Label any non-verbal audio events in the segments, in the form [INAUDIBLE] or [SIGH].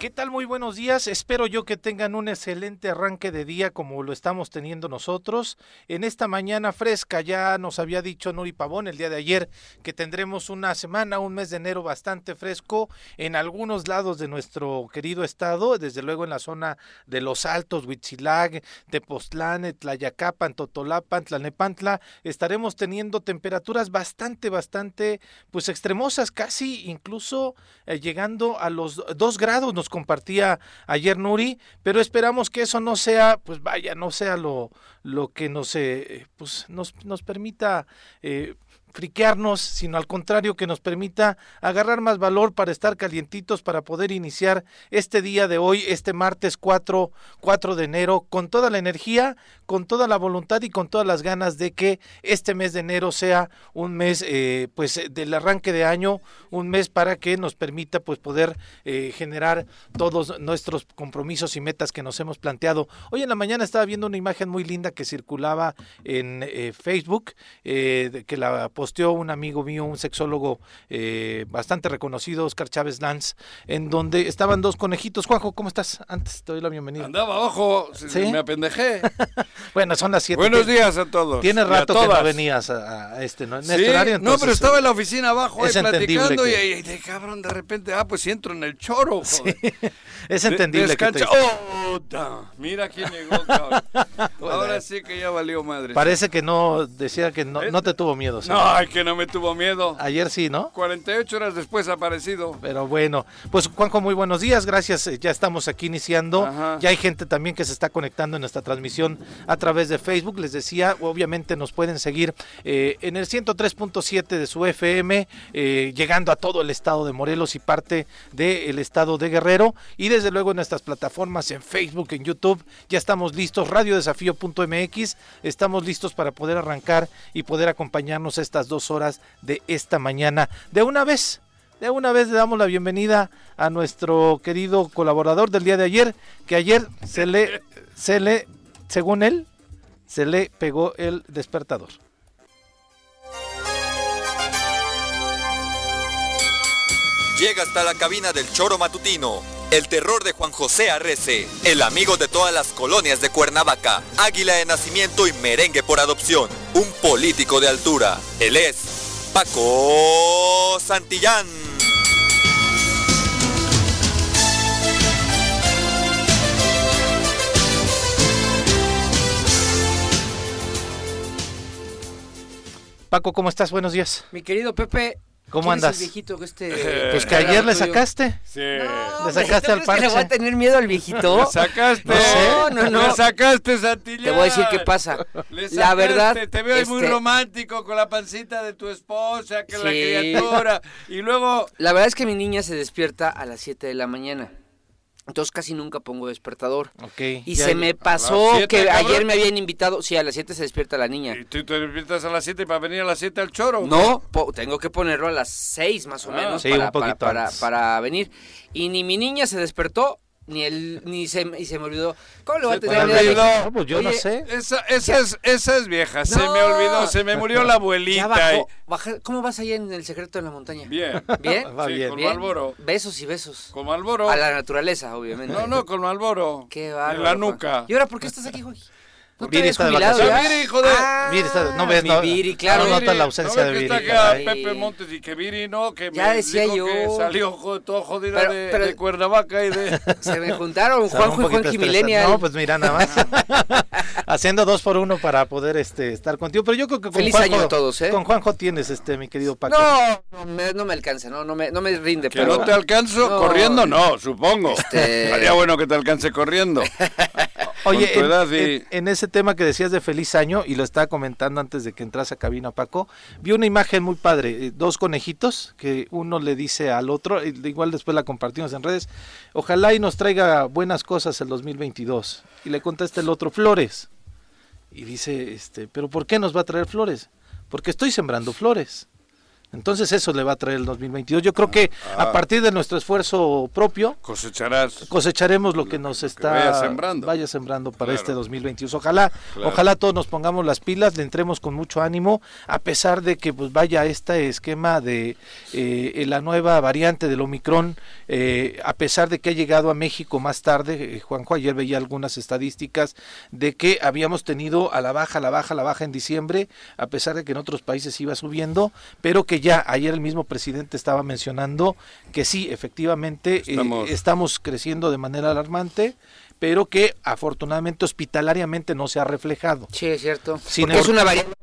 ¿Qué tal? Muy buenos días. Espero yo que tengan un excelente arranque de día como lo estamos teniendo nosotros. En esta mañana fresca ya nos había dicho Nuri Pavón el día de ayer que tendremos una semana, un mes de enero bastante fresco en algunos lados de nuestro querido estado, desde luego en la zona de Los Altos, Huitzilag, Tepoztlán, Tlayacapan, Totolapan, Tlanepantla, estaremos teniendo temperaturas bastante, bastante, pues extremosas, casi incluso eh, llegando a los dos grados. Nos compartía ayer Nuri, pero esperamos que eso no sea, pues vaya, no sea lo, lo que nos, eh, pues nos, nos permita eh, friquearnos, sino al contrario que nos permita agarrar más valor para estar calientitos, para poder iniciar este día de hoy, este martes 4, 4 de enero, con toda la energía, con toda la voluntad y con todas las ganas de que este mes de enero sea un mes eh, pues del arranque de año, un mes para que nos permita pues poder eh, generar todos nuestros compromisos y metas que nos hemos planteado. Hoy en la mañana estaba viendo una imagen muy linda que circulaba en eh, Facebook, que la posteó un amigo mío, un sexólogo eh, bastante reconocido, Oscar Chávez Lanz, en donde estaban dos conejitos. Juanjo, ¿cómo estás? Antes te doy la bienvenida. Andaba abajo, ¿Sí? me apendejé. [LAUGHS] bueno, son las siete. Buenos días a todos. Tiene rato que no venías a, este, ¿no? En sí, este horario, no, pero estaba en la oficina abajo ahí platicando y, y, de cabrón, de repente, ah, pues entro en el choro. [LAUGHS] Joder. Sí. Es entendible. De, que te... oh, mira quién llegó, cabrón. [LAUGHS] Ahora sí que ya valió madre. Parece que no, decía que no, no te tuvo miedo. ¿sí? No, Ay, que no me tuvo miedo. Ayer sí, ¿no? 48 horas después aparecido. Pero bueno, pues Juanjo, muy buenos días, gracias. Eh, ya estamos aquí iniciando. Ajá. Ya hay gente también que se está conectando en nuestra transmisión a través de Facebook. Les decía, obviamente nos pueden seguir eh, en el 103.7 de su FM, eh, llegando a todo el estado de Morelos y parte del estado de Guerrero. Y desde luego en nuestras plataformas en Facebook, en YouTube, ya estamos listos. Radiodesafío.mx, estamos listos para poder arrancar y poder acompañarnos dos horas de esta mañana. De una vez, de una vez le damos la bienvenida a nuestro querido colaborador del día de ayer, que ayer se le, se le, según él, se le pegó el despertador. Llega hasta la cabina del choro matutino. El terror de Juan José Arrece, el amigo de todas las colonias de Cuernavaca, águila de nacimiento y merengue por adopción, un político de altura. Él es Paco Santillán. Paco, ¿cómo estás? Buenos días. Mi querido Pepe, ¿Cómo andas? Es el viejito que este... [LAUGHS] Pues que ayer le sacaste. Sí. No, le sacaste al parche. que le voy a tener miedo al viejito? [LAUGHS] Le sacaste. No, no, no. Le sacaste, Santillán. Te voy a decir qué pasa. Le sacaste, la verdad. Te veo este... muy romántico con la pancita de tu esposa, que sí. la criatura. Y luego. La verdad es que mi niña se despierta a las 7 de la mañana. Entonces casi nunca pongo despertador. Okay. Y ya se me pasó siete, que cabrón. ayer me habían invitado. Sí, a las 7 se despierta la niña. ¿Y tú te despiertas a las 7 para venir a las 7 al choro? No, tengo que ponerlo a las 6 más o menos sí, para, un poquito para, para, para, venir. Y ni mi niña se despertó. Ni él, ni se, y se me olvidó. ¿Cómo le voy a tener olvidó? No, pues yo Oye, no sé. Esa, esa, es, esa es vieja. No. Se me olvidó. Se me murió la abuelita. Bajó, y... baja, ¿Cómo vas allá en el secreto de la montaña? Bien. ¿Bien? [LAUGHS] Va sí, bien. Con bien. Malboro. Besos y besos. Con Malboro. A la naturaleza, obviamente. No, no, con Malboro. Qué bárbaro. En la nuca. ¿Y ahora por qué estás aquí, Joaquín? ¿No Viri está de vacaciones. Viri, hijo de... Ah, Viri está, no ves, no, Viri, claro. no nota la ausencia ¿No de Viri. que está acá Pepe Montes y que Viri no, que ya me decía dijo yo. que salió todo jodida Pero- de, pero- de Cuernavaca y de... [LAUGHS] Se me juntaron Juanjo y estresado. Millennial. No, pues mira, nada más. [LAUGHS] Haciendo dos por uno para poder este estar contigo. Pero yo creo que con Feliz Juanjo, año a todos, ¿eh? Con Juanjo tienes, este, mi querido Paco. No, no me, no me alcanza, no, no me, no me rinde. Que pero... no te alcanzo No. corriendo, no, supongo. [LAUGHS] Este- Sería bueno que te alcance corriendo. [LAUGHS] Oye, en, edad, sí. en- en ese tema que decías de feliz año, y lo estaba comentando antes de que entras a cabina, Paco, vi una imagen muy padre, eh, dos conejitos, que uno le dice al otro, y igual después la compartimos en redes, ojalá y nos traiga buenas cosas el 2022. Y le contesta el otro, flores. Y dice, este, pero ¿por qué nos va a traer flores? Porque estoy sembrando flores. Entonces eso le va a traer el 2022. Yo creo que a Ah. partir de nuestro esfuerzo propio Cosecharás. cosecharemos lo que nos que está vaya sembrando. vaya sembrando para Claro. este 2022. Ojalá, Claro. ojalá todos nos pongamos las pilas, le entremos con mucho ánimo, a pesar de que pues vaya este esquema de eh, la nueva variante del Omicron, eh, a pesar de que ha llegado a México más tarde, eh, Juanjo, ayer veía algunas estadísticas de que habíamos tenido a la baja, a la baja, a la baja en diciembre, a pesar de que en otros países iba subiendo, pero que ya ayer el mismo presidente estaba mencionando que sí, efectivamente, eh, Estamos- creciendo de manera alarmante, pero que afortunadamente hospitalariamente no se ha reflejado. Sí, es cierto. Sin Porque es una variante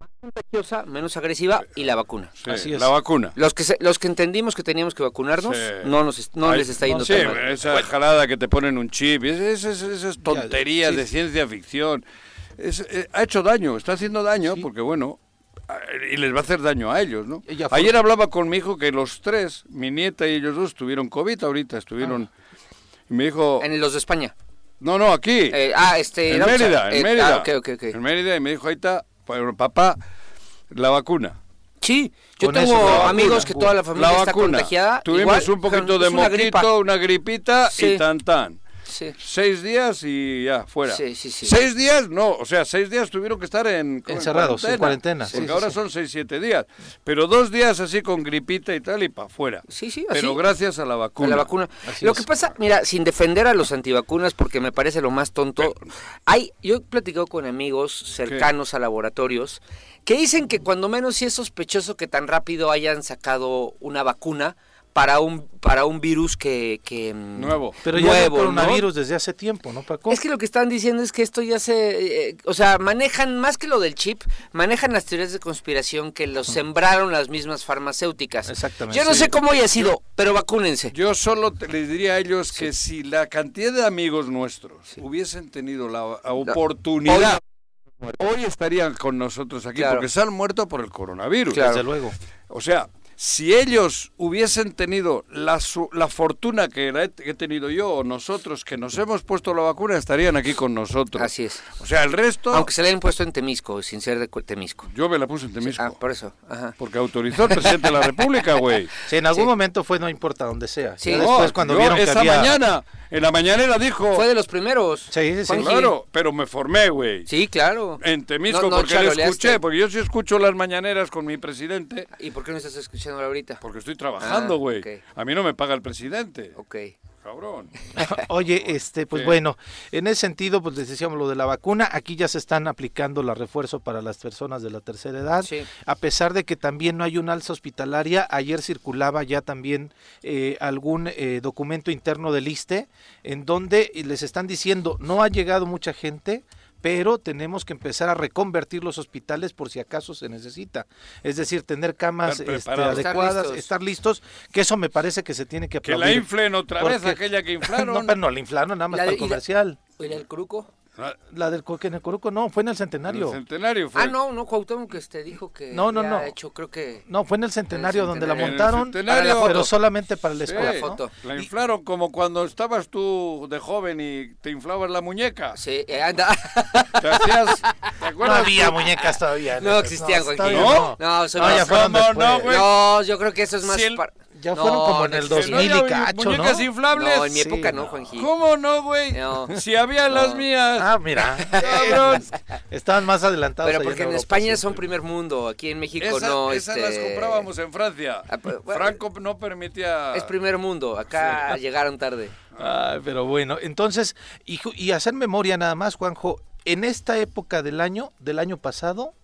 más contagiosa, menos agresiva y la vacuna. Sí, Así es. La vacuna. Los que se- los que entendimos que teníamos que vacunarnos, Sí. no nos no Ay, les está yendo sí, tan mal. esa jalada que te ponen un chip, es- es- es- esas tonterías sí. de ciencia ficción. Es- eh, ha hecho daño, está haciendo daño Sí. porque, bueno, y les va a hacer daño a ellos, ¿no? Ella fue- Ayer hablaba con mi hijo que los tres, mi nieta y ellos dos, tuvieron COVID ahorita, estuvieron... Y me dijo, En los de España. no, no, aquí, Eh, ah, este... en Mérida, en eh, Mérida. ah, ok, ok, ok. En Mérida, y me dijo, ahí está, papá, la vacuna. Sí, yo Con tengo eso, la vacuna. amigos que toda la familia La está vacuna. contagiada. Tuvimos igual, un poquito de moquito, una gripita Sí. y tan tan. Sí. Seis días y ya, fuera. Sí, sí, sí. Seis días, no, o sea, seis días tuvieron que estar en. Encerrados, en cuarentena, sí, Porque sí, ahora sí. son seis, siete días. Pero dos días así con gripita y tal y para afuera. Sí, sí, así. Pero gracias a la A vacuna. la vacuna. Así Lo es. que pasa, mira, sin defender a los antivacunas porque me parece lo más tonto, hay, yo he platicado con amigos cercanos a laboratorios que dicen que cuando menos sí es sospechoso que tan rápido hayan sacado una vacuna para un para un virus que, que mm, Nuevo. Pero ya ¿no? coronavirus desde hace tiempo, ¿no, Paco? Es que lo que están diciendo es que esto ya se... eh, o sea, manejan, más que lo del chip, manejan las teorías de conspiración que los sembraron las mismas farmacéuticas. Exactamente. Yo no Sí. sé cómo haya sido, pero vacúnense. Yo solo te- les diría a ellos que si la cantidad de amigos nuestros hubiesen tenido la, la oportunidad, hoy, estarían con nosotros aquí, Claro. porque se han muerto por el coronavirus. Claro. Desde luego. O sea, si ellos hubiesen tenido la, su- la fortuna que la he, que he tenido yo o nosotros que nos hemos puesto la vacuna, estarían aquí con nosotros. Así es. O sea, el resto, Aunque se le hayan puesto en Temisco, sin ser de Temisco. yo me la puse en Temisco. Ah, por eso. Ajá. Porque autorizó el presidente de la República, güey. [LAUGHS] Sí, en algún Sí. momento fue, no importa donde sea. Sí. No, después cuando yo vieron que esa había... mañana, en la mañanera dijo, Fue de los primeros. Sí, sí, sí. Claro, pero me formé, güey. Sí, claro. En Temisco, No, no porque charoleaste. escuché, porque yo sí escucho las mañaneras con mi presidente, ¿Y por qué no estás escuchando ahorita? porque estoy trabajando, Ah, güey. A mí no me paga el presidente, Ok. cabrón. [LAUGHS] Oye, este, pues Sí. bueno, en ese sentido, pues les decíamos lo de la vacuna, aquí ya se están aplicando la refuerzo para las personas de la tercera edad, Sí. a pesar de que también no hay un alza hospitalaria, ayer circulaba ya también eh, algún eh, documento interno del ISTE, en donde les están diciendo, no ha llegado mucha gente, pero tenemos que empezar a reconvertir los hospitales por si acaso se necesita. Es decir, tener camas este. Estar adecuadas, listos. estar listos, que eso me parece que se tiene que Que la aplaudir. inflen otra vez, Porque- aquella que [LAUGHS] inflaron. No, pero no la inflaron, nada más La para el y la- comercial. ¿Y el Curuco? Ah, La del que en el Coruco no, fue en el el centenario. centenario fue. Ah, no, no, Cuauhtémoc que este dijo que No, no, había no. hecho, creo que... No, fue en el centenario donde la centenario. montaron, En el centenario. para la- pero foto. solamente para el Sí, spot. la ¿no? foto. La inflaron como cuando estabas tú de joven y te inflabas la muñeca. Sí, eh, anda. Te hacías, ¿te [LAUGHS] No acuerdas? había muñecas todavía. No existían, Joaquín. bien, ¿No? No, No, No, ya fueron ¿Cómo después. no, güey? No, yo creo que eso es más... Si el- par- Ya fueron como en no el existe. 2000 y había cacho, ¿no? muñecas inflables. No, en mi Sí, época no, no. Juanji. ¿Cómo no, güey? No. Si había las No. mías. Ah, mira. Cabrón. [LAUGHS] Estaban más adelantados. Pero porque en Europa España siempre. son primer mundo, aquí en México Esa- no. esas este, las comprábamos en Francia. Ah, pues, bueno. Franco no permitía. Es primer mundo, acá llegaron tarde. Ay, pero bueno, entonces, y, y hacer memoria nada más, Juanjo, en esta época del año, del año pasado,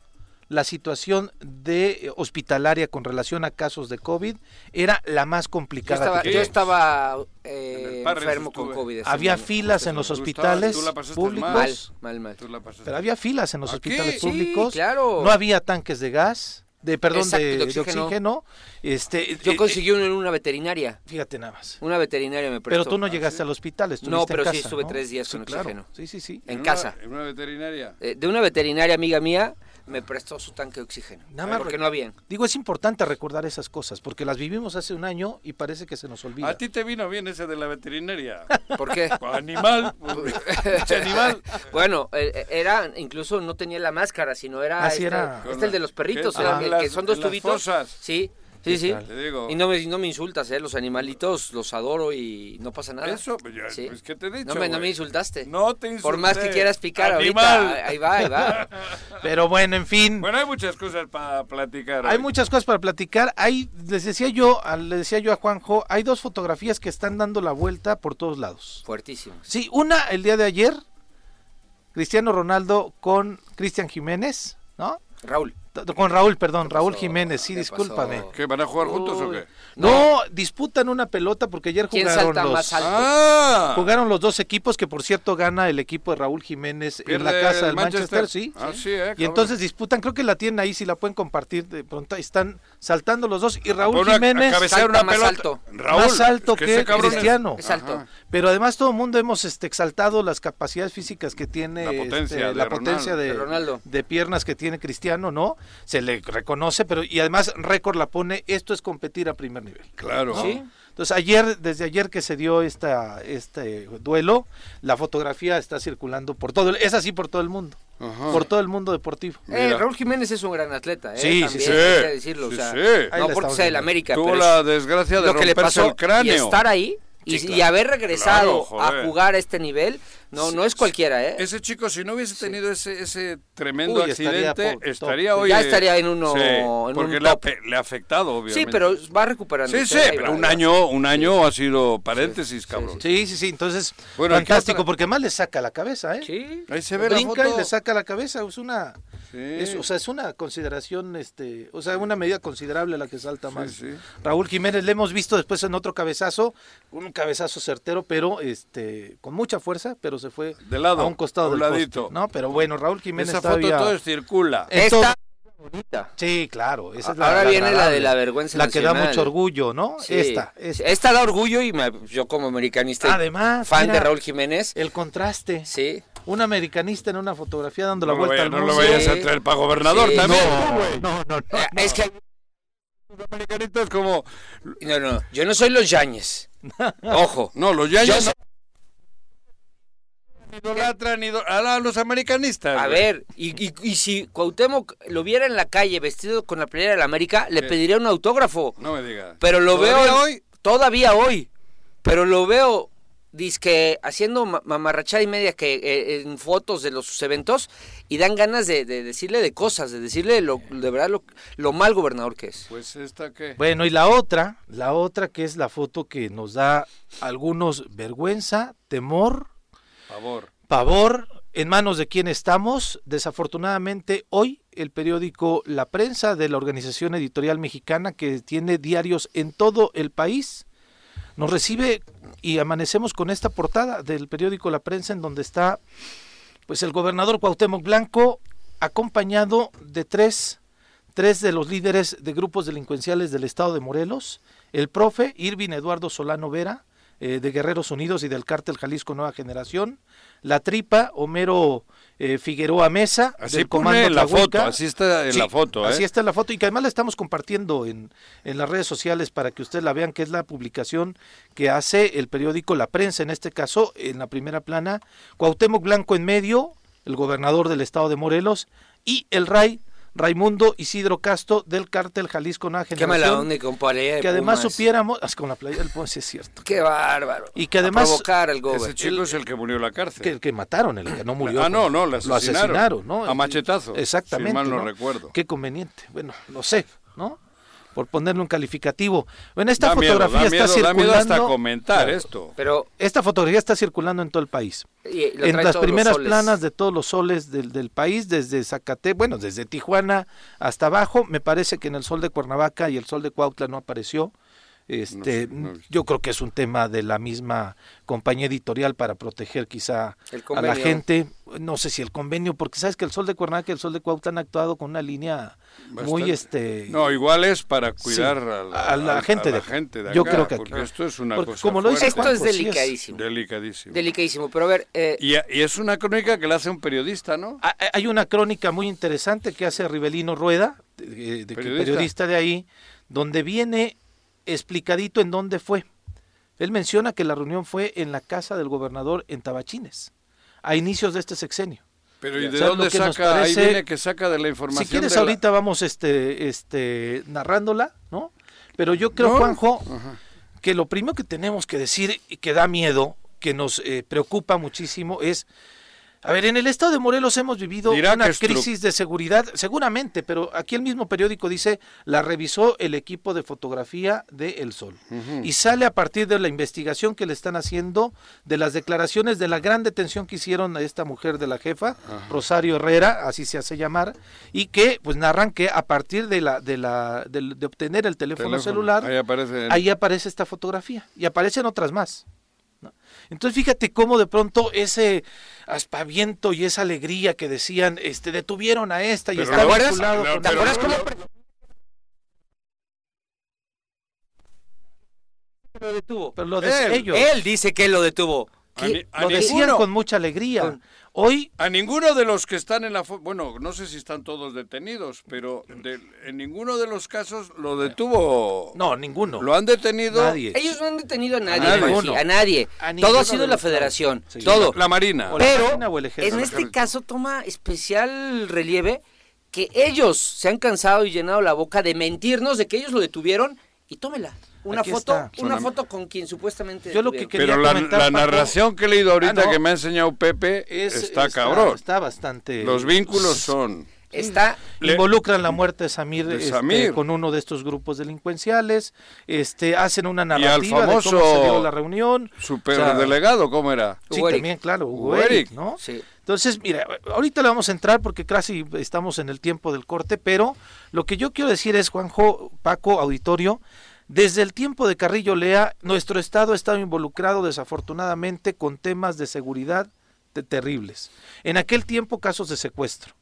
la situación de eh, hospitalaria con relación a casos de COVID era la más Yo complicada. estaba, que ¿Qué? yo estaba eh, enfermo con. COVID. Había filas en los hospitales públicos. Pero había filas en los ¿Aquí? hospitales Sí, públicos. claro. No había tanques de gas, de perdón, Exacto, de, de de oxígeno. Este, Yo eh, conseguí uno en una veterinaria. eh, fíjate nada más. Una veterinaria me Pero prestó. tú no llegaste al hospital, estuviste No, pero en sí estuve ¿no? tres días Sí, con claro. oxígeno. Sí, sí, sí. En una- casa. En una veterinaria. Eh, de una veterinaria amiga mía, me prestó su tanque de oxígeno. Nada más porque no habían. Digo, es importante recordar esas cosas, porque las vivimos hace un año y parece que se nos olvida. A ti te vino bien ese de la veterinaria. [LAUGHS] ¿Por qué? [LAUGHS] Animal. [LAUGHS] Animal. Bueno, eh, era, incluso no tenía la máscara, sino era, Ah, sí, este, era- este el de los perritos, Ah, el las- que son dos tubitos. fosas. Sí, sí, sí. tal? Te digo. Y no me, no me insultas, ¿eh? Los animalitos los adoro y no pasa nada. Eso, pues, ya, Sí. pues, ¿qué te he dicho? no, me, no me güey? insultaste. No te insulté. Por más que quieras picar Animal. ahorita, ahí va, ahí va. [LAUGHS] Pero bueno, en fin. Bueno, hay muchas cosas para platicar. Hay hoy. muchas cosas para platicar. Hay, les decía yo, a- le decía yo a Juanjo, hay dos fotografías que están dando la vuelta por todos lados. Fuertísimo. Sí, una el día de ayer, Cristiano Ronaldo con Cristian Jiménez, ¿no? Raúl. Con Raúl, perdón, ¿Qué Raúl pasó? Jiménez, sí, ¿Qué discúlpame. pasó? ¿Qué, van a jugar juntos o qué? No, disputan una pelota porque ayer ¿Quién jugaron salta los, más alto? Ah. jugaron los dos equipos que por cierto gana el equipo de Raúl Jiménez en la casa el del Manchester, sí. Ah, sí, eh, Y entonces disputan, creo que la tienen ahí, si la pueden compartir de pronto, están saltando los dos y Raúl Por una- Jiménez salta una más pelota. alto. Raúl, más alto es que, es- Cristiano. Es alto. Ajá. Pero además todo el mundo hemos este, exaltado las capacidades físicas que tiene La potencia este, de la potencia Ronaldo. de, De Ronaldo. de piernas que tiene Cristiano, ¿no? Se le reconoce, pero y además récord la pone, esto es competir a primer nivel. Claro. Sí. Entonces ayer, desde ayer que se dio esta, este duelo, la fotografía está circulando por todo, el- es así por todo el mundo, Ajá. por todo el mundo deportivo. Eh. Raúl Jiménez es un gran atleta, ¿eh? Sí, sí, También sí. hay que decirlo. Sí, o sea, sí. Ahí No porque sea el viendo. América, Tuvo pero la es desgracia de lo que le pasó el cráneo. y estar ahí y, Sí, y claro. haber regresado Claro, a jugar a este nivel, no no es cualquiera, ¿eh? Ese chico, si no hubiese tenido ese, ese tremendo Uy, estaría accidente, por- estaría top. hoy. Ya estaría en uno- sí, en porque un le, ha, top. pe- le ha afectado, obviamente. Sí, pero va recuperando. Sí, sí, pero un año, un año ha sido paréntesis, cabrón. Sí, sí, sí, entonces Bueno, ¿y qué fantástico, porque más le saca la cabeza, ¿eh? Sí. Ahí se ve la Brinca foto. y le saca la cabeza, es una Sí. es, o sea, es una consideración este, o sea, una medida considerable la que salta Sí, más. sí. Raúl Jiménez le hemos visto después en otro cabezazo, un cabezazo certero, pero este con mucha fuerza, pero se fue De lado, a un costado un del ladito. poste, ¿no? Pero bueno, Raúl Jiménez Esa foto todavía todo circula. Esta bonita. Sí, claro, esa es Ahora viene la de la vergüenza la que da mucho orgullo, ¿no? Sí. Esta, esta. Esta da orgullo y me- yo como americanista, Además, fan mira, de Raúl Jiménez, el contraste. sí. Un americanista en una fotografía dando No, la vuelta vaya- al no mundo. lo vayas a traer para gobernador Sí, también. no, no, no, no, Eh, Es que Los americanistas como... no, no, yo no soy los Yañez. [LAUGHS] Ojo. No, los Yo soy- no idolatran ido- a los americanistas. A ver, y, y, y si Cuauhtémoc lo viera en la calle vestido con la playera de la América, le pediría un autógrafo. No me digas. Pero lo ¿Todavía veo hoy? todavía hoy. Pero lo veo que haciendo ma- mamarrachada y media que eh, en fotos de los eventos y dan ganas de, de decirle de cosas, de decirle lo, de verdad lo, lo mal gobernador que es. Pues esta que... Bueno, y la otra, la otra que es la foto que nos da algunos vergüenza, temor, favor. pavor, en manos de quién estamos. Desafortunadamente, hoy el periódico La Prensa de la Organización Editorial Mexicana, que tiene diarios en todo el país, nos recibe y amanecemos con esta portada del periódico La Prensa en donde está pues el gobernador Cuauhtémoc Blanco acompañado de tres tres de los líderes de grupos delincuenciales del estado de Morelos, el profe Irvin Eduardo Solano Vera, eh, de Guerreros Unidos y del cártel Jalisco Nueva Generación, la tripa Homero eh, Figueroa Mesa, Así del pone Comando en la foto, así está en Sí, la foto, ¿eh? Así está en la foto y que además la estamos compartiendo en, en las redes sociales para que ustedes la vean, que es la publicación que hace el periódico La Prensa, en este caso, en la primera plana, Cuauhtémoc Blanco en medio, el gobernador del estado de Morelos, y el RAI, Raimundo Isidro Casto, del cártel Jalisco Nueva Qué Generación. mala onda con pelea de que además Pumas. supiéramos, ah, con la playa del Ponce es cierto, Qué bárbaro. Y que además- A provocar al Ese gober. chico es el que murió en la cárcel. que, que mataron, el que no murió. Ah, no, no, lo lo asesinaron. ¿no? A machetazos, Exactamente. si mal no ¿no? recuerdo. Qué conveniente. Bueno, no sé, ¿no? Por ponerle un calificativo. En esta Da miedo, fotografía da miedo, está da circulando. miedo hasta comentar Claro. esto. Pero Esta fotografía está circulando en todo el país. y- lo En las primeras planas de todos los soles del, del país, desde Zacate, bueno, desde Tijuana hasta abajo. Me parece que en el sol de Cuernavaca y el sol de Cuautla no apareció. Este, No sé, no he visto. yo creo que es un tema de la misma compañía editorial para proteger quizá El a la gente. No sé si el convenio, porque sabes que el Sol de Cuernavaca y el Sol de Cuautla han actuado con una línea muy este No, igual es para Sí, cuidar a, la, a la a- gente a la de gente de Yo acá, creo que porque esto es una porque cosa como lo dice Esto es Juanjo, sí es delicadísimo. delicadísimo. Delicadísimo. Pero a ver, eh, Y, y es una crónica que la hace un periodista, ¿no? Ha- Hay una crónica muy interesante que hace Rivelino Rueda, de, de- de- Periodista. periodista de ahí, donde viene explicadito en dónde fue. Él menciona que la reunión fue en la casa del gobernador en Tabachines, a inicios de este sexenio. Pero ¿y O de sea, dónde saca? parece- Ahí viene que saca de la información. Si quieres de la- ahorita vamos este, este, narrándola, ¿no? Pero yo creo, No. Juanjo, Ajá. que lo primero que tenemos que decir y que da miedo, que nos eh, preocupa muchísimo es, a ver, en el estado de Morelos hemos vivido Dirá una crisis de seguridad, seguramente, pero aquí el mismo periódico dice, la revisó el equipo de fotografía de El Sol. Y sale a partir de la investigación que le están haciendo de las declaraciones de la gran detención que hicieron a esta mujer de la jefa, Rosario Herrera, así se hace llamar, y que pues narran que a partir de la de la de obtener el teléfono, Teléfono. celular Ahí aparece. ahí aparece esta fotografía y aparecen otras más. ¿No? Entonces fíjate cómo de pronto ese aspaviento y esa alegría que decían, este, detuvieron a esta y está vinculado con ¿te acuerdas cómo lo detuvo? Pero lo de Él, ellos, Él dice que él lo detuvo. Lo decían con mucha alegría. Con- Hoy A ninguno de los que están en la bueno, no sé si están todos detenidos, pero de- en ninguno de los casos lo detuvo. no, ninguno. Lo han detenido Nadie. Ellos no han detenido a nadie, a nadie. A Todo ha sido la federación, Sí. todo. la Marina. O la Pero Marina o el ejército. en este caso toma especial relieve que ellos se han cansado y llenado la boca de mentirnos de que ellos lo detuvieron y tómela. Una Aquí foto, está. una foto con quien supuestamente Yo lo que quería Pero la, comentar, la Paco, narración que he leído ahorita Ah, no. que me ha enseñado Pepe es- está, cabrón. Está bastante. Los vínculos son. está Le- involucran la muerte de Samir, De este, Samir. con uno de estos grupos delincuenciales, este, hacen una al narrativa famoso de cómo se dio la reunión. Superdelegado, ¿cómo era? Sí, también, claro, Hugo. ¿no? sí. Entonces, mira, ahorita le vamos a entrar porque casi estamos en el tiempo del corte, pero lo que yo quiero decir es, Juanjo, Paco, auditorio, desde el tiempo de Carrillo Lea, nuestro Estado ha estado involucrado desafortunadamente con temas de seguridad terribles. En aquel tiempo, casos de secuestro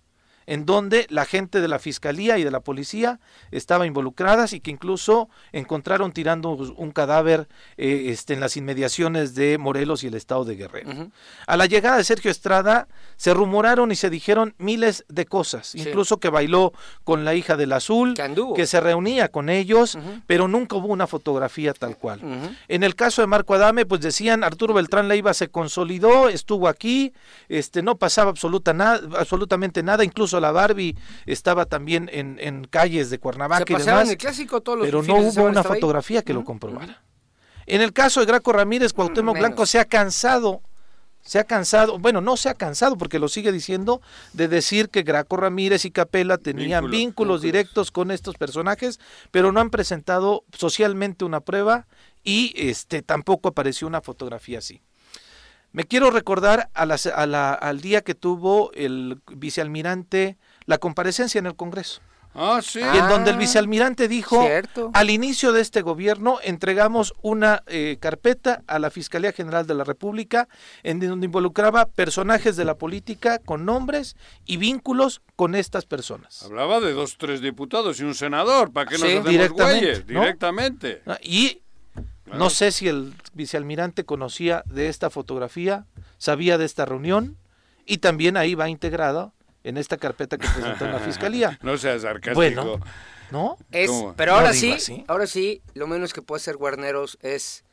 en donde la gente de la fiscalía y de la policía estaba involucradas y que incluso encontraron tirando un cadáver eh, este, en las inmediaciones de Morelos y el estado de Guerrero. A la llegada de Sergio Estrada se rumoraron y se dijeron miles de cosas, Sí. incluso que bailó con la hija del azul, Que se reunía con ellos, pero nunca hubo una fotografía tal cual. En el caso de Marco Adame, pues decían Arturo Beltrán Leiva se consolidó, estuvo aquí, este no pasaba absoluta absolutamente nada, incluso la Barbie estaba también en, en calles de Se Cuernavaca y demás, el clásico todos los pero no hubo una ahí. fotografía que lo comprobara. En el caso de Graco Ramírez, Cuauhtémoc Menos. Blanco se ha cansado, se ha cansado, bueno, no se ha cansado porque lo sigue diciendo, de decir que Graco Ramírez y Capela tenían Vínculos, vínculos, vínculos. directos con estos personajes, pero no han presentado socialmente una prueba y este tampoco apareció una fotografía así. Me quiero recordar a la- a la- al día que tuvo el vicealmirante la comparecencia en el Congreso. Ah, sí. Y en donde el Ah, vicealmirante dijo, cierto. al inicio de este gobierno entregamos una eh, carpeta a la Fiscalía General de la República en donde involucraba personajes de la política con nombres y vínculos con estas personas. Hablaba de dos, tres diputados y un senador. ¿Para qué nos Sí, hacemos directamente, güeyes? ¿no? Directamente. Y. no sé si el vicealmirante conocía de esta fotografía, sabía de esta reunión y también ahí va integrada en esta carpeta que presentó en la [LAUGHS] Fiscalía. No seas sarcástico. Bueno, ¿no? Es, ¿Cómo? pero ahora sí, así. ahora sí, lo menos que puede hacer Guarneros es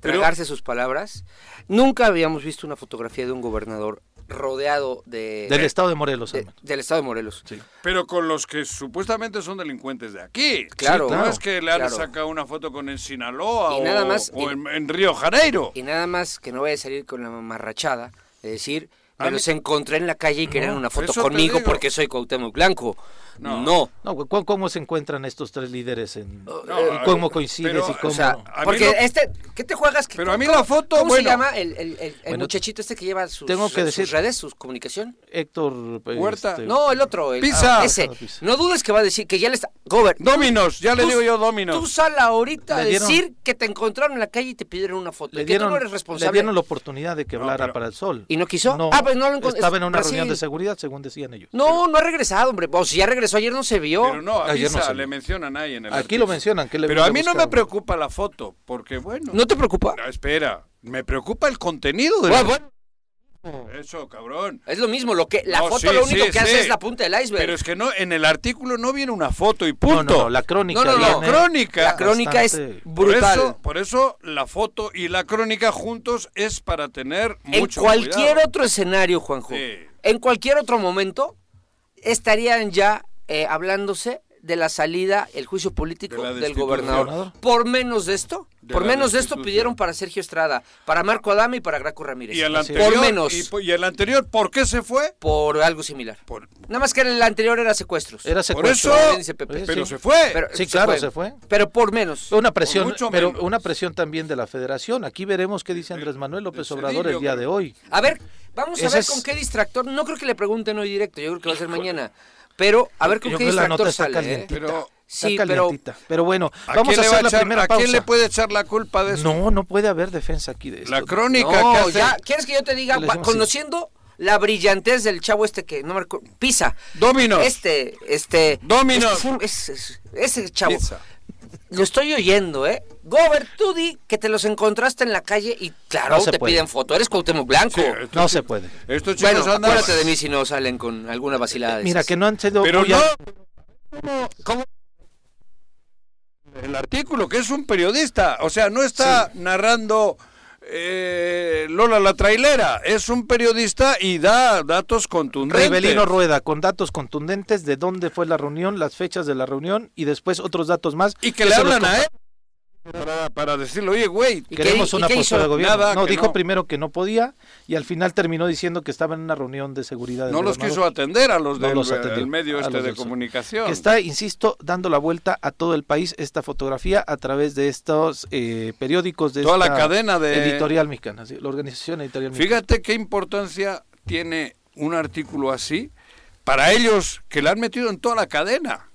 Pero- tragarse sus palabras. Nunca habíamos visto una fotografía de un gobernador rodeado de, Del estado de Morelos. de- del estado de Morelos. Sí. Pero con los que supuestamente son delincuentes de aquí. Claro, es que le han claro. sacado una foto con en Sinaloa Y o, nada más- o y- en, en Río Janeiro. Y nada más que no vaya a salir con la mamarrachada de decir, Me los encontré en la calle y querían una foto conmigo porque soy Cuauhtémoc Blanco. No. No. ¿cómo, cómo se encuentran estos tres líderes en No, y cómo coincides pero, y cómo O sea, porque lo- este, ¿qué te juegas? ¿Qué- Pero a mí la foto, ¿Cómo bueno. se llama el, el- el- el Bueno, muchachito este que lleva sus, tengo que sus redes, su comunicación? Héctor eh, Huerta. este, No, el otro. El, Pisa. ah, ese. Pisa. No dudes que va a decir que ya le está. Gober, Dominos, ya le tú- digo yo Tú Dominos. sal ahorita a Le decir que te encontraron en la calle y te pidieron una foto. le y que tú no eres le responsable. dieron la oportunidad de que hablara pero- para el sol. ¿Y no quiso? Ah, pues no lo encont- Estaba en una Brasil. reunión de seguridad, según decían ellos. No, no ha regresado, hombre. O si ya regresó ayer no se vio. Pero no, Ayer no se le mencionan ahí en el Aquí artículo. lo mencionan. Que le Pero a mí no me preocupa la foto, porque bueno. ¿No te preocupa? No, espera, me preocupa el contenido de Bueno, la- bueno, Eso, cabrón. es lo mismo. Lo que, la No, foto sí, lo único sí, que hace es la punta del iceberg. Pero es que no, en el artículo no viene una foto y punto. no, no, la crónica. No, no, no, viene- crónica. la crónica bastante- es por brutal. eso, por eso la foto y la crónica juntos es para tener en cualquier cuidado. otro escenario, Juanjo, Sí. en cualquier otro momento, estarían ya eh, hablándose de la salida, el juicio político De del gobernador. Por menos de esto, De por menos de esto pidieron para Sergio Estrada, para Marco Adame y para Graco Ramírez. Y el anterior, por menos, Y, el anterior, ¿por qué se fue? por algo similar. Por, Nada más que el anterior era secuestros. Era por secuestro. eso, Bien dice Pepe. pero Sí. se fue. Pero- Sí, claro, se fue. Pero por menos. Una presión, mucho pero menos. una presión también de la federación. Aquí veremos qué dice Andrés Manuel López de Obrador Cedillo, el día de hoy. A ver, vamos a Ese ver con qué distractor. No creo que le pregunten hoy directo, yo creo que va a ser mañana. Pero a ver con Yo qué creo que la nota está sale. ¿eh? Pero- Sí, está pero calientita. Pero, bueno, ¿A vamos quién a hacer la echar- primera ¿A pausa. quién le puede echar la culpa de eso? No, no puede haber defensa aquí de esto. La crónica que No, hace- ya, ¿quieres que yo te diga? Conociendo la brillantez del chavo este que no me recuerdo, Pisa. Dominos. Este, este. Dominos. este fue- es- es- ese chavo. Pizza. Lo estoy oyendo, ¿eh? Gober, tú di que te los encontraste en la calle y claro, No se te puede. piden foto. Eres Cuauhtémoc Blanco. Sí, No se puede. Estos chicos bueno, andan... acuérdate de mí si no salen con alguna vacilada de Mira, esas. que no han sido Pero no... a- ¿Cómo? El artículo, que es un periodista, o sea, no está narrando eh, Lola la trailera, es un periodista y da datos contundentes. Rivelino Rueda, con datos contundentes de dónde fue la reunión, las fechas de la reunión y después otros datos más. Y que le se los hablan a él para, para decirle, oye, güey, ¿Y Queremos qué- una postura de gobierno. Nada, no, dijo no. primero que no podía y al final terminó diciendo que estaba en una reunión de seguridad. no los quiso atender a los No del los atendió, el medio este de comunicación. que está, insisto, dando la vuelta a todo el país esta fotografía a través de estos eh, periódicos de Toda la esta cadena de- editorial mexicana, sí, la organización editorial mexicana. Fíjate qué importancia tiene un artículo así para ellos que le han metido en toda la cadena.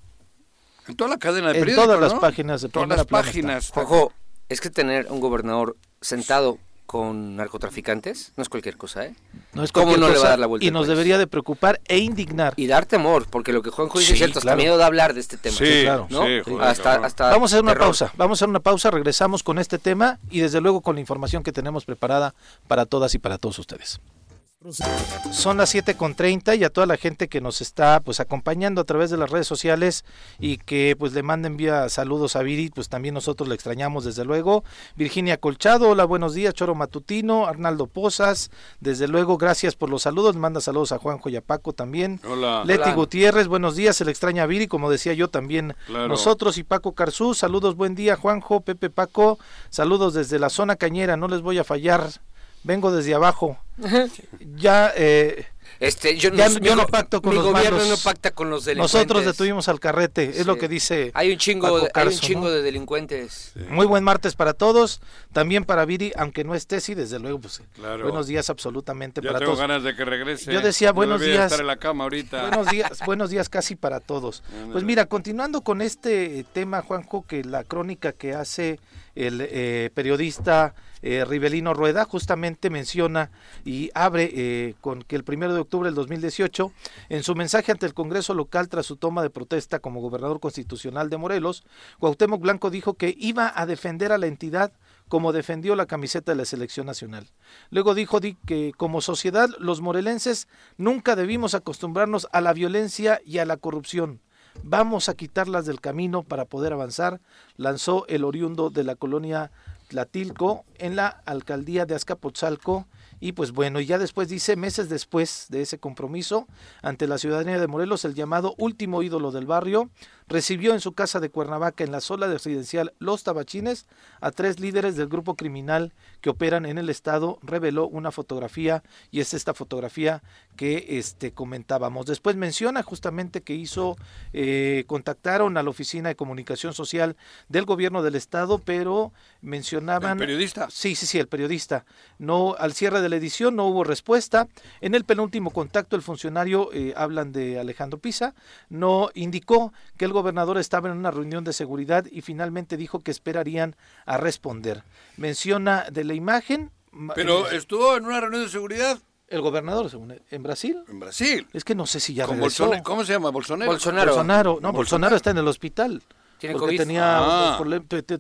En toda la cadena de En periódicos, todas las ¿no? páginas de todas las páginas. Juanjo, es que tener un gobernador sentado con narcotraficantes no es cualquier cosa, ¿eh? No es ¿Cómo no le va a dar la vuelta y nos país? debería de preocupar e indignar. Y dar temor, porque lo que Juanjo dice Sí, es cierto, hasta claro. miedo de hablar de este tema. Sí, claro. ¿no? sí, joder, hasta, hasta Vamos a hacer una terror. pausa, vamos a hacer una pausa, regresamos con este tema y desde luego con la información que tenemos preparada para todas y para todos ustedes. Son las 7.30 y a toda la gente que nos está pues acompañando a través de las redes sociales y que pues le manden vía saludos a Viri, pues también nosotros le extrañamos desde luego. Virginia Colchado, hola, buenos días, Choro Matutino, Arnaldo Pozas, desde luego gracias por los saludos, manda saludos a Juanjo y a Paco también. Hola. Leti Hola. Gutiérrez, buenos días, se le extraña a Viri, como decía yo también Claro. nosotros y Paco Carzú, saludos, buen día Juanjo, Pepe Paco, saludos desde la zona cañera, no les voy a fallar, vengo desde abajo, ya eh, Este, yo, Ya- no, yo mi no go- pacto con mi los gobierno malos. no pacta con los delincuentes. nosotros detuvimos al carrete, es lo que dice Hay un chingo, Paco de, hay un chingo ¿no? de delincuentes. Muy buen martes para todos, también para Viri, aunque no esté, sí, desde luego, pues Claro. buenos días absolutamente Ya para tengo todos. ganas de que regrese. Yo decía, buenos días. estar en la cama ahorita. Buenos días, [LAUGHS] buenos días casi para todos. Pues mira, continuando con este tema, Juanjo, que la crónica que hace el eh, periodista eh, Rivelino Rueda justamente menciona y abre eh, con que el primero de octubre del 2018, en su mensaje ante el Congreso local tras su toma de protesta como gobernador constitucional de Morelos, Cuauhtémoc Blanco dijo que iba a defender a la entidad como defendió la camiseta de la selección nacional. Luego dijo di- que como sociedad los morelenses nunca debimos acostumbrarnos a la violencia y a la corrupción. Vamos a quitarlas del camino para poder avanzar, lanzó el oriundo de la colonia Tlatilco en la alcaldía de Azcapotzalco y pues bueno, ya después dice, meses después de ese compromiso ante la ciudadanía de Morelos, el llamado último ídolo del barrio recibió en su casa de Cuernavaca, en la sola residencial Los Tabachines, a tres líderes del grupo criminal que operan en el estado, reveló una fotografía y es esta fotografía que este, comentábamos. Después menciona justamente que hizo, eh, contactaron a la Oficina de Comunicación Social del Gobierno del Estado, pero mencionaban... ¿El periodista? Sí, sí, sí, el periodista. No, al cierre de la edición no hubo respuesta. En el penúltimo contacto, el funcionario, eh, hablan de Alejandro Pisa, no indicó que el gobernador estaba en una reunión de seguridad y finalmente dijo que esperarían a responder. Menciona de la imagen. Pero estuvo en una reunión de seguridad. El gobernador, según en Brasil. En Brasil. Es que no sé si ya Con regresó. Bolsone- ¿Cómo se llama? ¿Bolsonaro? Bolsonaro. Bolsonaro. No, Bolsonaro. Bolsonaro está en el hospital. Tiene porque COVID. tenía, Ah.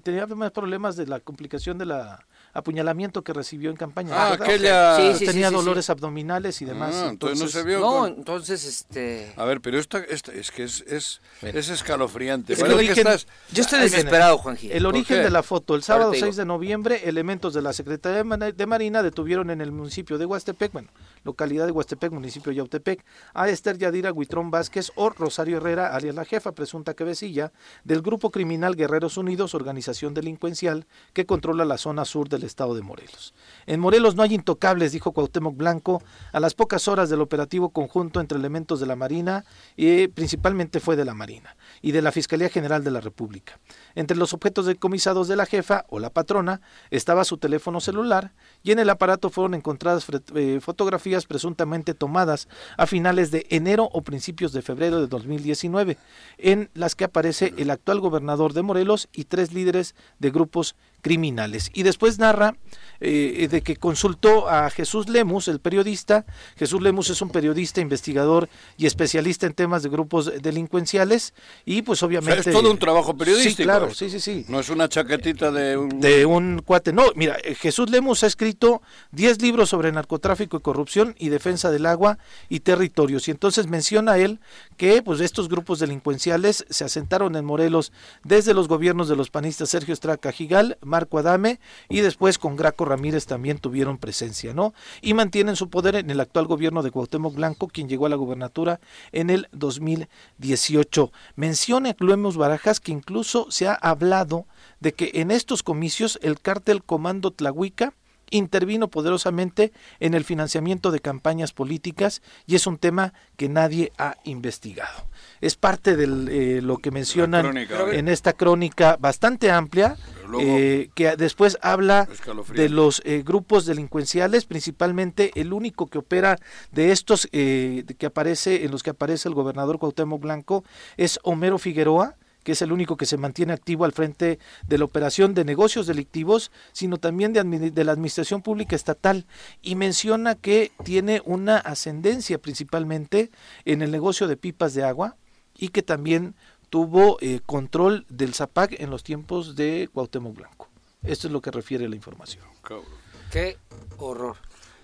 tenía más problemas de la complicación de la apuñalamiento que recibió en campaña. Ah, ¿verdad? aquella... Sí, tenía sí, sí. dolores abdominales y demás. Ah, entonces no se vio No, con- entonces, este... A ver, pero esta, esta es que es, es, es escalofriante. Es estás- Yo estoy desesperado, Juanji. El origen de la foto, el sábado Ahorita digo. 6 de noviembre, elementos de la Secretaría de Marina detuvieron en el municipio de Huastepec, bueno, localidad de Huastepec, municipio de Yautepec, a Esther Yadira Huitrón Vázquez o Rosario Herrera, alias la jefa, presunta cabecilla, del grupo criminal Guerreros Unidos, organización delincuencial que controla la zona sur del estado de Morelos. En Morelos no hay intocables, dijo Cuauhtémoc Blanco, a las pocas horas del operativo conjunto entre elementos de la Marina, y principalmente fue de la Marina, y de la Fiscalía General de la República. Entre los objetos decomisados de la jefa o la patrona estaba su teléfono celular y en el aparato fueron encontradas eh, fotografías presuntamente tomadas a finales de enero o principios de febrero de 2019, en las que aparece el actual gobernador de Morelos y tres líderes de grupos criminales. Y después narra eh, de que consultó a Jesús Lemus, el periodista. Jesús Lemus es un periodista, investigador y especialista en temas de grupos delincuenciales y pues O sea, obviamente... es todo un trabajo periodístico. Sí, claro, sí, sí, sí No es una chaquetita de un... de un cuate. No, mira, eh, Jesús Lemus ha escrito 10 libros sobre narcotráfico y corrupción y defensa del agua y territorios. Y entonces menciona él que pues estos grupos delincuenciales se asentaron en Morelos desde los gobiernos de los panistas Sergio Estrada Cajigal, Marco Adame y después con Graco Ramírez también tuvieron presencia, ¿no? Y mantienen su poder en el actual gobierno de Cuauhtémoc Blanco, quien llegó a la gubernatura en el 2018. Menciona a Lemus Barajas que incluso se ha hablado de que en estos comicios el cártel Comando Tlahuica intervino poderosamente en el financiamiento de campañas políticas y es un tema que nadie ha investigado. Es parte de lo que mencionan en esta crónica bastante amplia, eh, que después habla de los eh, grupos delincuenciales, principalmente el único que opera de estos eh, que aparece en los que aparece el gobernador Cuauhtémoc Blanco es Homero Figueroa que es el único que se mantiene activo al frente de la operación de negocios delictivos, sino también de, la administración pública estatal, y menciona que tiene una ascendencia principalmente en el negocio de pipas de agua y que también tuvo eh, control del ZAPAC en los tiempos de Cuauhtémoc Blanco. Esto es lo que refiere la información. Cabrón. Qué horror.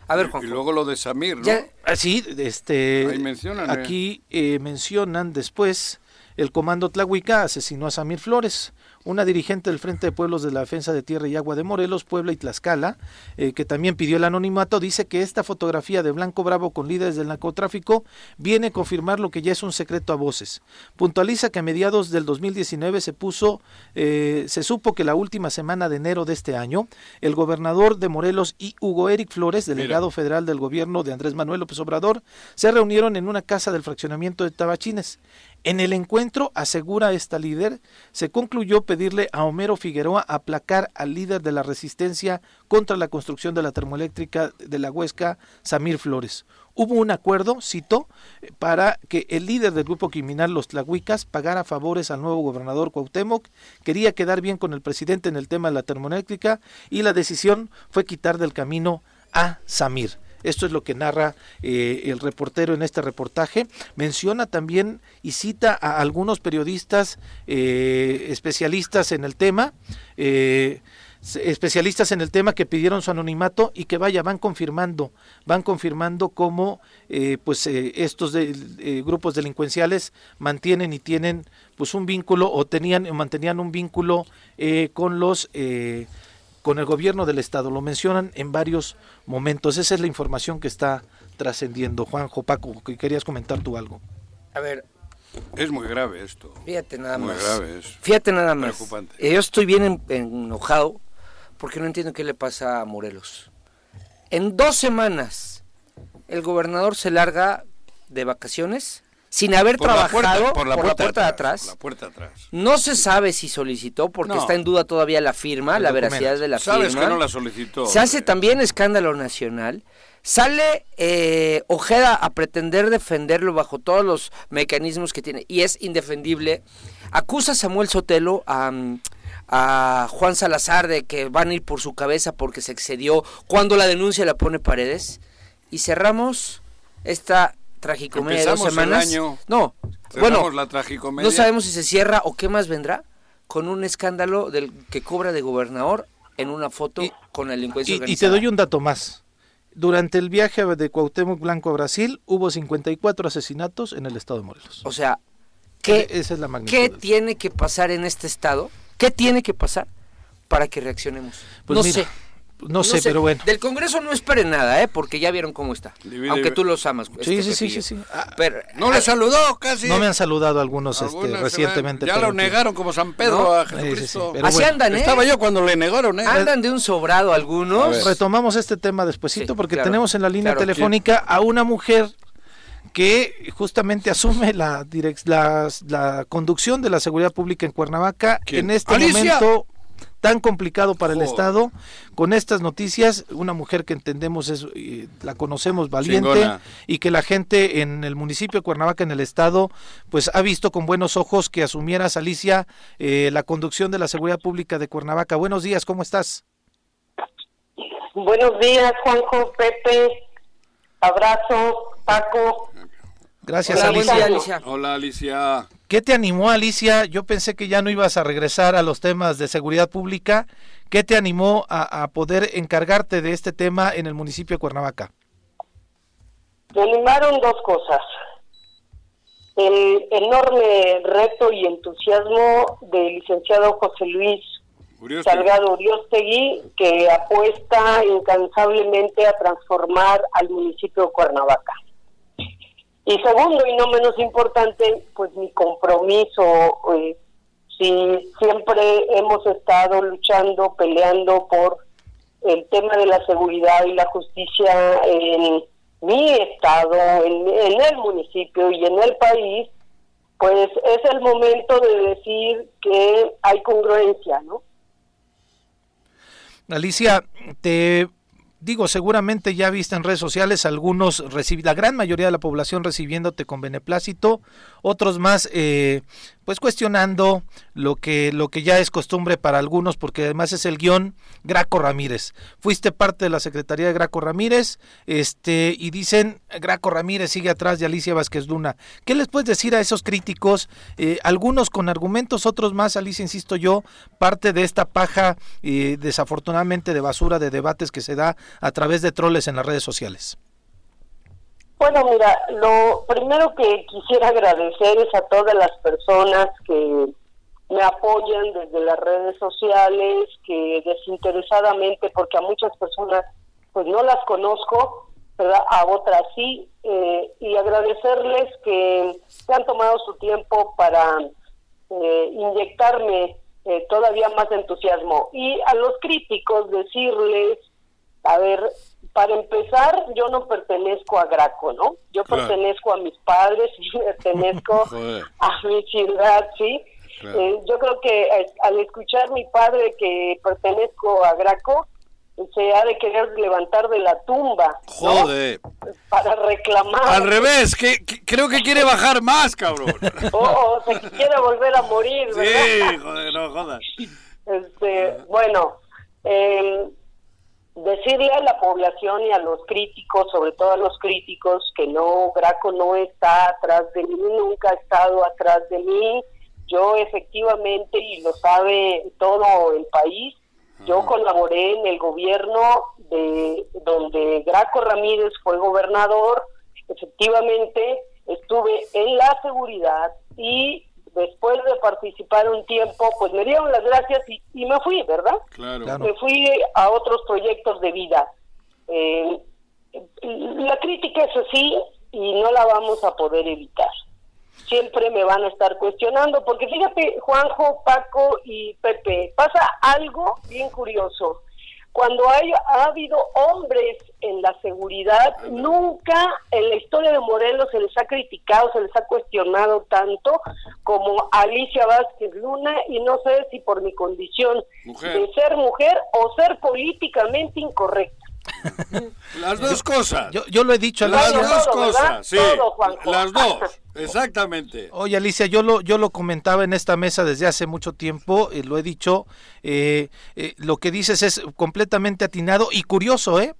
A ver, Y Juanjo. luego lo de Samir, ¿no? Ya, Así, este, Ahí mencionan, eh. aquí eh, mencionan después el comando Tlahuica asesinó a Samir Flores, una dirigente del Frente de Pueblos de la Defensa de Tierra y Agua de Morelos, Puebla y Tlaxcala, eh, que también pidió el anonimato, dice que esta fotografía de Blanco Bravo con líderes del narcotráfico viene a confirmar lo que ya es un secreto a voces. Puntualiza que a mediados del 2019 se puso, eh, se supo que la última semana de enero de este año, el gobernador de Morelos y Hugo Eric Flores, delegado federal del gobierno de Andrés Manuel López Obrador, se reunieron en una casa del fraccionamiento de Tabachines. En el encuentro, asegura esta líder, se concluyó pedirle a Homero Figueroa aplacar al líder de la resistencia contra la construcción de la termoeléctrica de la Huesca, Samir Flores. Hubo un acuerdo, cito, para que el líder del grupo criminal Los Tlahuicas pagara favores al nuevo gobernador Cuauhtémoc, quería quedar bien con el presidente en el tema de la termoeléctrica y la decisión fue quitar del camino a Samir. Esto es lo que narra eh, el reportero en este reportaje. Menciona también y cita a algunos periodistas eh, especialistas en el tema, eh, especialistas en el tema que pidieron su anonimato y que vaya, van confirmando, van confirmando cómo pues estos grupos delincuenciales mantienen y tienen pues un vínculo o tenían o mantenían un vínculo con los con el gobierno del estado. Lo mencionan en varios momentos. Esa es la información que está trascendiendo. Juanjo, Paco, que querías comentar tú algo. a ver, Es muy grave esto. Fíjate nada Muy más. grave es. Fíjate nada más. Preocupante. Yo estoy bien en- enojado porque no entiendo qué le pasa a Morelos. En dos semanas, el gobernador se larga de vacaciones sin haber Por trabajado por la puerta, de atrás. No se sabe si solicitó porque No. está en duda todavía la firma, El la documento. veracidad de la Sabes firma. que no la solicitó. Se hace también escándalo nacional. Sale eh, Ojeda a pretender defenderlo bajo todos los mecanismos que tiene y es indefendible. Acusa a Samuel Sotelo a, a Juan Salazar de que van a ir por su cabeza porque se excedió cuando la denuncia la pone Paredes. Y cerramos esta tragicomedia de dos Empezamos el semanas. año, no, bueno, la tragicomedia. no sabemos si se cierra o qué más vendrá con un escándalo del que cobra de gobernador en una foto Y- con la delincuencia Y, y te doy un dato más. Durante el viaje de Cuauhtémoc Blanco a Brasil hubo 54 asesinatos en el estado de Morelos. O sea, ¿qué, Esa es la magnitud. ¿qué tiene que pasar en este estado? ¿Qué tiene que pasar para que reaccionemos? Pues no mira, sé. No sé, pero bueno. Del Congreso no esperen nada, ¿eh? Porque ya vieron cómo está. Divide- Aunque tú los amas. Sí, este sí, sí, sí, sí. Ah, Pero, No le saludó casi. no me han saludado algunos este, recientemente. Ya lo que- negaron como San Pedro No. a Sí, sí, sí, Jesucristo. pero Así bueno, andan, ¿eh? Estaba yo cuando le negaron, ¿eh? Andan de un sobrado algunos. Retomamos este tema despuesito Sí, porque claro, tenemos en la línea claro. telefónica a una mujer que justamente asume la, la, la conducción de la seguridad pública en Cuernavaca ¿Quién? en este ¡Alicia! momento tan complicado para el. Estado. Con estas noticias, una mujer que entendemos es, eh, la conocemos valiente Chingona. y que la gente en el municipio de Cuernavaca, en el Estado, pues ha visto con buenos ojos que asumieras, Alicia, eh, la conducción de la seguridad pública de Cuernavaca. Buenos días, ¿cómo estás? Buenos días, Juanjo, Pepe. Abrazo, Paco. Gracias, Hola, Alicia. Alicia. Hola, Alicia. ¿Qué te animó, Alicia? Yo pensé que ya no ibas a regresar a los temas de seguridad pública. ¿Qué te animó a, a poder encargarte de este tema en el municipio de Cuernavaca? Me animaron dos cosas. El enorme reto y entusiasmo del licenciado José Luis Urioste. Salgado Uriostegui, que apuesta incansablemente a transformar al municipio de Cuernavaca. Y segundo, y no menos importante, pues mi compromiso, eh, si siempre hemos estado luchando, peleando por el tema de la seguridad y la justicia en mi estado, en, en el municipio y en el país, pues es el momento de decir que hay congruencia, ¿no? Alicia, te digo, seguramente ya viste en redes sociales algunos, la gran mayoría de la población recibiéndote con beneplácito, otros más, eh, pues cuestionando lo que, lo que ya es costumbre para algunos, porque además es el guion Graco Ramírez. Fuiste parte de la Secretaría de Graco Ramírez, este, y dicen, Graco Ramírez sigue atrás de Alicia Vázquez Luna. ¿Qué les puedes decir a esos críticos? Eh, algunos con argumentos, otros más, Alicia, insisto yo, parte de esta paja, eh, desafortunadamente, de basura de debates que se da a través de troles en las redes sociales. Bueno, mira, lo primero que quisiera agradecer es a todas las personas que me apoyan desde las redes sociales, que desinteresadamente, porque a muchas personas pues no las conozco, ¿verdad? a otras sí, eh, y agradecerles que se han tomado su tiempo para eh, inyectarme eh, todavía más entusiasmo. Y a los críticos decirles, a ver, para empezar, yo no pertenezco a Graco, ¿no? Yo Claro. pertenezco a mis padres [LAUGHS] y pertenezco [LAUGHS] a mi ciudad, ¿sí? Claro. Eh, yo creo que eh, al escuchar mi padre que pertenezco a Graco, se ha de querer levantar de la tumba, ¿no? Joder. Para reclamar. Al revés, que, que- creo que quiere bajar más, cabrón. [LAUGHS] O, o se quiere volver a morir, ¿verdad? Sí, joder, no jodas. Este, bueno, eh, decirle a la población y a los críticos, sobre todo a los críticos, que no, Graco no está atrás de mí, nunca ha estado atrás de mí. Yo efectivamente, y lo sabe todo el país, yo colaboré en el gobierno de donde Graco Ramírez fue gobernador, efectivamente estuve en la seguridad y después de participar un tiempo, pues me dieron las gracias y, y me fui, ¿verdad? Claro. Claro. Me fui a otros proyectos de vida. Eh, la crítica es así y no la vamos a poder evitar. siempre me van a estar cuestionando, porque fíjate, Juanjo, Paco y Pepe, pasa algo bien curioso. Cuando hay, ha habido hombres en la seguridad, nunca en la historia de Morelos se les ha criticado, se les ha cuestionado tanto como Alicia Vázquez Luna, y no sé si por mi condición de ser mujer o ser políticamente incorrecta. Las dos cosas. Yo, lo he dicho, Las dos cosas, sí. Las dos, exactamente. Oye, Alicia, yo lo, yo lo comentaba en esta mesa desde hace mucho tiempo, y lo he dicho, eh, eh, lo que dices es completamente atinado y curioso, ¿eh?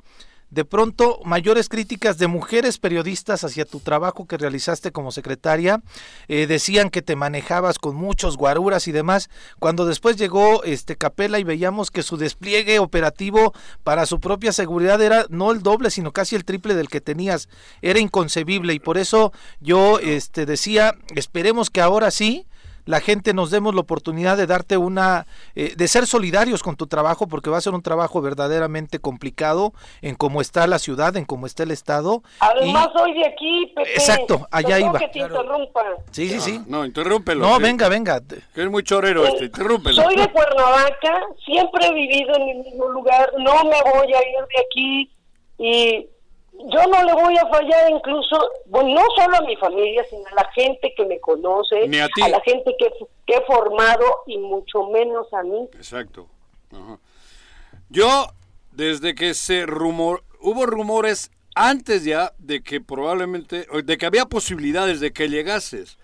De pronto mayores críticas de mujeres periodistas hacia tu trabajo que realizaste como secretaria. Eh, decían que te manejabas con muchos guaruras y demás. Cuando después llegó este Capela y veíamos que su despliegue operativo para su propia seguridad era no el doble, sino casi el triple del que tenías. Era inconcebible y por eso yo este decía, esperemos que ahora sí la gente nos demos la oportunidad de darte una, eh, de ser solidarios con tu trabajo, porque va a ser un trabajo verdaderamente complicado en cómo está la ciudad, en cómo está el Estado. Además, soy de aquí, Pepe. Exacto, allá iba. que te interrumpa. Sí, sí, sí. No, interrúmpelo. No, venga, venga. Que es muy chorero este, interrúmpelo. Soy de Cuernavaca, siempre he vivido en el mismo lugar, no me voy a ir de aquí y yo no le voy a fallar incluso, bueno, no solo a mi familia, sino a la gente que me conoce, a, la gente que, he formado y mucho menos a mí. Exacto. Yo, desde que se rumor, hubo rumores antes ya de que probablemente, de que había posibilidades de que llegases.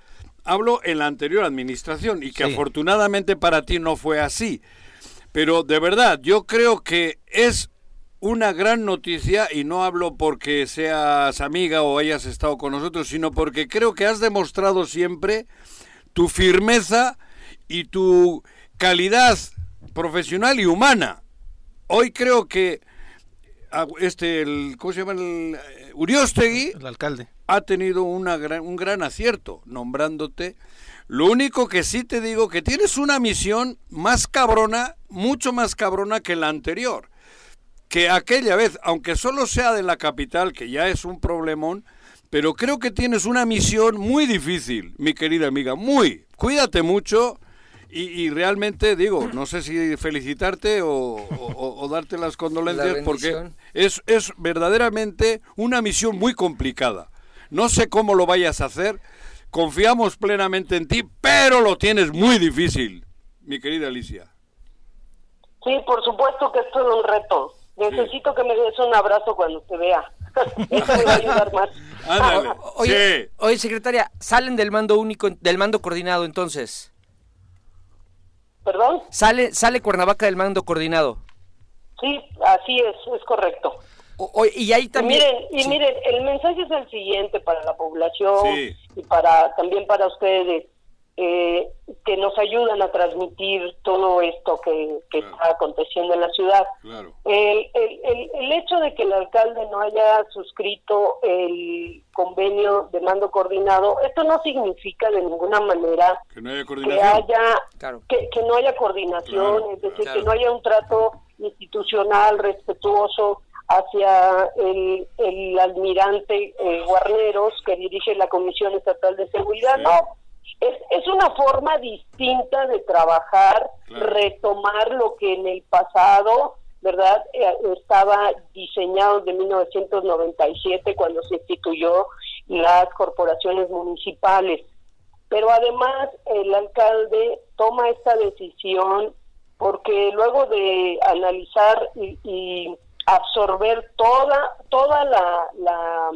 Hablo en la anterior administración y que afortunadamente para ti no fue así. Pero de verdad, yo creo que es una gran noticia y no hablo porque seas amiga o hayas estado con nosotros, sino porque creo que has demostrado siempre tu firmeza y tu calidad profesional y humana. Hoy creo que ah, este el ¿cómo se llama el eh, Uriostegui, el alcalde, ha tenido una gran, un gran acierto nombrándote. Lo único que sí te digo que tienes una misión más cabrona, mucho más cabrona que la anterior que aquella vez, aunque solo sea de la capital, que ya es un problemón, pero creo que tienes una misión muy difícil, mi querida amiga, muy. Cuídate mucho y, realmente digo, no sé si felicitarte o, darte las condolencias porque es, es verdaderamente una misión muy complicada. No sé cómo lo vayas a hacer, confiamos plenamente en ti, pero lo tienes muy difícil, mi querida Alicia. Sí, por supuesto que esto es un reto. Necesito que me des un abrazo cuando te vea. [LAUGHS] Eso me va a ayudar más. Ah, oye, oye, secretaria, salen del mando único, del mando coordinado entonces. ¿Perdón? Sale, sale Cuernavaca del mando coordinado. Sí, así es, es correcto. y ahí también. miren, y miren, el mensaje es el siguiente para la población y para también para ustedes eh, que nos ayudan a transmitir todo esto que, está aconteciendo en la ciudad. El, el, el, hecho de que el alcalde no haya suscrito el convenio de mando coordinado, esto no significa de ninguna manera que no haya coordinación, que, que, no haya coordinación es decir, que no haya un trato institucional respetuoso hacia el, el almirante eh, Guarneros que dirige la Comisión Estatal de Seguridad. No, es, es una forma distinta de trabajar, retomar lo que en el pasado, ¿verdad? Eh, estaba diseñado de 1997 cuando se instituyó las corporaciones municipales. Pero además el alcalde toma esta decisión porque luego de analizar y, absorber toda toda la, la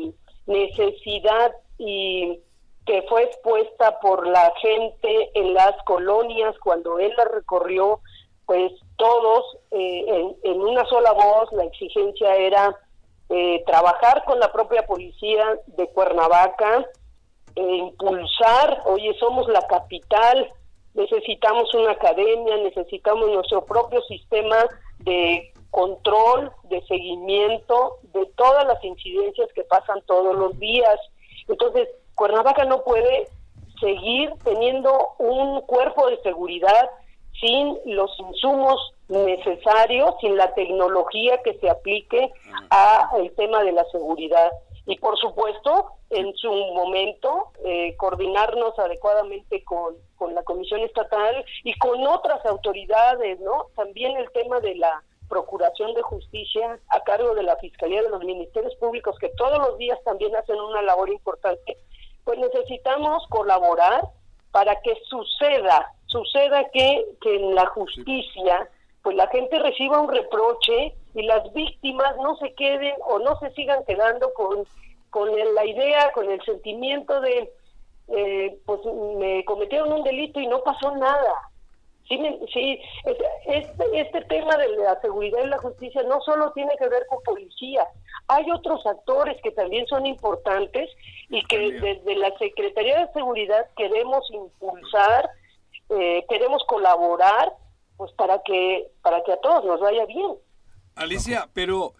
necesidad y que fue expuesta por la gente en las colonias cuando él la recorrió, pues todos eh, en, una sola voz, la exigencia era eh, trabajar con la propia policía de Cuernavaca, e impulsar, oye, somos la capital, necesitamos una academia, necesitamos nuestro propio sistema de control, de seguimiento de todas las incidencias que pasan todos los días. Entonces, Cuernavaca no puede seguir teniendo un cuerpo de seguridad sin los insumos necesarios, sin la tecnología que se aplique a el tema de la seguridad. y por supuesto en su momento eh, coordinarnos adecuadamente con, con la Comisión Estatal y con otras autoridades, ¿no? También el tema de la Procuración de Justicia a cargo de la Fiscalía de los Ministerios Públicos, que todos los días también hacen una labor importante, pues necesitamos colaborar para que suceda, suceda que, que en la justicia pues la gente reciba un reproche y las víctimas no se queden o no se sigan quedando con, con la idea, con el sentimiento de, eh, pues me cometieron un delito y no pasó nada. Sí, sí este, este tema de la seguridad y la justicia no solo tiene que ver con policía, hay otros actores que también son importantes y que desde la Secretaría de Seguridad queremos impulsar, eh, queremos colaborar pues para que para que a todos nos vaya bien. Alicia, pero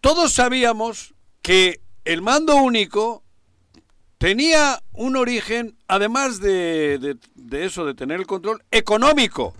todos sabíamos que el mando único tenía un origen, además de, de, eso, de tener el control económico.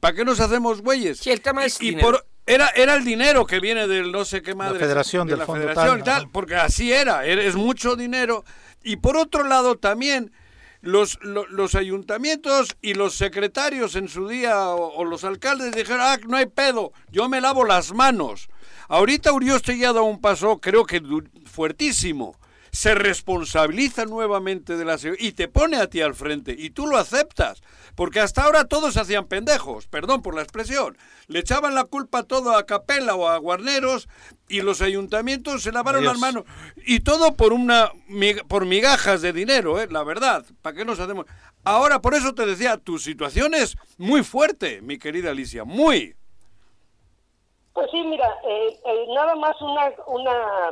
¿Para qué nos hacemos güeyes? Sí, el tema es y, por, era, era el dinero que viene del no sé qué madre. La federación, de la federación y tal, porque así era, es mucho dinero. Y por otro lado también los, los, ayuntamientos y los secretarios en su día o, los alcaldes dijeron, ah, no hay pedo, yo me lavo las manos. Ahorita Urioste ya da un paso, creo que fuertísimo. Se responsabiliza nuevamente de la seguridad y te pone a ti al frente y tú lo aceptas. Porque hasta ahora todos hacían pendejos, perdón por la expresión. Le echaban la culpa todo a Capela o a Guarneros y los ayuntamientos se lavaron las manos. Y todo por una por migajas de dinero, ¿eh? la verdad. ¿Para qué nos hacemos? Ahora, por eso te decía, tu situación es muy fuerte, mi querida Alicia, muy. Pues sí, mira, eh, eh, nada más una, una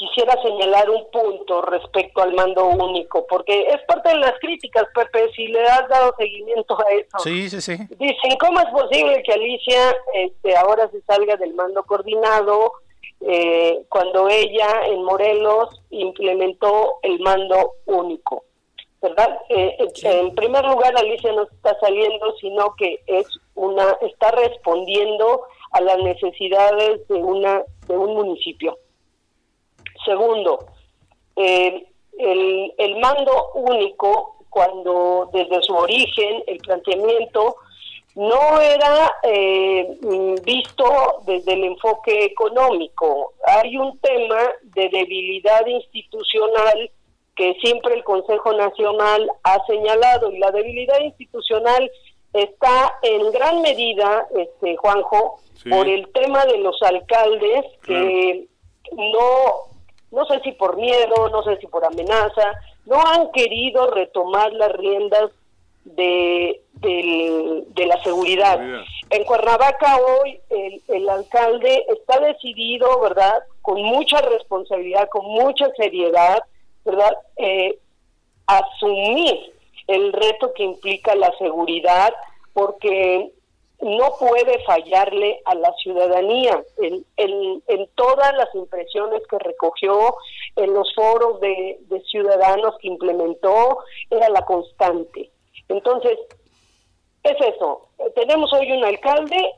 quisiera señalar un punto respecto al mando único, porque es parte de las críticas, Pepe, si le has dado seguimiento a eso. Sí, sí, sí. Dicen, ¿cómo es posible que Alicia este, ahora se salga del mando coordinado eh, cuando ella en Morelos implementó el mando único? ¿Verdad? Eh, en primer lugar, Alicia no está saliendo, sino que es una está respondiendo a las necesidades de una de un municipio Segundo, el, el mando único, cuando desde su origen el planteamiento no era eh, visto desde el enfoque económico. Hay un tema de debilidad institucional que siempre el Consejo Nacional ha señalado y la debilidad institucional está en gran medida, este Juanjo, por el tema de los alcaldes que no no sé si por miedo, no sé si por amenaza, no han querido retomar las riendas de, de, la seguridad. En Cuernavaca hoy el, el, alcalde está decidido, ¿verdad? Con mucha responsabilidad, con mucha seriedad, ¿verdad? Eh, asumir el reto que implica la seguridad, porque no puede fallarle a la ciudadanía. En, en, todas las impresiones que recogió, en los foros de, ciudadanos que implementó, era la constante. Entonces, es eso. Tenemos hoy un alcalde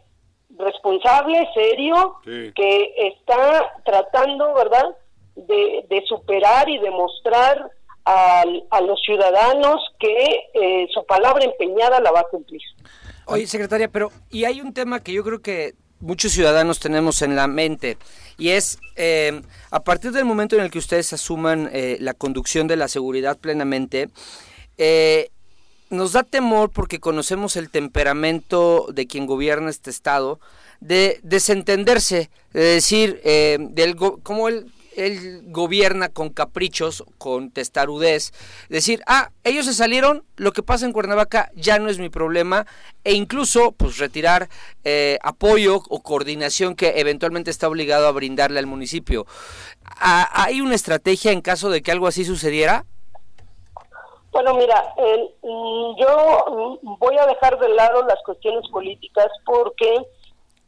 responsable, serio, que está tratando, ¿verdad?, de, de superar y demostrar a, a los ciudadanos que eh, su palabra empeñada la va a cumplir. Oye, secretaria, pero y hay un tema que yo creo que muchos ciudadanos tenemos en la mente y es eh, a partir del momento en el que ustedes asuman eh, la conducción de la seguridad plenamente, eh, nos da temor porque conocemos el temperamento de quien gobierna este estado de desentenderse, de decir, del cómo él él gobierna con caprichos, con testarudez, decir, ah, ellos se salieron, lo que pasa en Cuernavaca ya no es mi problema, e incluso pues retirar eh, apoyo o coordinación que eventualmente está obligado a brindarle al municipio. ¿Hay una estrategia en caso de que algo así sucediera? Bueno, mira, mm, yo mm, voy a dejar de lado las cuestiones políticas porque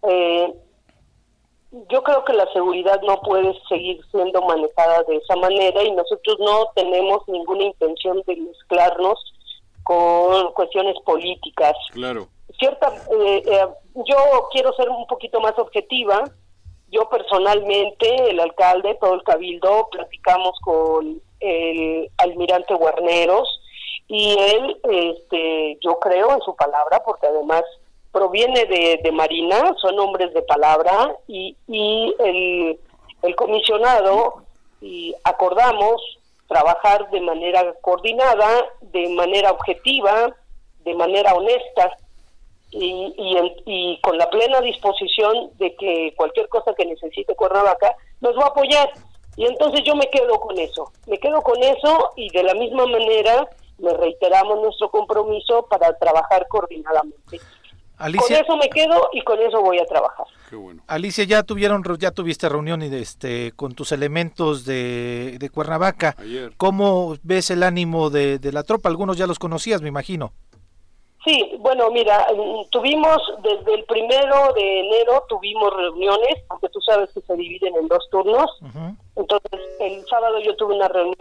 eh, yo creo que la seguridad no puede seguir siendo manejada de esa manera y nosotros no tenemos ninguna intención de mezclarnos con cuestiones políticas. Claro. Cierta, eh, eh, yo quiero ser un poquito más objetiva. yo personalmente, el alcalde, todo el cabildo, platicamos con el almirante Guarneros y él, este, yo creo en su palabra, porque además proviene de, de Marina, son hombres de palabra y, y el, el comisionado y acordamos trabajar de manera coordinada, de manera objetiva, de manera honesta y, y, y, con la plena disposición de que cualquier cosa que necesite Cuernavaca nos va a apoyar. Y entonces yo me quedo con eso, me quedo con eso y de la misma manera le reiteramos nuestro compromiso para trabajar coordinadamente. Alicia, con eso me quedo y con eso voy a trabajar. Qué bueno. Alicia, ya tuvieron, ya tuviste reunión y de este, con tus elementos de, de Cuernavaca. Ayer. ¿Cómo ves el ánimo de, de, la tropa? Algunos ya los conocías, me imagino. Sí, bueno, mira, tuvimos desde el primero de enero tuvimos reuniones, aunque tú sabes que se dividen en dos turnos. Uh -huh. Entonces, el sábado yo tuve una reunión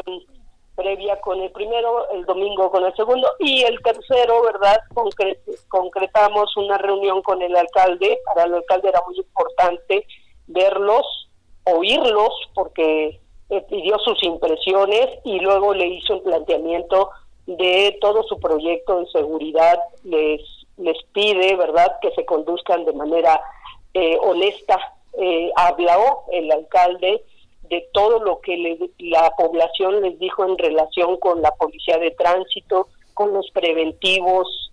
previa con el primero, el domingo con el segundo y el tercero, ¿verdad? Concre concretamos una reunión con el alcalde. Para el alcalde era muy importante verlos, oírlos, porque pidió sus impresiones y luego le hizo un planteamiento de todo su proyecto de seguridad. Les, les pide, ¿verdad?, que se conduzcan de manera eh, honesta. Eh, habló el alcalde de todo lo que le, la población les dijo en relación con la policía de tránsito, con los preventivos,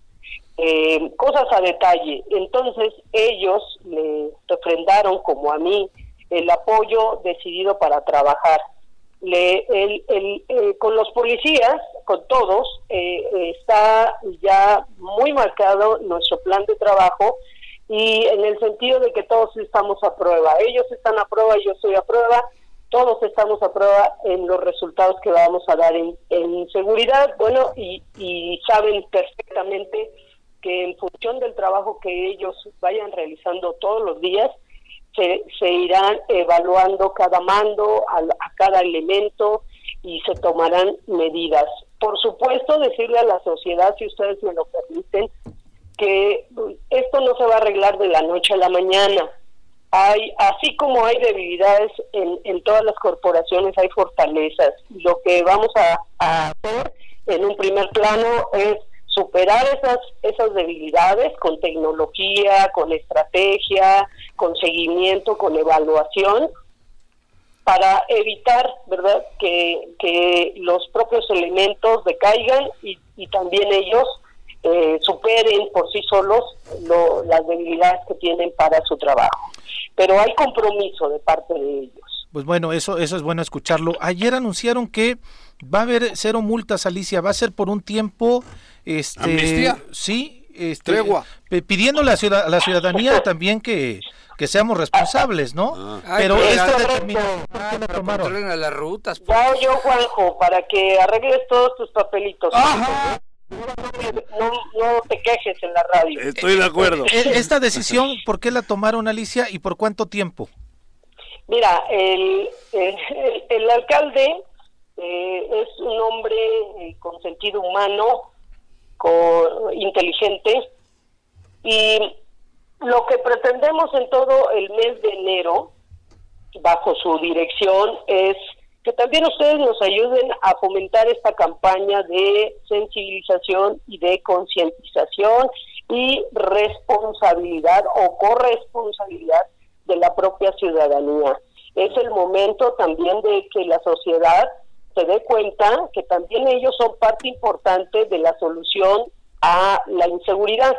eh, cosas a detalle. Entonces ellos le refrendaron, como a mí, el apoyo decidido para trabajar. Le, el, eh, con los policías, con todos, eh, está ya muy marcado nuestro plan de trabajo y en el sentido de que todos estamos a prueba. Ellos están a prueba, yo estoy a prueba todos estamos a prueba en los resultados que vamos a dar en, seguridad, bueno, y, y, saben perfectamente que en función del trabajo que ellos vayan realizando todos los días, se, se irán evaluando cada mando, a, a cada elemento y se tomarán medidas. Por supuesto, decirle a la sociedad, si ustedes me lo permiten, que esto no se va a arreglar de la noche a la mañana hay, así como hay debilidades en, en todas las corporaciones, hay fortalezas. Lo que vamos a, hacer en un primer plano es superar esas esas debilidades con tecnología, con estrategia, con seguimiento, con evaluación para evitar, ¿verdad?, que, que los propios elementos decaigan y, y también ellos eh, superen por sí solos lo, las debilidades que tienen para su trabajo pero hay compromiso de parte de ellos. Pues bueno, eso, eso es bueno escucharlo. Ayer anunciaron que va a haber cero multas, Alicia, va a ser por un tiempo, este, ¿Amnistía? sí, este, Tregua. pidiéndole a, ciudad, a la ciudadanía también que, que seamos responsables, ¿no? Ah. Pero Ay, esta determinación, ah, tomaron? a las rutas. Pues. Ya yo, Juanjo, para que arregles todos tus papelitos. Ajá. No, no, te quejes en la radio. Estoy de acuerdo. E, ¿Esta decisión por qué la tomaron, Alicia, y por cuánto tiempo? Mira, el, el, el alcalde eh, es un hombre eh, con sentido humano, con, inteligente, y lo que pretendemos en todo el mes de enero, bajo su dirección, es que también ustedes nos ayuden a fomentar esta campaña de sensibilización y de concientización y responsabilidad o corresponsabilidad de la propia ciudadanía. Es el momento también de que la sociedad se dé cuenta que también ellos son parte importante de la solución a la inseguridad.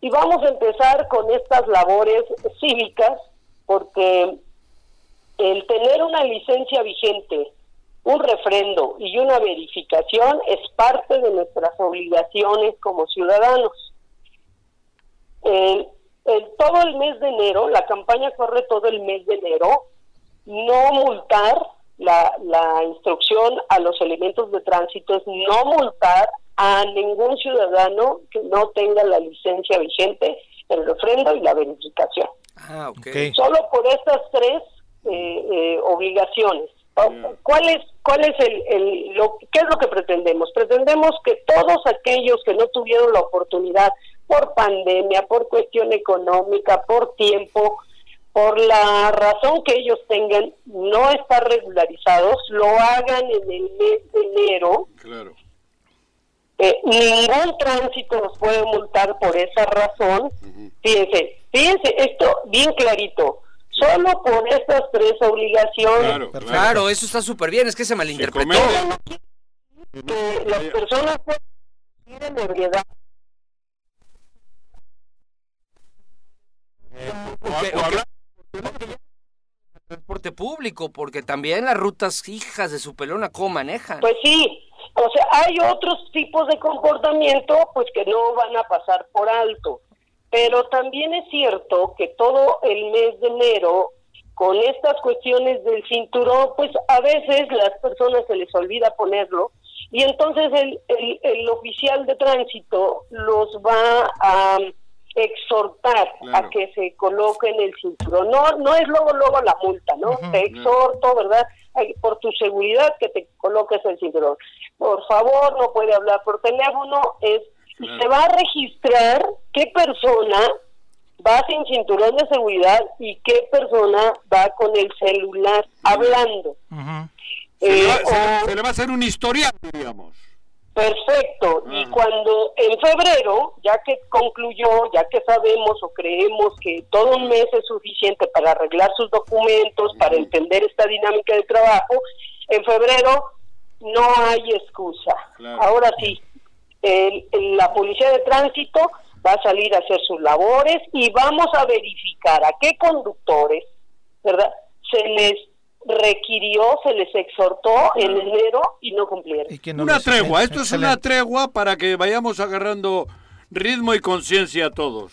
Y vamos a empezar con estas labores cívicas porque el tener una licencia vigente, un refrendo y una verificación es parte de nuestras obligaciones como ciudadanos. El, el, todo el mes de enero, la campaña corre todo el mes de enero, no multar, la, la instrucción a los elementos de tránsito es no multar a ningún ciudadano que no tenga la licencia vigente, el refrendo y la verificación. Ah, okay. Solo por estas tres eh, eh, obligaciones. ¿Cuál es, cuál es el, el lo, qué es lo que pretendemos? Pretendemos que todos aquellos que no tuvieron la oportunidad por pandemia, por cuestión económica, por tiempo, por la razón que ellos tengan, no estar regularizados, lo hagan en el mes de enero. Claro. Eh, ningún tránsito los puede multar por esa razón. Fíjense, fíjense esto bien clarito. Solo por estas tres obligaciones. Claro, Claro, claro. eso está súper bien, es que se malinterpretó. comete. que las personas pueden ir en ebriedad. Hablar- transporte público, porque también las rutas hijas de su pelona, ¿cómo manejan? Pues sí, o sea, hay otros tipos de comportamiento pues que no van a pasar por alto. Pero también es cierto que todo el mes de enero, con estas cuestiones del cinturón, pues a veces las personas se les olvida ponerlo y entonces el, el, el oficial de tránsito los va a exhortar Claro. a que se coloquen el cinturón. No, no es luego, luego la multa, ¿no? Te exhorto, ¿verdad? Por tu seguridad que te coloques el cinturón. Por favor, no puede hablar por teléfono, es Claro. se va a registrar qué persona va sin cinturón de seguridad y qué persona va con el celular hablando. Ujú. se, le Eh, va, o- se le va a hacer un historial, diríamos. Perfecto. Y Ah. cuando en febrero, ya que concluyó, ya que sabemos o creemos que todo un mes es suficiente para arreglar sus documentos, para entender esta dinámica de trabajo, en febrero no hay excusa. Claro. Ahora sí, el- el- la policía de tránsito va a salir a hacer sus labores y vamos a verificar a qué conductores, ¿verdad? Se les requirió, se les exhortó en enero y no cumplieron. Y que no una tregua, esto es una tregua para que vayamos agarrando ritmo y conciencia todos,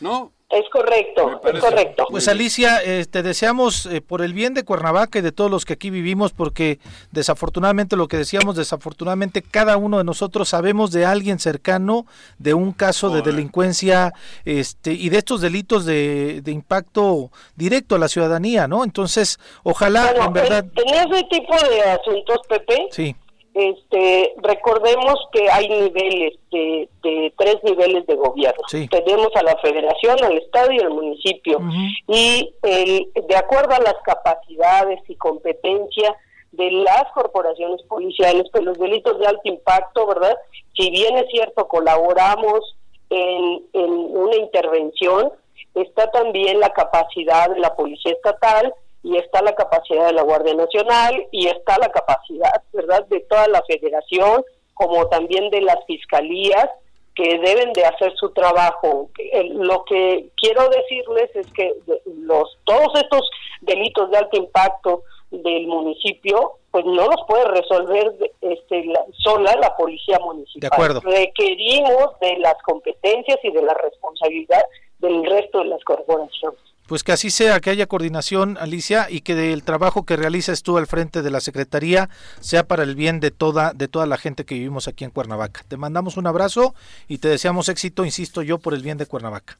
¿no? Es correcto, es correcto. Pues Alicia, eh, te deseamos eh, por el bien de Cuernavaca y de todos los que aquí vivimos, porque desafortunadamente lo que decíamos, desafortunadamente cada uno de nosotros sabemos de alguien cercano de un caso de delincuencia este, y de estos delitos de, de impacto directo a la ciudadanía, ¿no? Entonces, ojalá, Bueno, en verdad, en, en ese tipo de asuntos, Pepe, sí, este, recordemos que hay niveles, de, de tres niveles de gobierno. Sí. Tenemos a la federación, al estado y al municipio. Y el, de acuerdo a las capacidades y competencia de las corporaciones policiales, pues los delitos de alto impacto, ¿verdad? Si bien es cierto, colaboramos en, en una intervención, está también la capacidad de la Policía Estatal y está la capacidad de la Guardia Nacional y está la capacidad, ¿verdad?, de toda la federación, como también de las fiscalías que deben de hacer su trabajo. Lo que quiero decirles es que los todos estos delitos de alto impacto del municipio, pues no los puede resolver este, la- sola la policía municipal. De acuerdo. Requerimos de las competencias y de la responsabilidad del resto de las corporaciones. Pues que así sea, que haya coordinación, Alicia, y que el trabajo que realices tú al frente de la Secretaría sea para el bien de toda, de toda la gente que vivimos aquí en Cuernavaca. Te mandamos un abrazo y te deseamos éxito, insisto yo, por el bien de Cuernavaca.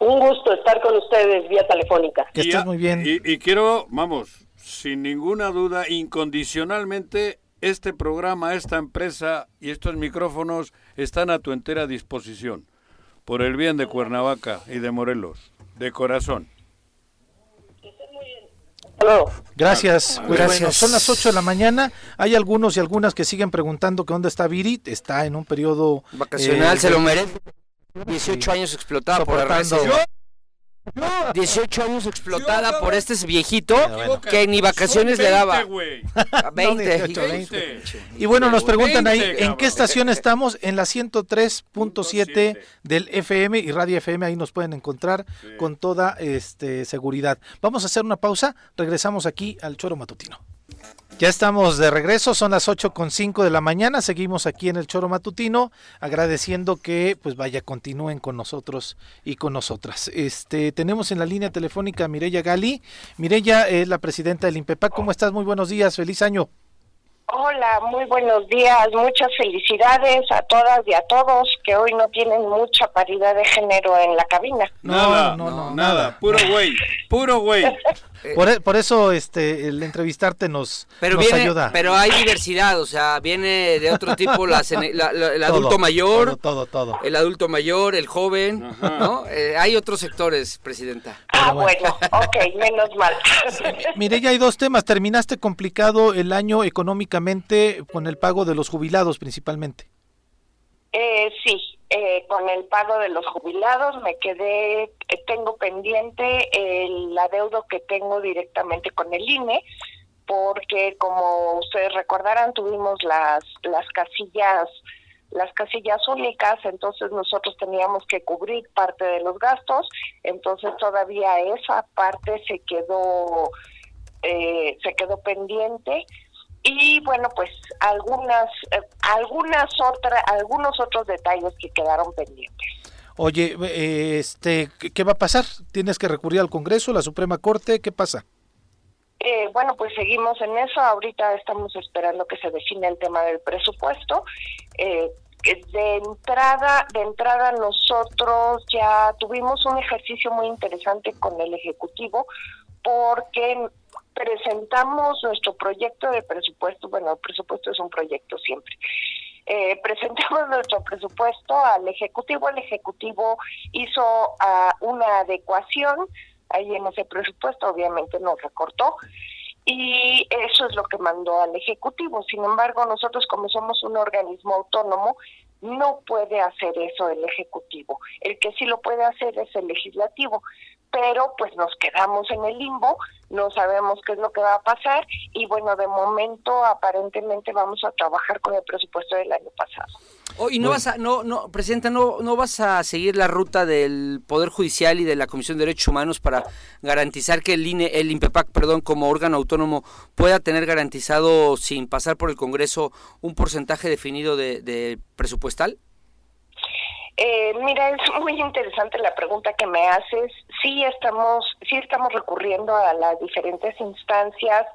Un gusto estar con ustedes vía telefónica. Que estés muy bien. Y, y quiero, vamos, sin ninguna duda, incondicionalmente, este programa, esta empresa y estos micrófonos están a tu entera disposición. Por el bien de Cuernavaca y de Morelos. De corazón. Gracias. Pues Gracias. bueno, son las 8 de la mañana. Hay algunos y algunas que siguen preguntando que dónde está Viri. Está en un periodo Vacacional, eh, se lo merece. 18 años explotada por Soportando. RC. 18 años explotada por este viejito bueno. que ni vacaciones le daba. 20, güey. A 20. 18, 20. Y bueno, nos preguntan ahí 20, en qué estación estamos, en la 103.7 del FM y Radio FM, ahí nos pueden encontrar con toda este seguridad. Vamos a hacer una pausa, regresamos aquí al Choro Matutino. Ya estamos de regreso, son las 8.5 de la mañana, seguimos aquí en el Choro Matutino, agradeciendo que pues vaya, continúen con nosotros y con nosotras. Este, tenemos en la línea telefónica a Mireya Gali. Mireya es la presidenta del INPEPAC, ¿cómo estás? Muy buenos días, feliz año. Hola, muy buenos días, muchas felicidades a todas y a todos que hoy no tienen mucha paridad de género en la cabina. No, nada, no, no, nada, nada. puro güey, puro güey. [LAUGHS] Eh, por, e, por, eso este el entrevistarte nos, pero nos ayuda. Pero hay diversidad, o sea, viene de otro [LAUGHS] tipo la, el adulto mayor, todo, todo, el adulto mayor, el joven, ¿no? Eh, hay otros sectores, presidenta. Ah, bueno, ok, menos mal. [LAUGHS] Mire, ya hay dos temas. Terminaste complicado el año económicamente con el pago de los jubilados principalmente. Eh, sí, eh, con el pago de los jubilados me quedé, eh, tengo pendiente el adeudo que tengo directamente con el INE, porque como ustedes recordarán, tuvimos las, las casillas las casillas únicas, entonces nosotros teníamos que cubrir parte de los gastos, entonces todavía esa parte se quedó eh, se quedó pendiente y bueno pues algunas eh, algunas otras algunos otros detalles que quedaron pendientes oye eh, este qué va a pasar tienes que recurrir al Congreso la Suprema Corte qué pasa eh, bueno, pues seguimos en eso. Ahorita estamos esperando que se define el tema del presupuesto. Eh, de entrada, de entrada nosotros ya tuvimos un ejercicio muy interesante con el ejecutivo porque presentamos nuestro proyecto de presupuesto, bueno, el presupuesto es un proyecto siempre. Eh, [LAUGHS] presentamos nuestro presupuesto al Ejecutivo, el Ejecutivo hizo uh, una adecuación, ahí en ese presupuesto obviamente nos recortó, y eso es lo que mandó al Ejecutivo. Sin embargo, nosotros como somos un organismo autónomo, no puede hacer eso el Ejecutivo. El que sí lo puede hacer es el Legislativo pero pues nos quedamos en el limbo, no sabemos qué es lo que va a pasar y bueno, de momento aparentemente vamos a trabajar con el presupuesto del año pasado. Oh, y no vas a, no, no, presidenta, no, no vas a seguir la ruta del Poder Judicial y de la Comisión de Derechos Humanos para garantizar que el INE, el INPEPAC, perdón, como órgano autónomo pueda tener garantizado sin pasar por el Congreso un porcentaje definido de, de presupuestal. Eh, mira, es muy interesante la pregunta que me haces. Sí estamos, sí estamos recurriendo a las diferentes instancias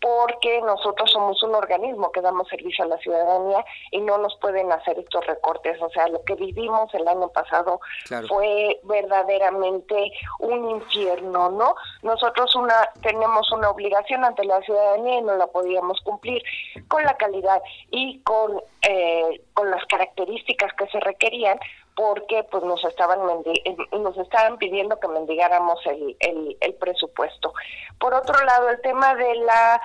porque nosotros somos un organismo que damos servicio a la ciudadanía y no nos pueden hacer estos recortes. O sea, lo que vivimos el año pasado fue verdaderamente un infierno, ¿no? Nosotros una tenemos una obligación ante la ciudadanía y no la podíamos cumplir con la calidad y con eh, con las características que se requerían porque pues nos estaban eh, nos estaban pidiendo que mendigáramos el, el, el presupuesto. Por otro lado, el tema de la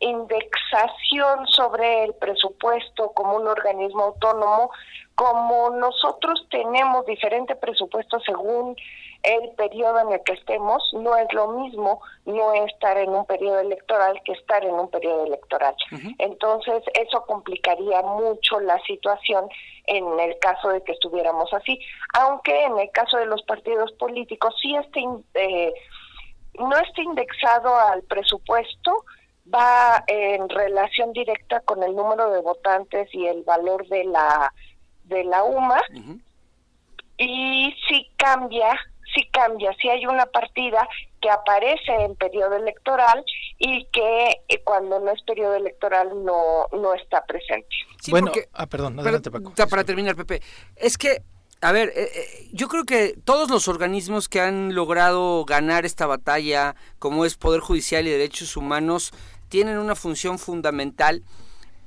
indexación sobre el presupuesto como un organismo autónomo, como nosotros tenemos diferente presupuesto según el periodo en el que estemos, no es lo mismo no estar en un periodo electoral que estar en un periodo electoral. Entonces, eso complicaría mucho la situación en el caso de que estuviéramos así, aunque en el caso de los partidos políticos sí esté, eh, no esté indexado al presupuesto, va en relación directa con el número de votantes y el valor de la de la UMA. Y si cambia sí cambia, si hay una partida que aparece en periodo electoral y que eh, cuando no es periodo electoral no, no está presente. bueno, ah, perdón, adelante Paco. Para terminar, Pepe, es que a ver, eh, eh, yo creo que todos los organismos que han logrado ganar esta batalla, como es Poder Judicial y Derechos Humanos, tienen una función fundamental,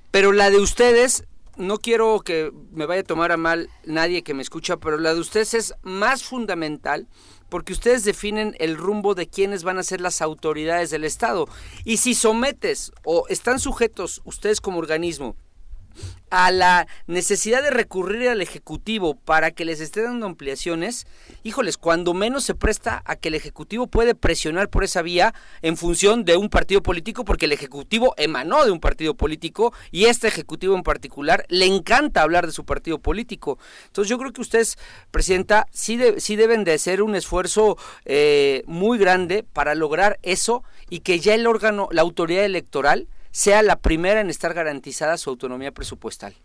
pero la de ustedes no quiero que me vaya a tomar a mal nadie que me escucha, pero la de ustedes es más fundamental porque ustedes definen el rumbo de quiénes van a ser las autoridades del Estado. Y si sometes o están sujetos ustedes como organismo a la necesidad de recurrir al Ejecutivo para que les esté dando ampliaciones, híjoles, cuando menos se presta a que el Ejecutivo puede presionar por esa vía en función de un partido político, porque el Ejecutivo emanó de un partido político y este Ejecutivo en particular le encanta hablar de su partido político. Entonces yo creo que ustedes, Presidenta, sí, sí deben de hacer un esfuerzo eh, muy grande para lograr eso y que ya el órgano, la autoridad electoral, sea la primera en estar garantizada su autonomía presupuestal.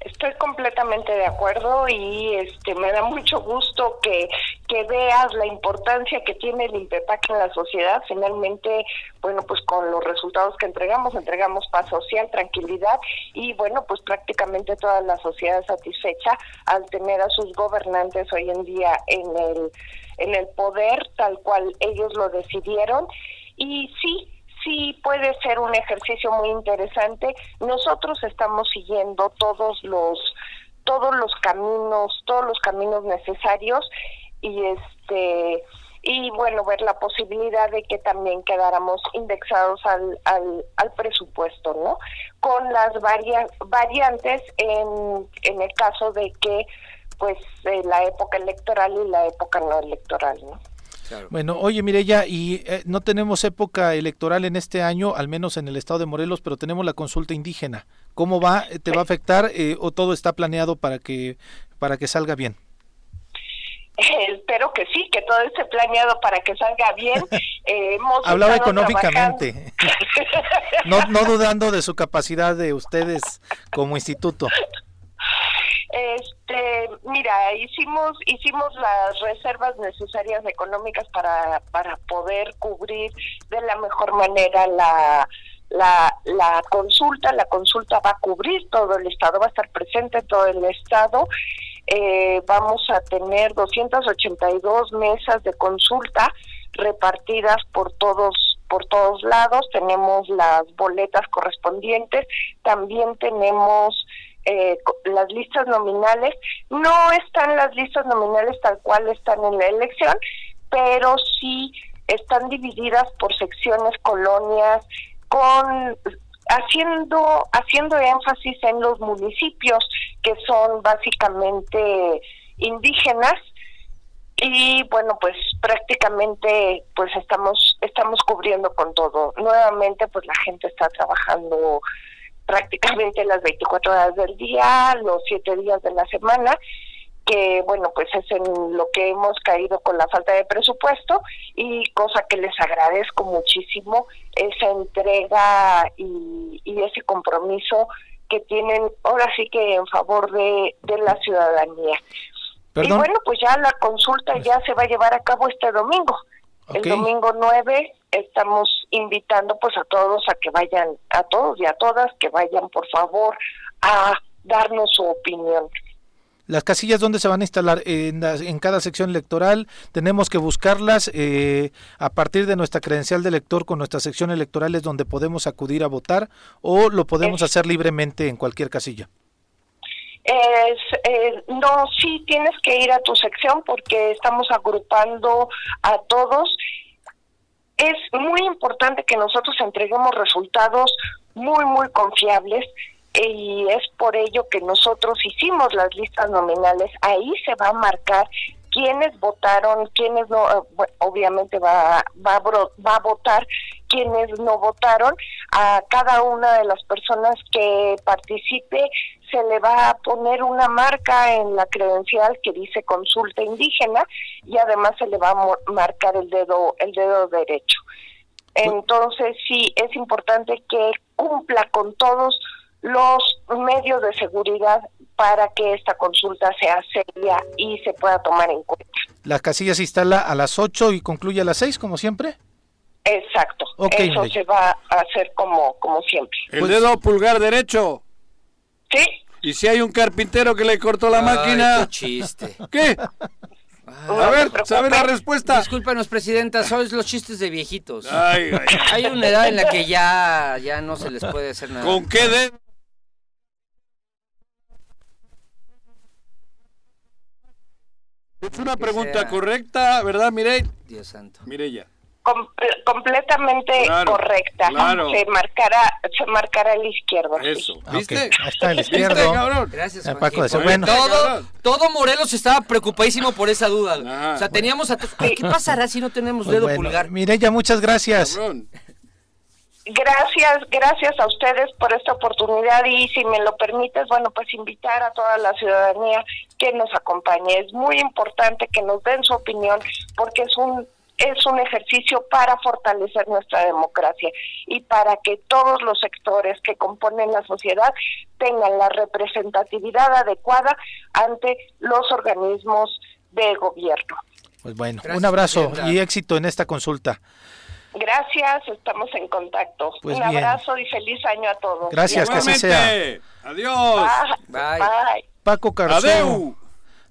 Estoy completamente de acuerdo y este me da mucho gusto que, que veas la importancia que tiene el INPEPAC en la sociedad. Finalmente, bueno, pues con los resultados que entregamos, entregamos paz social, tranquilidad y bueno, pues prácticamente toda la sociedad satisfecha al tener a sus gobernantes hoy en día en el en el poder tal cual ellos lo decidieron y sí sí puede ser un ejercicio muy interesante. Nosotros estamos siguiendo todos los todos los caminos, todos los caminos necesarios y este y bueno, ver la posibilidad de que también quedáramos indexados al, al, al presupuesto, ¿no? Con las variantes en, en el caso de que pues eh, la época electoral y la época no electoral, ¿no? Bueno, oye Mireya, y eh, no tenemos época electoral en este año, al menos en el estado de Morelos, pero tenemos la consulta indígena. ¿Cómo va? ¿Te va a afectar eh, o todo está planeado para que para que salga bien? espero que sí, que todo esté planeado para que salga bien. [LAUGHS] Eh, Hablaba económicamente, [LAUGHS] no, no dudando de su capacidad de ustedes como instituto. Este, mira, hicimos hicimos las reservas necesarias económicas para para poder cubrir de la mejor manera la la, la consulta, la consulta va a cubrir todo el estado, va a estar presente todo el estado. Eh, vamos a tener 282 mesas de consulta repartidas por todos por todos lados. Tenemos las boletas correspondientes, también tenemos eh, las listas nominales. No están las listas nominales tal cual están en la elección, pero sí están divididas por secciones, colonias, con haciendo haciendo énfasis en los municipios que son básicamente indígenas y bueno pues prácticamente pues estamos estamos cubriendo con todo nuevamente pues la gente está trabajando prácticamente las 24 horas del día los siete días de la semana que bueno pues es en lo que hemos caído con la falta de presupuesto y cosa que les agradezco muchísimo esa entrega y, ese compromiso que tienen ahora sí que en favor de, la ciudadanía. Y bueno pues ya la consulta ya se va a llevar a cabo este domingo el domingo 9 estamos invitando pues a todos a que vayan a todos y a todas que vayan por favor a darnos su opinión. Las casillas dónde se van a instalar en, en cada sección electoral. Tenemos que buscarlas eh, a partir de nuestra credencial de elector con nuestra sección electoral es donde podemos acudir a votar o lo podemos hacer libremente en cualquier casilla es, eh, no, sí tienes que ir a tu sección porque estamos agrupando a todos. Es muy importante que nosotros entreguemos resultados muy, muy confiables y es por ello que nosotros hicimos las listas nominales. Ahí se va a marcar quiénes votaron, quiénes no, eh, obviamente va, va, va a votar quienes no votaron. A cada una de las personas que participe se le va a poner una marca en la credencial que dice consulta indígena y además se le va a marcar el dedo, el dedo derecho. Entonces sí es importante que cumpla con todos los medios de seguridad para que esta consulta sea seria y se pueda tomar en cuenta. ¿La casilla se instala a las 8 y concluye a las 6, como siempre? Exacto. Eso se va a hacer como, como siempre. ¿El pues dedo pulgar derecho? Sí. ¿Y si hay un carpintero que le cortó la máquina? Qué chiste. [LAUGHS] ¿Qué? a ver, ¿sabe la respuesta? Discúlpanos, presidenta, son los chistes de viejitos. Hay una edad en la que ya, ya no se les puede hacer nada. ¿Con qué dedo? Es una pregunta correcta, ¿verdad, Mireille? Dios santo. Completamente correcta. Se marcará, se marcará el izquierdo. Eso, ¿viste? Ahí está el izquierdo. Gracias, eh, Paco, bueno. Todo, todo Morelos estaba preocupadísimo por esa duda. o sea, teníamos a ¿Qué pasará si no tenemos pues dedo pulgar? Mireya, muchas gracias. Gracias, gracias a ustedes por esta oportunidad y si me lo permites, bueno, pues invitar a toda la ciudadanía que nos acompañe. Es muy importante que nos den su opinión porque es un es un ejercicio para fortalecer nuestra democracia y para que todos los sectores que componen la sociedad tengan la representatividad adecuada ante los organismos de gobierno. Pues bueno, un abrazo y éxito en esta consulta. Gracias, estamos en contacto. Pues Un abrazo y feliz año a todos. Gracias, que así sea. Adiós. Bye. Bye. Paco Carzón.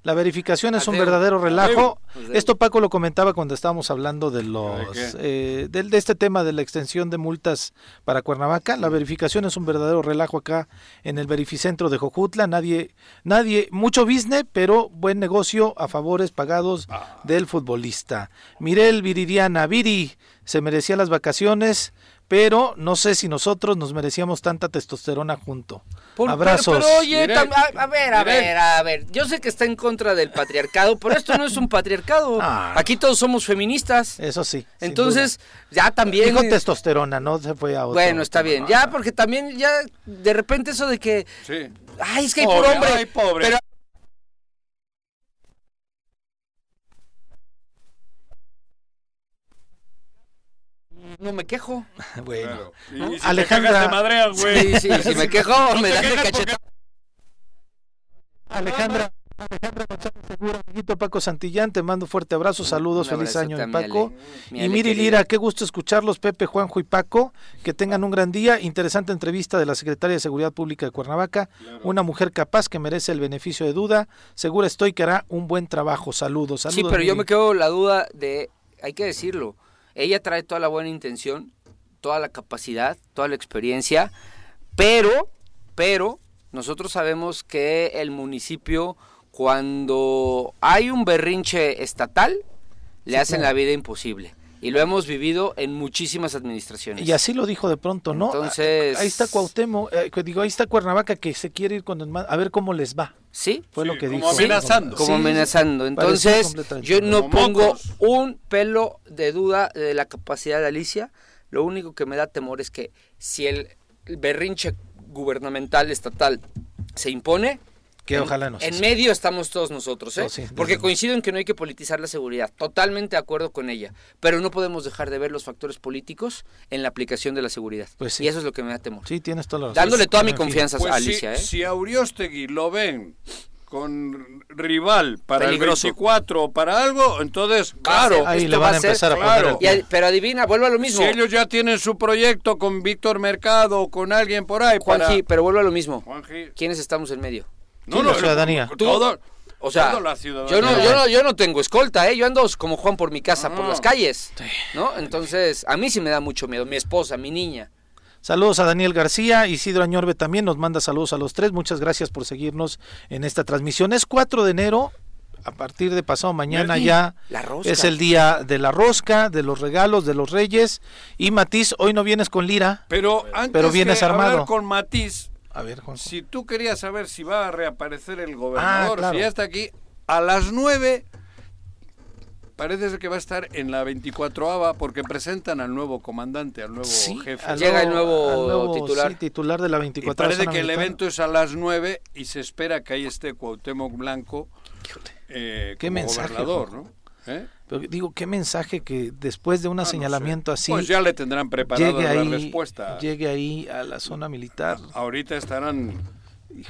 La verificación es un verdadero relajo. Adeu. Esto Paco lo comentaba cuando estábamos hablando de los ¿De eh, de, este tema de la extensión de multas para Cuernavaca. La verificación es un verdadero relajo acá en el verificentro de Jojutla. Nadie, nadie, mucho business, pero buen negocio a favores pagados del futbolista. Mirel Viridiana, Viri se merecía las vacaciones. Pero no sé si nosotros nos merecíamos tanta testosterona junto. Por- Abrazos. Pero, pero, oye, Miren, tam- a, a ver, a miren. ver, a ver. Yo sé que está en contra del patriarcado, pero esto no es un patriarcado. [LAUGHS] Ah. Aquí todos somos feministas. Eso sí. Entonces, ya también. Dijo testosterona, no se fue a otro. Bueno, está bien. Ya, porque también, ya, de repente eso de que. Sí. Ay, es que hay Pobre, por hombre. ay, pobre. Pero no me quejo. [LAUGHS] Bueno. Claro. Y, y si Alejandra- te madreas, güey. Sí, sí, si me [LAUGHS] quejo, No me das de quejas porque- cacheta. Alejandra, Alejandra González Segura, amiguito Paco Santillán, te mando fuerte abrazo, saludos, feliz año, mi Paco. mi Y Miri. Lira, qué gusto escucharlos, Pepe, Juanjo y Paco, que tengan un gran día. Interesante entrevista de la Secretaria de Seguridad Pública de Cuernavaca, una mujer capaz que merece el beneficio de duda. Segura estoy que hará un buen trabajo. Saludos, saludos. Sí, pero yo me quedo la duda de, hay que decirlo, ella trae toda la buena intención, toda la capacidad, toda la experiencia, pero, pero, nosotros sabemos que el municipio, cuando hay un berrinche estatal, le hacen la vida imposible. Y lo hemos vivido en muchísimas administraciones. Y así lo dijo de pronto, ¿no? Entonces- Ahí está Cuauhtémoc, eh, digo, ahí está Cuernavaca que se quiere ir con el a ver cómo les va. ¿Sí? Fue Sí, lo que como dijo. amenazando. como Sí, amenazando. Entonces, yo no pongo mocos. un pelo de duda de la capacidad de Alicia. Lo único que me da temor es que si el berrinche gubernamental estatal se impone, Que en, ojalá no sea en así. medio estamos todos nosotros, ¿eh? Oh, sí, Porque coincido en que no hay que politizar la seguridad. Totalmente de acuerdo con ella. Pero no podemos dejar de ver los factores políticos en la aplicación de la seguridad. Pues sí. Y eso es lo que me da temor. Sí, tienes toda la razón. Dándole toda mi confianza Pues a si- Alicia, ¿eh? si, a Uriostegui lo ven con rival para Peligroso. el 24 o para algo, entonces, claro, Ahí esto le va van a ser- empezar a claro. poner el Y ad- pero adivina, vuelvo a lo mismo. si ellos ya tienen su proyecto con Víctor Mercado o con alguien por ahí para... Juanji, pero vuelvo a lo mismo. Juanji. ¿Quiénes estamos en medio? Sí, la ciudadanía. Todo, O sea, toda la ciudadanía. yo no, yo, no, yo no tengo escolta, ¿eh? Yo ando como Juan por mi casa, por Ah. las calles, ¿no? Entonces, a mí sí me da mucho miedo. Mi esposa, mi niña. Saludos a Daniel García, Isidro Añorbe también nos manda saludos a los tres. Muchas gracias por seguirnos en esta transmisión. Es 4 de enero, a partir de pasado mañana ya La rosca. es el día de la rosca, de los regalos, de los reyes. Y Matiz, hoy no vienes con Lira. Pero antes Pero vienes que armado. hablar con Matiz, A ver, Juan. si tú querías saber si va a reaparecer el gobernador, Ah, claro. si ya está aquí, a las 9 parece ser que va a estar en la 24ava porque presentan al nuevo comandante, al nuevo Sí, jefe. al Llega el nuevo al nuevo, titular. sí, titular de la Y 24 parece que el evento es a las 9 y se espera que ahí esté Cuauhtémoc Blanco eh, Qué como mensaje, gobernador. ¿no? ¿Eh? Pero digo, qué mensaje que después de un Ah, no sé. señalamiento así Pues ya le tendrán preparada llegue la ahí, respuesta. llegue ahí a la zona militar. Ahorita estarán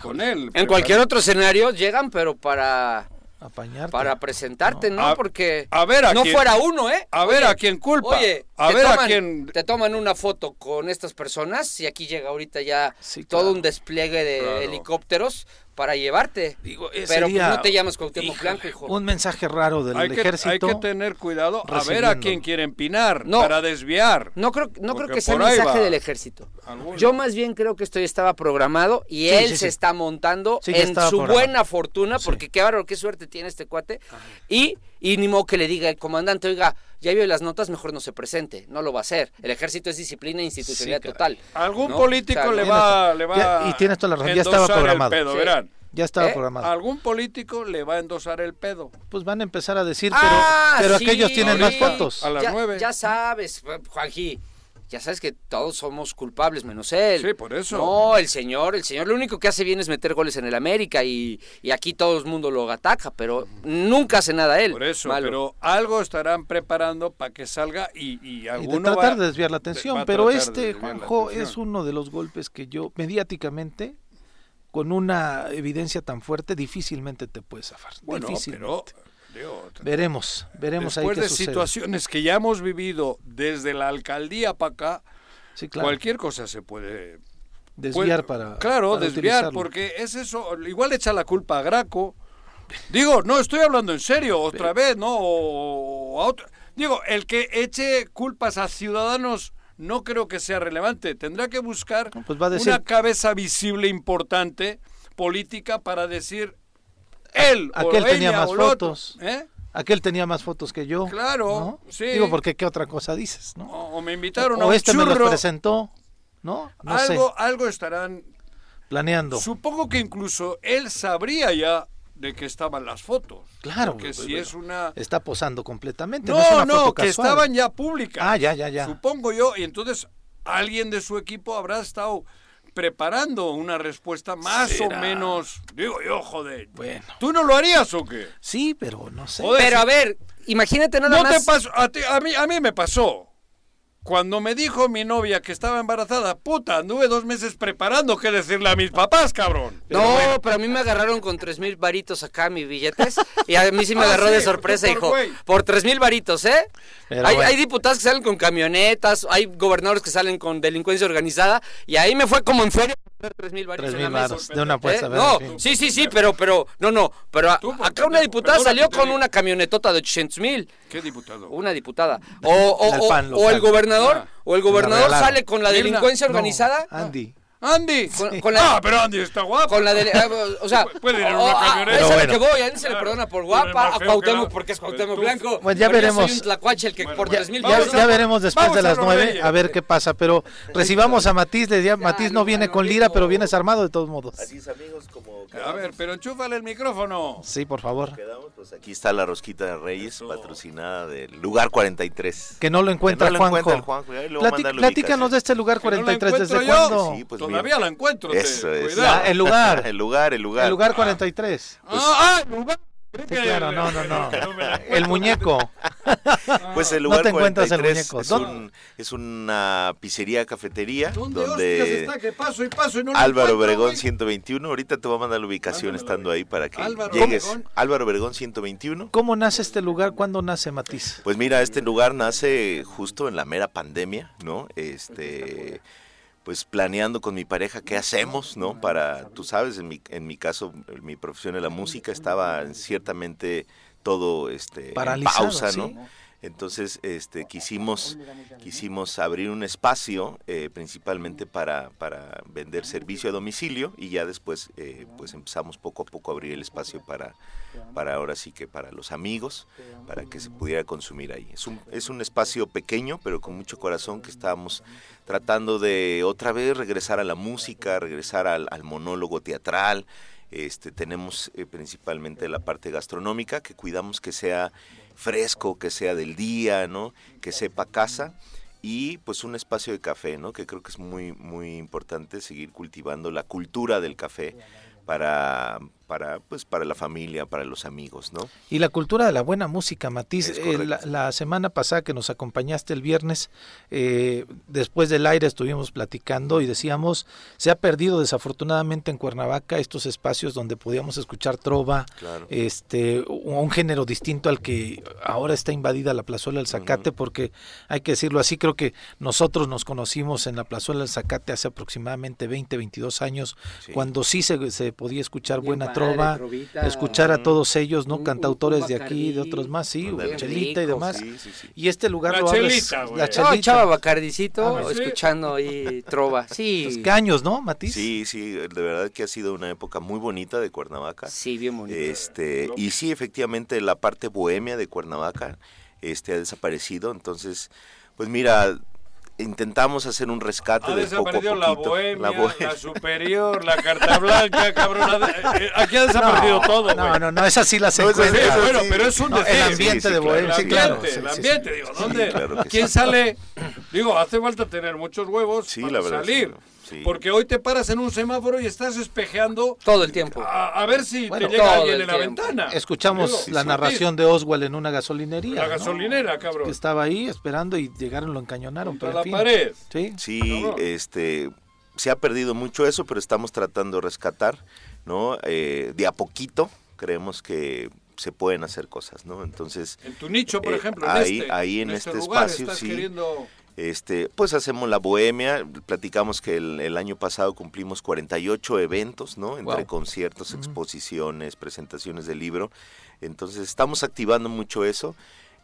con él. En cualquier otro escenario llegan, pero para, Apañarte. para presentarte, ¿no? A- Porque a ver a no quién- fuera uno, ¿eh? A ver Oye, a quién culpa. Oye, a te ver a quién. Te toman una foto con estas personas y aquí llega ahorita ya Sí, todo claro. un despliegue de Claro. helicópteros para llevarte. Digo, Pero pues, sería- no te llamas Cuauhtémoc Híjole, Blanco, hijo. Un mensaje raro del Hay que, ejército. hay que tener cuidado a ver a quién quieren pinar No. para desviar. No creo, no creo que sea ahí mensaje va. del ejército. Alguno. Yo más bien creo que esto ya estaba programado y Sí, él sí, se sí. está montando en su programado. buena fortuna, porque qué bárbaro, qué suerte tiene este cuate. Y, y ni modo que le diga el comandante, oiga, ya vio las notas, mejor no se presente. No lo va a hacer. El ejército es disciplina e institucionalidad Sí, total. Algún ¿no? político O sea, le va, le va Ya- y tienes toda la razón, ya estaba endosar el programado. pedo, Sí. verán. Ya estaba ¿Eh? programado. Algún político le va a endosar el pedo. Pues van a empezar a decir, pero, Ah, pero sí, aquellos tienen más fotos. A las ya, nueve. ya sabes, Juanji, ya sabes que todos somos culpables menos él. Sí, por eso. No, el señor, el señor lo único que hace bien es meter goles en el América y, y aquí todo el mundo lo ataca, pero nunca hace nada él. Por eso, malo. pero algo estarán preparando para que salga y, y Y de alguno tratar va- de desviar la atención, pero este, Juanjo, es uno de los golpes que yo, mediáticamente, con una evidencia tan fuerte, difícilmente te puedes zafar. Bueno, pero Veremos, veremos ahí después qué de sucede. situaciones que ya hemos vivido desde la alcaldía para acá, Sí, claro. cualquier cosa se puede Desviar puede- para. claro para desviar utilizarlo. porque es eso igual echa la culpa a Graco Digo, no estoy hablando en serio, otra vez, ¿no? O, a otra. Digo, el que eche culpas a ciudadanos no creo que sea relevante. Tendrá que buscar pues va a decir- una cabeza visible importante política para decir él o Aquel tenía ella más o el otro, fotos. ¿eh? Aquel tenía más fotos que yo. Claro, ¿no? sí. Digo, porque qué otra cosa dices, ¿no? O, o me invitaron a o un este me los churro. presentó, ¿no? No algo, sé, algo estarán. planeando. Supongo que incluso él sabría ya de que estaban las fotos. Claro, Porque pues, si bueno, es una. Está posando completamente. No, es No, una no, foto que casual. estaban ya públicas. Ah, ya, ya, ya. Supongo yo, y entonces alguien de su equipo habrá estado preparando una respuesta más Será. o menos. Digo yo, joder. Bueno. ¿Tú no lo harías o qué? Sí, pero no sé. Joder, Pero a ver, imagínate nada no más. te pasó, a, ti- a mí, a mí me pasó. Cuando me dijo mi novia que estaba embarazada, puta, anduve dos meses preparando qué decirle a mis papás, cabrón. No, pero a mí me agarraron con tres mil varitos acá mis billetes y a mí sí me Ah, agarró sí, de sorpresa, hijo. Por tres mil varitos, ¿eh? Hay, bueno. hay diputados que salen con camionetas, hay gobernadores que salen con delincuencia organizada y ahí me fue como en feria tres mil Tres varos de una apuesta. ¿Eh? ¿verdad? No, En fin. sí, sí, sí, pero, pero, no, no, pero Tú, acá una diputada salió con una camionetota de 800 mil. ¿Qué diputado? Una diputada. O, o- o- o el gobernador, Ah. o el gobernador sale con la delincuencia No, organizada. Andy. Andy. Con- con la- Ah, pero Andy está guapo. Con la de, eh, o sea, Puede ir en una a- camioneta. a esa bueno. que voy, a él se le perdona por guapa, a Cuauhtémoc porque es Cuauhtémoc Blanco. Pues ya veremos. soy un tlacuache el que por Ya- tres mil Ya, Vamos ya veremos después de las lo nueve Reyes. a ver qué pasa. Pero recibamos a Matiz. Le decía, Matiz no viene con lira, pero vienes armado de todos modos. Así es, amigos, como A ver, pero enchúfale el micrófono. Sí, por favor. quedamos, pues aquí está la rosquita de Reyes, patrocinada del lugar 43. Que no lo encuentra Juanjo. platícanos de este lugar Que no la 43. ¿Desde cuándo? Sí, pues Todavía la encuentro. te- Eso es. Cuidado. Ah, [LAUGHS] el lugar. El lugar, el lugar. El lugar 43. Ah, ah, el lugar. Sí, claro, no, no, no. [LAUGHS] El muñeco. [LAUGHS] Pues el No lugar te encuentras el 43 muñeco. es, es una pizzería cafetería ¿Dónde donde está? Que paso y paso y no lo Álvaro Obregón güey? 121, ahorita te voy a mandar la ubicación estando ahí para que Álvaro llegues. Obregón. Álvaro Obregón 121. ¿Cómo nace este lugar? ¿Cuándo nace Matiz? Pues mira, este lugar nace justo en la mera pandemia, ¿no? Este, pues planeando con mi pareja qué hacemos, ¿no? Para, tú sabes, en mi, en mi caso, en mi profesión en la música estaba ciertamente todo este, en pausa, sí. Entonces, este, quisimos, quisimos abrir un espacio eh, principalmente para, para vender servicio a domicilio y ya después, eh, pues empezamos poco a poco a abrir el espacio para, para ahora sí que para los amigos, para que se pudiera consumir ahí. Es un, es un espacio pequeño, pero con mucho corazón que estábamos tratando de otra vez regresar a la música, regresar al, al monólogo teatral. Este, tenemos eh, principalmente la parte gastronómica, que cuidamos que sea fresco, que sea del día, ¿no? Que sepa casa y pues un espacio de café, ¿no? Que creo que es muy muy importante seguir cultivando la cultura del café para para pues para la familia, para los amigos, ¿no? Y la cultura de la buena música, Matiz. Eh, la, la semana pasada que nos acompañaste el viernes, eh, después del aire estuvimos platicando y decíamos, se ha perdido desafortunadamente en Cuernavaca estos espacios donde podíamos escuchar trova, Claro. este, un género distinto al que ahora está invadida la plazuela del Zacate, porque hay que decirlo así, creo que nosotros nos conocimos en la plazuela del Zacate hace aproximadamente 20, 22 años, Sí. cuando sí se, se podía escuchar Bien buena trova, escuchar a todos ellos, ¿no? Un- un de aquí, de otros más, sí. Chelita y demás. Sí, sí, sí. Y este lugar La lo abres- chelita, la No, chelita. echaba bacardicito, Ah, ¿sí? escuchando ahí [LAUGHS] trova. Sí. Pues, ¿Qué años, no, Matiz? Sí, sí, de verdad que ha sido una época muy bonita de Cuernavaca. Sí, bien bonito. Este, y sí, efectivamente, la parte bohemia de Cuernavaca este, ha desaparecido. Entonces, pues mira, intentamos hacer un rescate Ha de poco a desaparecido la poquito. bohemia, la, bohemia. superior, la carta blanca, cabrón. eh, Aquí ha desaparecido todo, No, no, no, esas sí las No, esas sí, encuentras. esas bueno, pero es un No, el ambiente Sí, sí, de. Bohemia, sí, claro. ambiente, sí, el sí, sí. ambiente, digo, ¿dónde? claro ¿Quién sí. sale? Digo, hace falta tener muchos huevos Sí, para la verdad, salir. Sí. Porque hoy te paras en un semáforo y estás espejeando Todo el tiempo. a, a ver si Bueno, te llega alguien en la ventana. Escuchamos Digo, la narración de Oswald en una gasolinería. La ¿no? gasolinera, cabrón. Que estaba ahí esperando y llegaron, lo encañonaron. Pero en la fin. pared. Sí. Sí, este, se ha perdido mucho eso, pero estamos tratando de rescatar, ¿no? Eh, de a poquito creemos que se pueden hacer cosas, ¿no? Entonces, En tu nicho, por Eh, ejemplo, en ahí- este, ahí en este lugar espacio, estás sí. queriendo... Este, pues hacemos la bohemia, platicamos que el, el año pasado cumplimos 48 eventos, ¿no? Entre Wow. conciertos, exposiciones, presentaciones de libro. Entonces estamos activando mucho eso.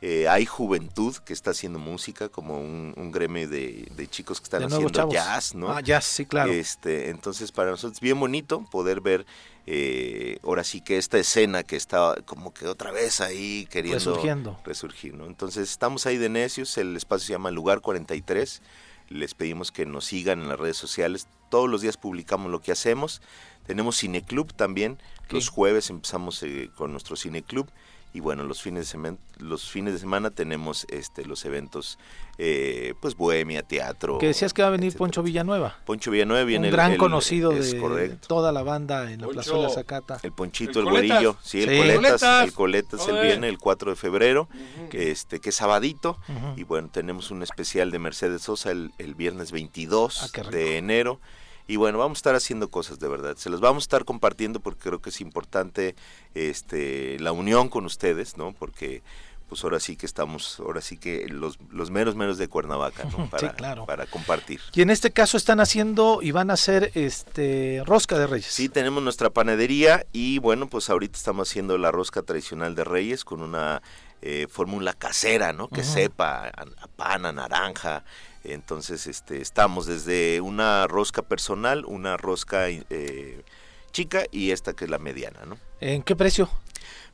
Eh, hay juventud que está haciendo música, como un, un gremio de, de chicos que están haciendo chavos. jazz, ¿no? Ah, jazz, sí, claro. Este, entonces para nosotros es bien bonito poder ver eh, ahora sí que esta escena que está como que otra vez ahí queriendo Resurgiendo. resurgir, ¿no? Entonces estamos ahí de necios, el espacio se llama Lugar 43, les pedimos que nos sigan en las redes sociales, todos los días publicamos lo que hacemos, tenemos cineclub también, los jueves empezamos eh, con nuestro cineclub y bueno, los fines de semana, los fines de semana tenemos este los eventos eh, pues bohemia, teatro. Que decías que va a venir etcétera. Poncho Villanueva. Poncho Villanueva viene un el- gran el- conocido es de correcto. toda la banda en la Poncho. plazuela Zacata. El Ponchito, El el, Coletas. güerillo, sí, el Sí. Coletas, Coletas. el Coletas, él viene el 4 de febrero, que este que es sabadito, y bueno, tenemos un especial de Mercedes Sosa el, el viernes 22 Ah, de enero, y bueno, vamos a estar haciendo cosas de verdad, se las vamos a estar compartiendo porque creo que es importante este la unión con ustedes, ¿no? Porque pues ahora sí que estamos, ahora sí que los, los meros meros de Cuernavaca, ¿no? [LAUGHS] Sí, Para, claro. para compartir. Y en este caso están haciendo y van a hacer este rosca de reyes. Sí, tenemos nuestra panadería y bueno, pues ahorita estamos haciendo la rosca tradicional de Reyes con una eh, fórmula casera, ¿no? Que sepa a, a pan, a naranja. Entonces, este, estamos desde una rosca personal, una rosca eh, chica y esta que es la mediana, ¿no? ¿En qué precio?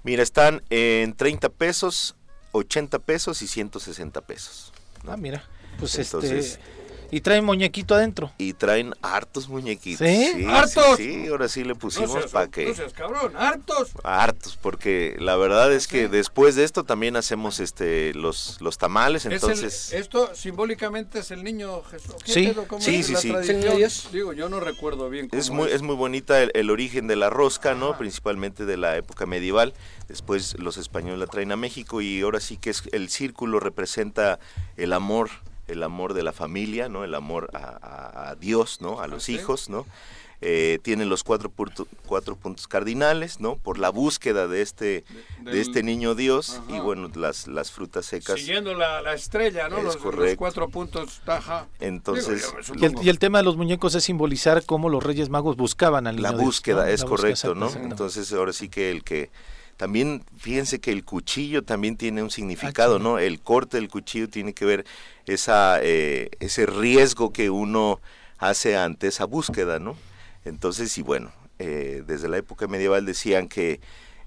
Mira, están en 30 pesos, 80 pesos y 160 pesos. ¿no? Ah, mira. Pues Entonces- este y traen muñequito adentro. Y traen hartos muñequitos. ¿Sí? Sí, ¡Hartos! Sí, ahora sí le No pusimos seas- para que... no seas cabrón, hartos. hartos porque la verdad es que después de esto también hacemos este los los tamales Es el- entonces esto simbólicamente es el niño Jesús. ¿Qué Sí, sí, es sí, la sí. ¿Es el? Digo, yo no recuerdo bien cómo es muy es muy bonita el, el origen de la rosca no principalmente de la época medieval después los españoles la traen a México y ahora sí que es el círculo representa el amor el amor de la familia no el amor a, a- a Dios no a los hijos no Eh, tiene los cuatro, punto- cuatro puntos cardinales, ¿no? Por la búsqueda de este, de, del- este niño Dios y bueno, las, las frutas secas. Siguiendo la, la estrella, ¿no? Es Los, cuatro puntos, taja. Entonces, Digo, Y el, y el tema de los muñecos es simbolizar cómo los Reyes Magos buscaban al niño La Dios, búsqueda, ¿no? es La búsqueda, correcto, ¿no? Entonces ahora sí que el que también fíjense que el cuchillo también tiene un significado. ¿no? El corte del cuchillo tiene que ver esa eh, ese riesgo que uno hace ante esa búsqueda, ¿no? Entonces y bueno, eh, desde la época medieval decían que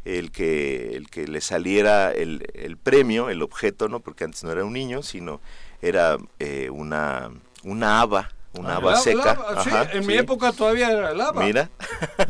el que el que le saliera el, el premio, el objeto, ¿no? Porque antes no era un niño, sino era eh, una una haba, una haba La- seca. lava, sí, en mi sí. época todavía era lava. Mira.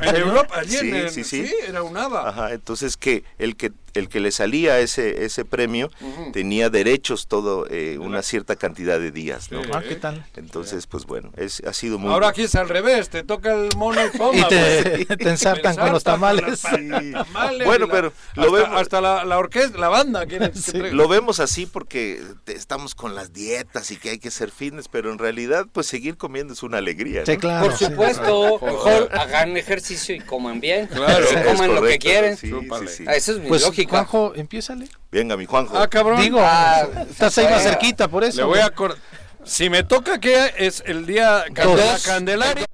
En Europa, allí [LAUGHS] Sí, en sí, sí. era un haba. Ajá, entonces que el que el que le salía ese ese premio tenía derechos todo eh, una cierta cantidad de días, ¿no? Sí. Ah, ¿qué tal? Entonces, pues bueno, es ha sido muy Ahora aquí es al revés, te toca el mono y toma. [LAUGHS] Y te, pues. [LAUGHS] te ensartan con los tamales. Tamales Bueno, y la- pero lo hasta, vemos- hasta la, la orquesta, la banda Sí. lo vemos así porque te- estamos con las dietas y que hay que ser fitness, pero en realidad pues seguir comiendo es una alegría, Sí, ¿no? claro. Por sí. supuesto, mejor hagan ejercicio y coman bien. Claro. Es coman lo que quieren. sí, Chúpale. sí, sí. Ah, Eso es mi Pues lógica. Juanjo, empiézale. Venga, mi Juanjo. Ah, cabrón. Digo, Ah, estás ahí más cerquita, por eso. Le voy a acordar. Si me toca que es el día de Dos. la Candelaria.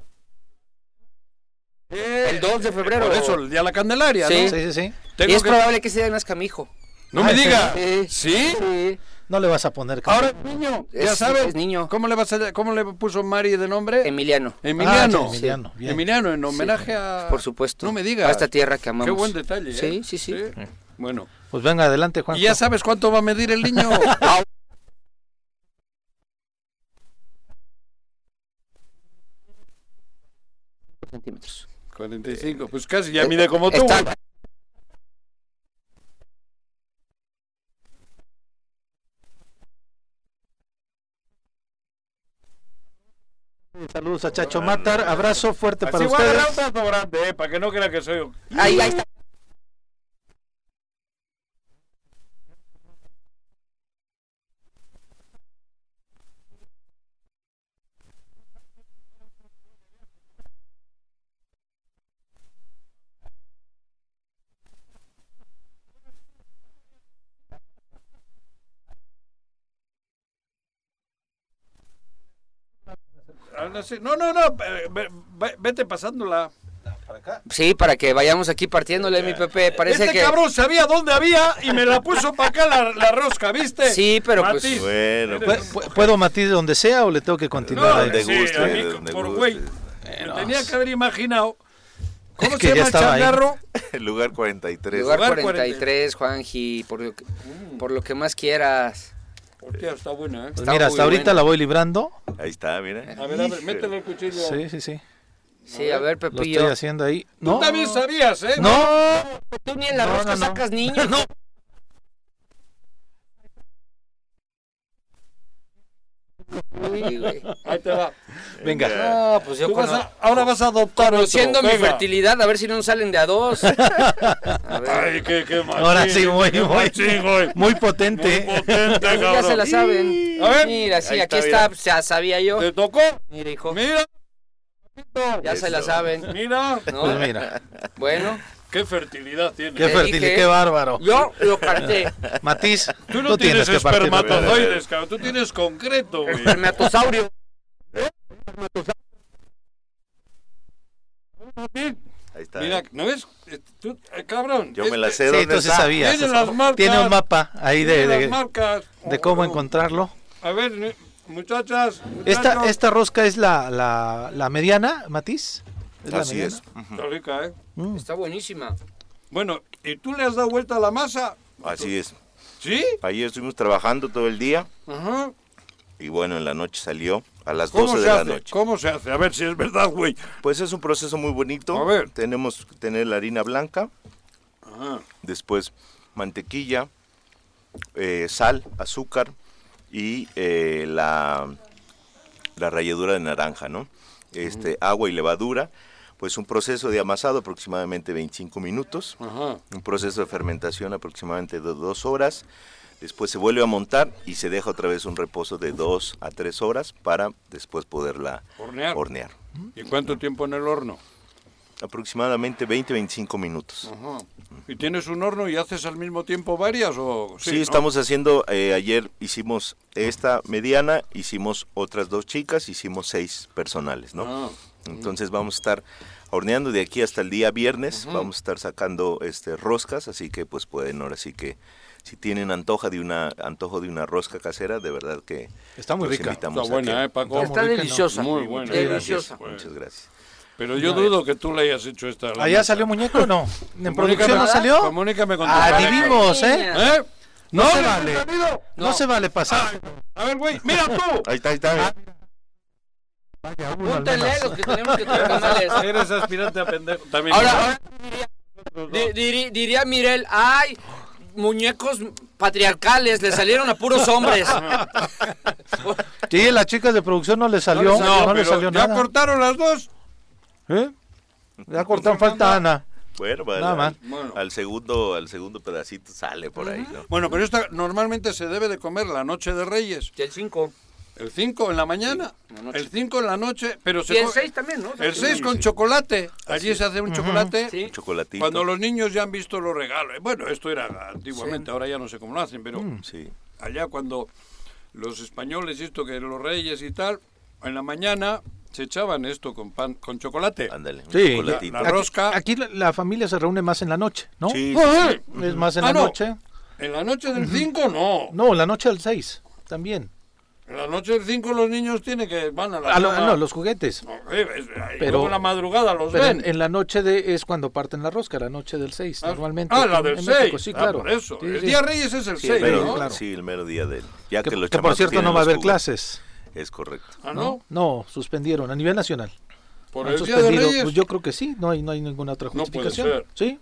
El 2 de febrero. Por eso, el día de la Candelaria, Sí. ¿no? Sí, sí, sí. Y es que- probable que sea nazca mi hijo. No me Ah, diga. sí. ¿Sí? Sí. No le vas a poner. Ahora niño. Ya Es- sabes. es niño. ¿Cómo le, vas a, ¿Cómo le puso Mari de nombre? Emiliano. Emiliano. Ah, sí, Emiliano, bien. Emiliano, en homenaje a. Por supuesto. No me digas. A esta tierra que amamos. Qué buen detalle. ¿eh? Sí, sí, sí. Bueno. Pues venga, adelante, Juanjo. ¿Y ya sabes cuánto va a medir el niño? [LAUGHS] centímetros. 45. Pues casi ya mide como tú. Está- Saludos a Chacho Matar. Abrazo fuerte Así para voy a agarrar ustedes. un restaurante, ¿eh? Para que no crea que soy. Ahí, ahí está. Hazla así. No, no, no, eh, ve- ve- vete pasándola. Sí, para que vayamos aquí partiéndole, mi Pepe. Parece este que. cabrón sabía dónde había y me la puso para acá la, la rosca, ¿viste? Sí, pero pues- Matiz. Bueno, ¿Pu- pues, pu- ¿Puedo Matiz donde sea o le tengo que continuar No, ahí? donde sí, guste, a mí, donde por güey. Me tenía que haber imaginado. [LAUGHS] ¿Cómo Es que se llama el changarro? el [LAUGHS] lugar 43. Lugar Lugar 43, Juanji, por lo, que, por lo que más quieras. Hostia, está buena, ¿eh? Pues Está mira, hasta ahorita buena. la voy librando. Ahí está, mira. A ver, a ver, métele el cuchillo. Sí, sí, sí. Sí, a ver, Lo Pepillo. estoy haciendo ahí. Tú No, también sabías, ¿eh? no, Tú ni en la No, rosca no, no. sacas niños. [LAUGHS] No. Uy, güey. Ahí te va. venga. No, pues yo vas a- ahora vas a adoptar conociendo otro. mi Venga. fertilidad, a ver si no salen de a dos. [LAUGHS] A ver. Ay, qué, qué machín, Ahora sí, muy, muy, machín, güey. muy potente. Muy potente, ya se la saben. A ver. Mira, sí, Ahí aquí está, está, ya sabía yo. ¿Te tocó? Mira, hijo, Mira, ya se la saben. mira. ¿no? Pues mira, Bueno, Qué fertilidad tiene. qué dije. qué bárbaro. yo lo carté. [LAUGHS] Matiz, Tú no tienes, que verdad. espermatozoides, cabrón. Tú tienes concreto, güey. Espermatosaurio. Ahí está. Mira, ¿no ves? Eh, Tú, eh, cabrón. Yo me la este- sé Sí, entonces está. sabías. Tiene las marcas. Tiene un mapa ahí de, de, las marcas. de cómo encontrarlo. A ver, eh, muchachas. Esta, esta rosca es la, la, la mediana, Matiz. ¿Es la Así es. Está rica, ¿eh? Mm. Está buenísima. Bueno, ¿y tú le has dado vuelta a la masa? Así es. ¿Sí? Ayer estuvimos trabajando todo el día Ajá. y bueno, en la noche salió a las ¿Cómo 12 se de la hace? noche. ¿Cómo se hace? A ver si es verdad, güey. Pues es un proceso muy bonito. A ver. Tenemos que tener la harina blanca, Ajá. después mantequilla, eh, sal, azúcar y eh, la, la ralladura de naranja, ¿no? Este, agua y levadura. Pues un proceso de amasado aproximadamente 25 minutos. Ajá. un proceso de fermentación aproximadamente de dos horas. Después se vuelve a montar y se deja otra vez un reposo de dos a tres horas para después poderla Hornear. hornear. ¿Y cuánto tiempo en el horno? Aproximadamente 20-25 minutos. Ajá. ¿Y tienes un horno y haces al mismo tiempo varias o Sí, ¿no? estamos haciendo, eh, ayer hicimos esta mediana, hicimos otras dos chicas, hicimos seis personales, ¿no? Ah. Entonces vamos a estar horneando de aquí hasta el día viernes, vamos a estar sacando este roscas, así que pues pueden ahora sí que si tienen antoja de una antojo de una rosca casera, de verdad que Está muy rica. Está buena, ¿eh, Paco? Está rica, ¿no? deliciosa. Muy buena. Muchas gracias, Deliciosa. Muchas gracias. Pero yo dudo que tú le hayas hecho esta. ¿Allá salió muñeco o no? ¿En producción no salió? Comunícame con tu Ah, pareja. ni vimos, ¿eh? ¿Eh? No se vale. No se vale pasar. A ver, güey, mira tú. Ahí está, ahí está. Vaya, Púntenle los que tenemos que traer tamales. [LAUGHS] Eres aspirante a pendejo. También. Ahora, ahora di- diri- diría Mirel, ay, muñecos patriarcales, le salieron a puros hombres. [LAUGHS] Sí, las chicas de producción no le salió, No, no, le pero salió ¿Ya nada. cortaron las dos? ¿Eh? Ya cortaron falta Ana. Bueno, vale, Nada más. al, Bueno. al segundo, al segundo pedacito sale por ahí, ¿no? Bueno, pero esta normalmente se debe de comer la noche de Reyes. Y el 5. El 5 en la mañana, en la el 5 en la noche, pero se Y el co- 6 también, ¿no? El 6 con chocolate. Allí se hace un chocolate. Sí. Chocolatito. Cuando los niños ya han visto los regalos. Bueno, esto era antiguamente, ahora ya no sé cómo lo hacen, pero Sí. allá cuando los españoles esto que los reyes y tal, en la mañana se echaban esto con pan con chocolate. Ándale, Sí. chocolatito. La- la rosca. Aquí, aquí la, la familia se reúne más en la noche, ¿no? Sí, sí, sí. Es más en Ah, la no. noche. En la noche del 5 no. No, la noche del 6 también. En la noche del 5 los niños tienen que van a la Ah, lo- cama. no, los juguetes. No, eh, es- Pero- en la madrugada los Pero ven. en, en la noche de es cuando parten la rosca, la noche del 6, Ah, normalmente. Ah, la del en 6. México, Sí, Ah, claro. por eso. Sí, el sí. día Reyes es el Sí, 6, el mero, ¿no? claro. sí, el mero día de él. Ya Que, que, los que por cierto no va a haber juguetes. clases. Es correcto. Ah, ¿no? No, suspendieron a nivel nacional. Por el día de. Reyes. Pues yo creo que sí, no hay, no hay ninguna otra No puede justificación. ser. Sí.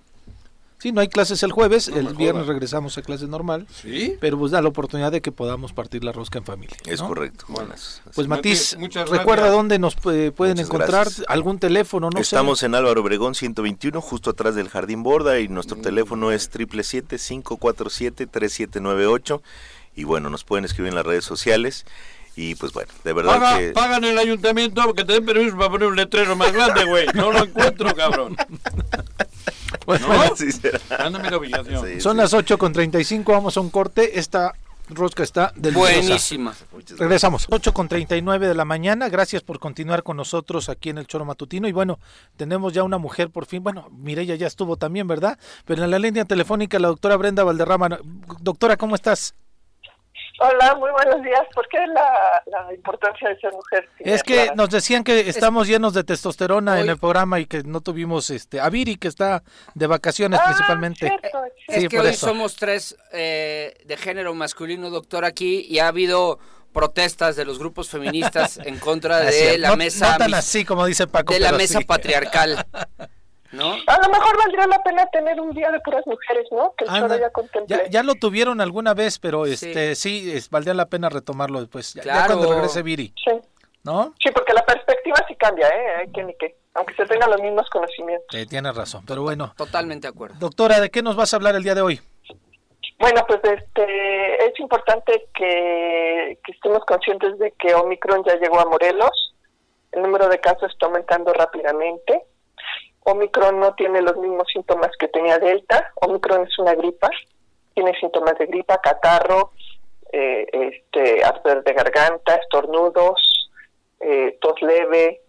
Sí, no hay clases el jueves, No el viernes regresamos a clases normal, ¿Sí? pero pues da la oportunidad de que podamos partir la rosca en familia. Es ¿no? correcto. Bueno. Buenas. Pues Matiz, Matiz, muchas recuerda gracias. dónde nos eh, pueden Muchas encontrar, gracias. algún teléfono, no Estamos sé. en Álvaro Obregón 121, justo atrás del Jardín Borda, y nuestro teléfono es 777-547-3798. Y bueno, nos pueden escribir en las redes sociales. Y pues bueno, de verdad Paga, que... Pagan el ayuntamiento que te den permiso para poner un letrero más grande, güey. No lo encuentro, cabrón. [LAUGHS] [LAUGHS] Bueno, ¿No? Sí, será. Mándame la ubicación. Sí, Son sí. las 8 con 35, vamos a un corte. Esta rosca está deliciosa. Buenísima. Regresamos. 8 con 39 de la mañana. Gracias por continuar con nosotros aquí en el Choro Matutino. Y bueno, tenemos ya una mujer por fin. Bueno, Mireya ya estuvo también, ¿verdad? Pero en la línea telefónica la doctora Brenda Valderrama. Doctora, ¿cómo estás? Hola, muy buenos días. ¿Por qué la, la importancia de ser mujer? es que nos decían que estamos llenos de testosterona en el programa y que no tuvimos este a Viri que está de vacaciones Ah, principalmente. cierto, Sí, es que por hoy eso. somos tres eh, de género masculino, doctor, aquí, y ha habido protestas de los grupos feministas en contra Así [LAUGHS] de la No- mesa no tan mis- así como dice Paco, de la mesa sí. patriarcal, [LAUGHS] ¿no? A lo mejor valdría la pena tener un día de puras mujeres, ¿no? Que el Ah, no. ya. Ya, ya lo tuvieron alguna vez, pero este sí, es, valdría la pena retomarlo después. Ya, ya Claro. cuando regrese Viri, Sí. ¿no? sí, porque la perspectiva sí cambia, ¿eh? Hay que ni qué. Aunque se tengan los mismos conocimientos. Sí, tienes razón. Pero bueno, Totalmente de acuerdo. doctora, ¿de qué nos vas a hablar el día de hoy? Bueno, pues este es importante que, que estemos conscientes de que Omicron ya llegó a Morelos. El número de casos está aumentando rápidamente. Omicron no tiene los mismos síntomas que tenía Delta. Omicron es una gripa. Tiene síntomas de gripa, catarro, eh, este, ardor de garganta, estornudos, eh, tos leve.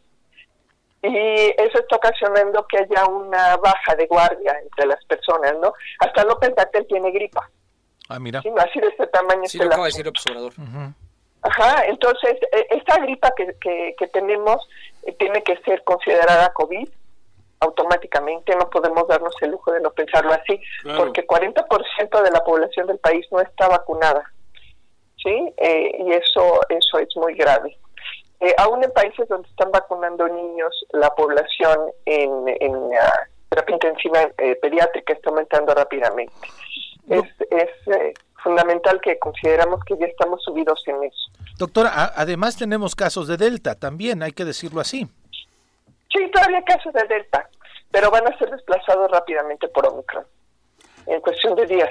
Y eso está ocasionando que haya una baja de guardia entre las personas, ¿no? Hasta López Gatell tiene gripa. Ah, mira. Sí, así de este tamaño Sí, lo acaba de decir observador. Ajá, entonces eh, esta gripa que, que, que tenemos eh, tiene que ser considerada COVID automáticamente, no podemos darnos el lujo de no pensarlo así, Claro. porque 40% de la población del país no está vacunada, ¿sí? Eh, y eso, eso es muy grave. Eh, aún en países donde están vacunando niños, la población en, en ah, terapia intensiva eh, pediátrica está aumentando rápidamente. Es, es eh, fundamental que consideramos que ya estamos subidos en eso. Doctora, además tenemos casos de Delta también, hay que decirlo así. Sí, todavía casos de Delta, pero van a ser desplazados rápidamente por Omicron, en cuestión de días.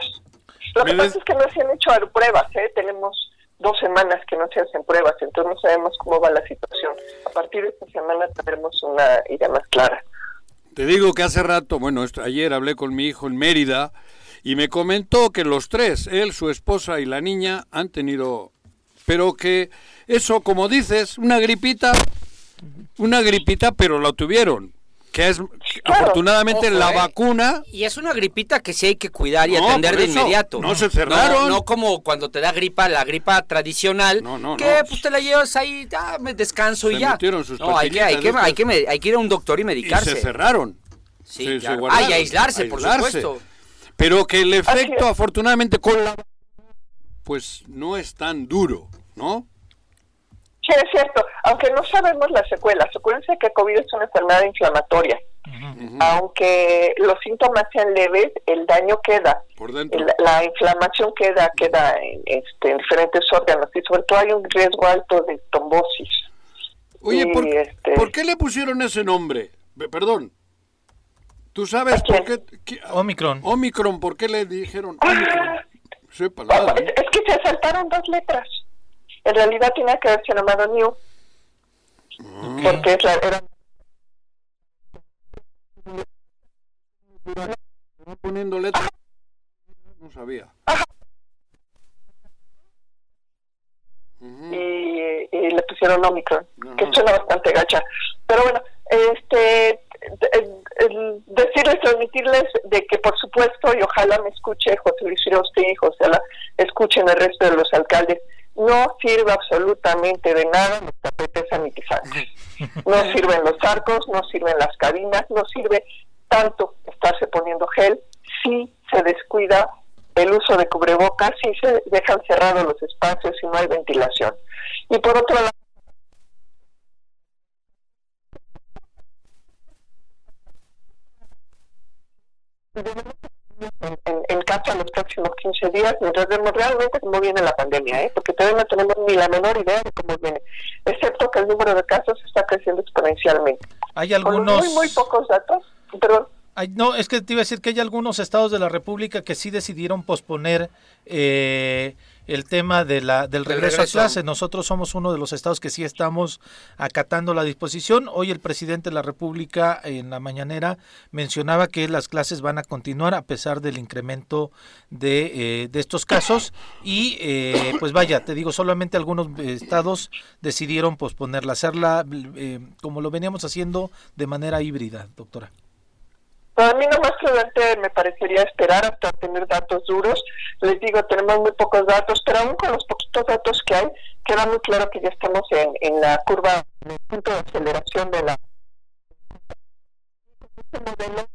Lo que pasa es que no se han hecho pruebas, ¿eh? tenemos dos semanas que no se hacen pruebas, entonces no sabemos cómo va la situación. A partir de esta semana tendremos una idea más clara. Te digo que hace rato, bueno, esto- ayer hablé con mi hijo en Mérida y me comentó que los tres, él, su esposa y la niña, han tenido, pero que eso, como dices, una gripita, una gripita, pero la tuvieron. Que es, afortunadamente, Ojo, la eh. vacuna, Y es una gripita que sí hay que cuidar y No, atender de inmediato. no se cerraron. No, no como cuando te da gripa, la gripa tradicional, No, no, que no. pues te la llevas ahí, ah, me descanso y ya. sus no, hay que, hay, que, hay, que, me- hay que ir a un doctor y y medicarse. se cerraron. Sí, Se- se claro. guardaron. Ah, y aislarse, por Aislarse. supuesto. Pero que el efecto, afortunadamente, con la pues no es tan duro, ¿no? Sí, es cierto, aunque no sabemos las secuelas. Acuérdense que COVID es una enfermedad inflamatoria. Aunque los síntomas sean leves, el daño queda. Por dentro. El- la inflamación queda queda en, este, en diferentes órganos y sobre todo hay un riesgo alto de trombosis. Oye, Y, ¿por, este- por qué le pusieron ese nombre? Pe- Perdón. ¿Tú sabes por qué? qué- Omicron. Omicron, ¿por qué le dijeron Ah. Omicron? Es, es que se saltaron dos letras. En realidad tenía que haberse llamado New. Porque es la- era poniendo letras. No sabía. Y, y le pusieron Omicron, que suena bastante gacha. Pero bueno, este decirles, transmitirles de que por supuesto, y ojalá me escuche José Luis Firoste y José la escuchen el resto de los alcaldes, no sirve absolutamente de nada los tapetes sanitizantes. No [LAUGHS] sirven los arcos, no sirven las cabinas, no sirve tanto estarse poniendo gel si se descuida el uso de cubrebocas, si se dejan cerrados los espacios y no hay ventilación. Y por otro lado, en, en casa los próximos 15 días mientras vemos realmente cómo viene la pandemia, ¿eh? porque todavía no tenemos ni la menor idea de cómo viene, excepto que el número de casos está creciendo exponencialmente. Hay Con algunos... muy, muy pocos datos, pero Hay- no, es que te iba a decir que hay algunos estados de la República que sí decidieron posponer eh, el tema de la, del regreso, a clase. Nosotros somos uno de los estados que sí estamos acatando la disposición. Hoy el presidente de la República en la mañanera mencionaba que las clases van a continuar a pesar del incremento de, eh, de estos casos y eh, pues vaya, te digo, solamente algunos estados decidieron posponerla, hacerla eh, como lo veníamos haciendo de manera híbrida, doctora. Para mí lo más prudente me parecería esperar hasta tener datos duros. Les digo, tenemos muy pocos datos, pero aún con los poquitos datos que hay, queda muy claro que ya estamos en, en la curva, en el punto de aceleración de la... Este modelo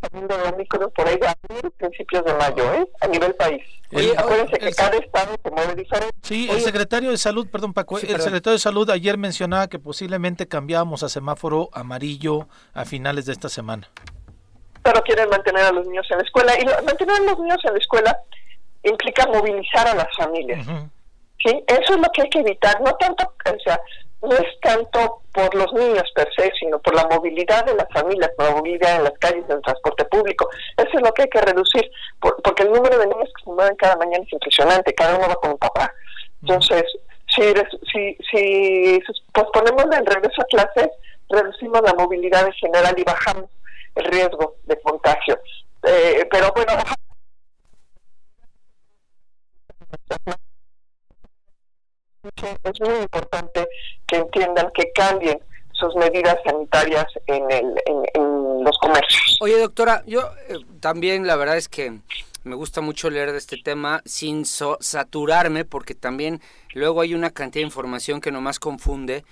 saliendo de Omicron por ahí abril, principios de mayo, ¿eh? a nivel país. Oye, Acuérdense que cada estado se mueve diferente. Sí, el secretario de Salud, perdón Paco, el secretario de Salud ayer mencionaba que posiblemente cambiábamos a semáforo amarillo a finales de esta semana pero quieren mantener a los niños en la escuela. Y mantener a los niños en la escuela implica movilizar a las familias. ¿sí? Eso es lo que hay que evitar, no tanto, o sea, no es tanto por los niños per se, sino por la movilidad de las familias, por la movilidad en las calles, en el transporte público. Eso es lo que hay que reducir, porque el número de niños que se mueven cada mañana es impresionante, cada uno va con un papá. Entonces, si, si, si posponemos el regreso a clases, reducimos la movilidad en general y bajamos el riesgo de contagio. Eh, pero bueno, es muy importante que entiendan que cambien sus medidas sanitarias en, el, en, los comercios. Oye, doctora, yo eh, también la verdad es que me gusta mucho leer de este tema sin saturarme porque también luego hay una cantidad de información que nomás confunde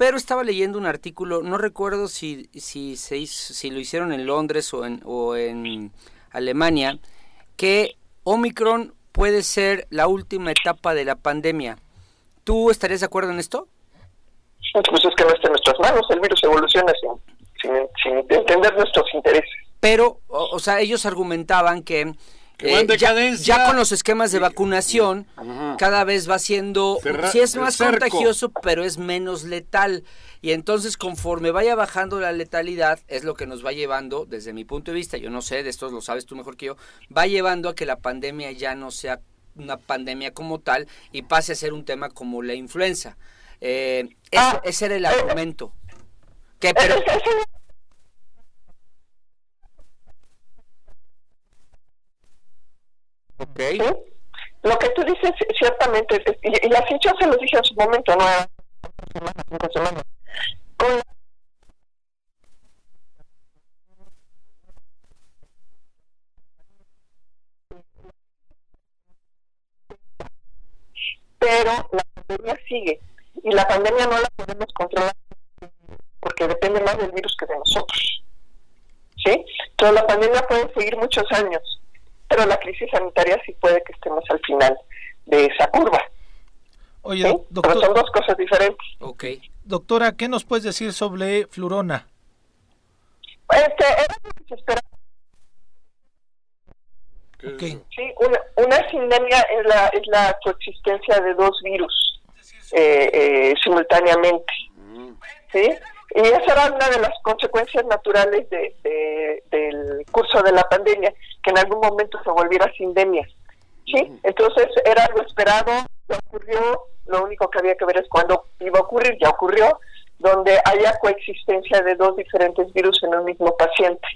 pero estaba leyendo un artículo, no recuerdo si, si, se si lo hicieron en Londres o en, o en Alemania, que Omicron puede ser la última etapa de la pandemia. ¿Tú estarías de acuerdo en esto? Pues es que no está en nuestras manos, el virus evoluciona sin, sin, entender nuestros intereses. Pero, o sea, ellos argumentaban que eh, ya, con los esquemas de vacunación, cada vez va siendo, sí es más contagioso, pero es menos letal. Y entonces conforme vaya bajando la letalidad, es lo que nos va llevando, desde mi punto de vista, yo no sé, de esto lo sabes tú mejor que yo, va llevando a que la pandemia ya no sea una pandemia como tal y pase a ser un tema como la influenza. Eh, ah. ese, era el argumento. Que, pero, Okay. Lo que tú dices, ciertamente, y, las fichas se los dije en su momento, no cinco semanas. Pero la pandemia sigue y la pandemia no la podemos controlar porque depende más del virus que de nosotros. ¿Sí? Entonces la pandemia puede seguir muchos años pero la crisis sanitaria sí puede que estemos al final de esa curva. Oye, pero son dos cosas diferentes. Ok. Doctora, ¿qué nos puedes decir sobre flurona? Este, era lo que se esperaba. Okay. Sí, una, una sindemia es la, es la coexistencia de dos virus eh, eh, simultáneamente. Mm. ¿Sí? Y esa era una de las consecuencias naturales de, del curso de la pandemia, que en algún momento se volviera sindemia. ¿sí? Entonces era lo esperado, ya ocurrió, lo único que había que ver es cuándo iba a ocurrir, ya ocurrió, donde haya coexistencia de dos diferentes virus en un mismo paciente,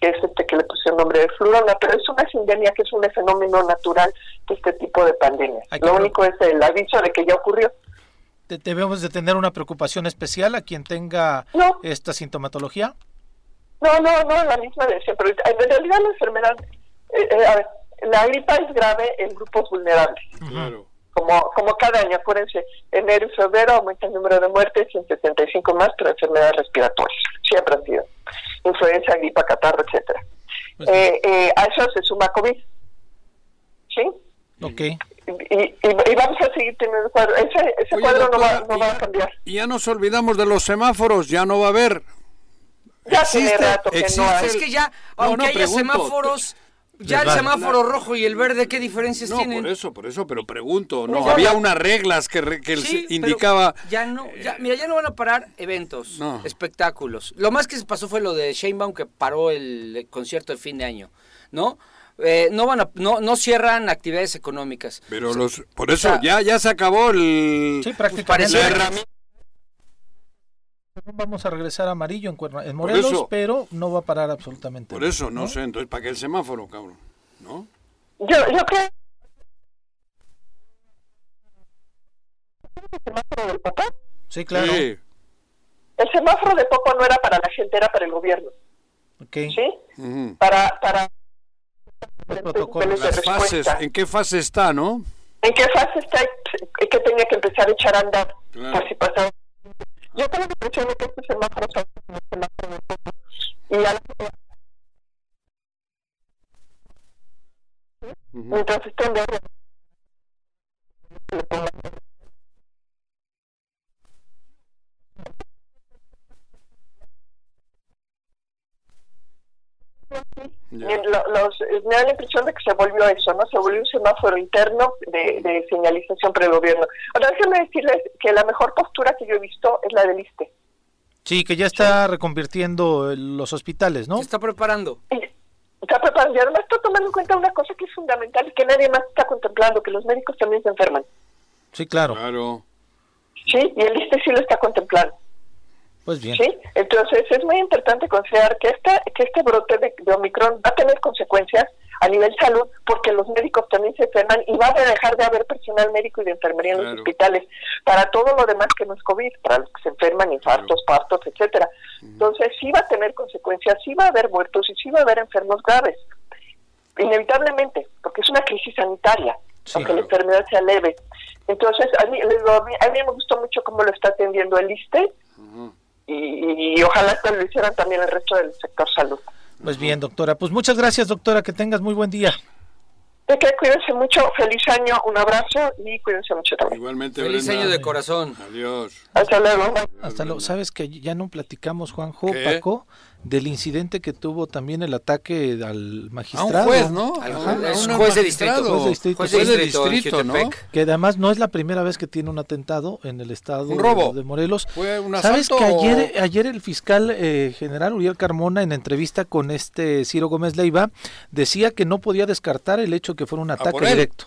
que es este que le puse el nombre de flurona, pero es una sindemia que es un fenómeno natural de este tipo de pandemias. Lo único es el aviso de que ya ocurrió debemos de tener una preocupación especial a quien tenga esta sintomatología? No, no, no, la misma de siempre. En realidad la enfermedad, eh, eh, a ver, la gripa es grave en grupos vulnerables. Como, como cada año, acuérdense, enero y febrero aumenta el número de muertes y en 75 más por enfermedades respiratorias. Siempre ha sido. Influenza, gripa, catarro, etcétera. Pues eh, a eso se suma COVID. ¿Sí? Ok y, vamos a seguir teniendo cuadro. Ese, ese cuadro no, va, no va, a cambiar. Y ya nos olvidamos de los semáforos, ya no va a haber. Ya existe, rato que no hay. Es que ya, aunque haya semáforos, ya el semáforo rojo y el verde, ¿qué diferencias no, tienen? por eso, por eso, pero pregunto, ¿no? Había unas reglas que, que sí, indicaba... Ya no, ya, mira, ya no van a parar eventos, espectáculos. Lo más que se pasó fue lo de Sheinbaum que paró el concierto de fin de año, ¿no? Eh, no van a, no, no cierran actividades económicas. Pero los, por eso ya, ya se acabó el... Sí, prácticamente. la herramienta. Vamos a regresar a amarillo en, Cuerna- en Morelos, eso. pero no va a parar absolutamente. Por nada, eso, no, sé, entonces, ¿para qué el semáforo, cabrón? ¿No? Yo, yo creo el semáforo del papá. Sí, claro. Sí. El semáforo de Popo no era para la gente, era para el gobierno, Ok. ¿sí? Para, para protocolo. niveles de Las fases, respuesta. ¿en qué fase está, no? ¿En qué fase está que tenía que empezar a echar a andar? Claro. Por si pasaba. Yo tengo la impresión de que este son de. Y a la- mientras esté en verde, le lo- los, eh, me da la impresión de que se volvió eso, ¿no? Se volvió un semáforo interno de, de señalización para el gobierno. Ahora, déjenme decirles que la mejor postura que yo he visto es la del ISTE. Sí, que ya está reconvirtiendo eh, los hospitales, ¿no? Se está preparando. Está preparando, y además está tomando en cuenta una cosa que es fundamental y que nadie más está contemplando, que los médicos también se enferman. Sí, claro. Claro. ¿Sí? Y el ISTE sí lo está contemplando. Pues bien. ¿Sí? Entonces es muy importante considerar que, esta, que este brote de, de Omicron va a tener consecuencias a nivel salud porque los médicos también se enferman y va a dejar de haber personal médico y de enfermería en los Claro. hospitales para todo lo demás que no es COVID, para los que se enferman, infartos, partos, etcétera. Entonces sí va a tener consecuencias, sí va a haber muertos y sí va a haber enfermos graves. Inevitablemente, porque es una crisis sanitaria, Sí. aunque la enfermedad sea leve. Entonces, mí, a mí- a mí me gustó mucho cómo lo está atendiendo el ISTE y, y ojalá que lo hicieran también el resto del sector salud. Pues bien, doctora. Pues muchas gracias, doctora. Que tengas muy buen día. De que cuídense mucho, feliz año, un abrazo y cuídense mucho también. Igualmente, Feliz Brenda. año de corazón. Adiós. Hasta luego. Hasta luego. ¿Sabes que ya no platicamos, Juanjo, ¿Qué? Paco, del incidente que tuvo también el ataque al magistrado? juez, ¿no? Ajá. A Es un juez de distrito. Juez de distrito. Juez de Juez de distrito, ¿no? Que además no es la primera vez que tiene un atentado en el estado Un robo. de Morelos. ¿Fue un ¿Sabes que ayer, ayer el fiscal eh, general Uriel Carmona en entrevista con este Ciro Gómez Leiva decía que no podía descartar el hecho que fuera un ataque Ah, él. directo?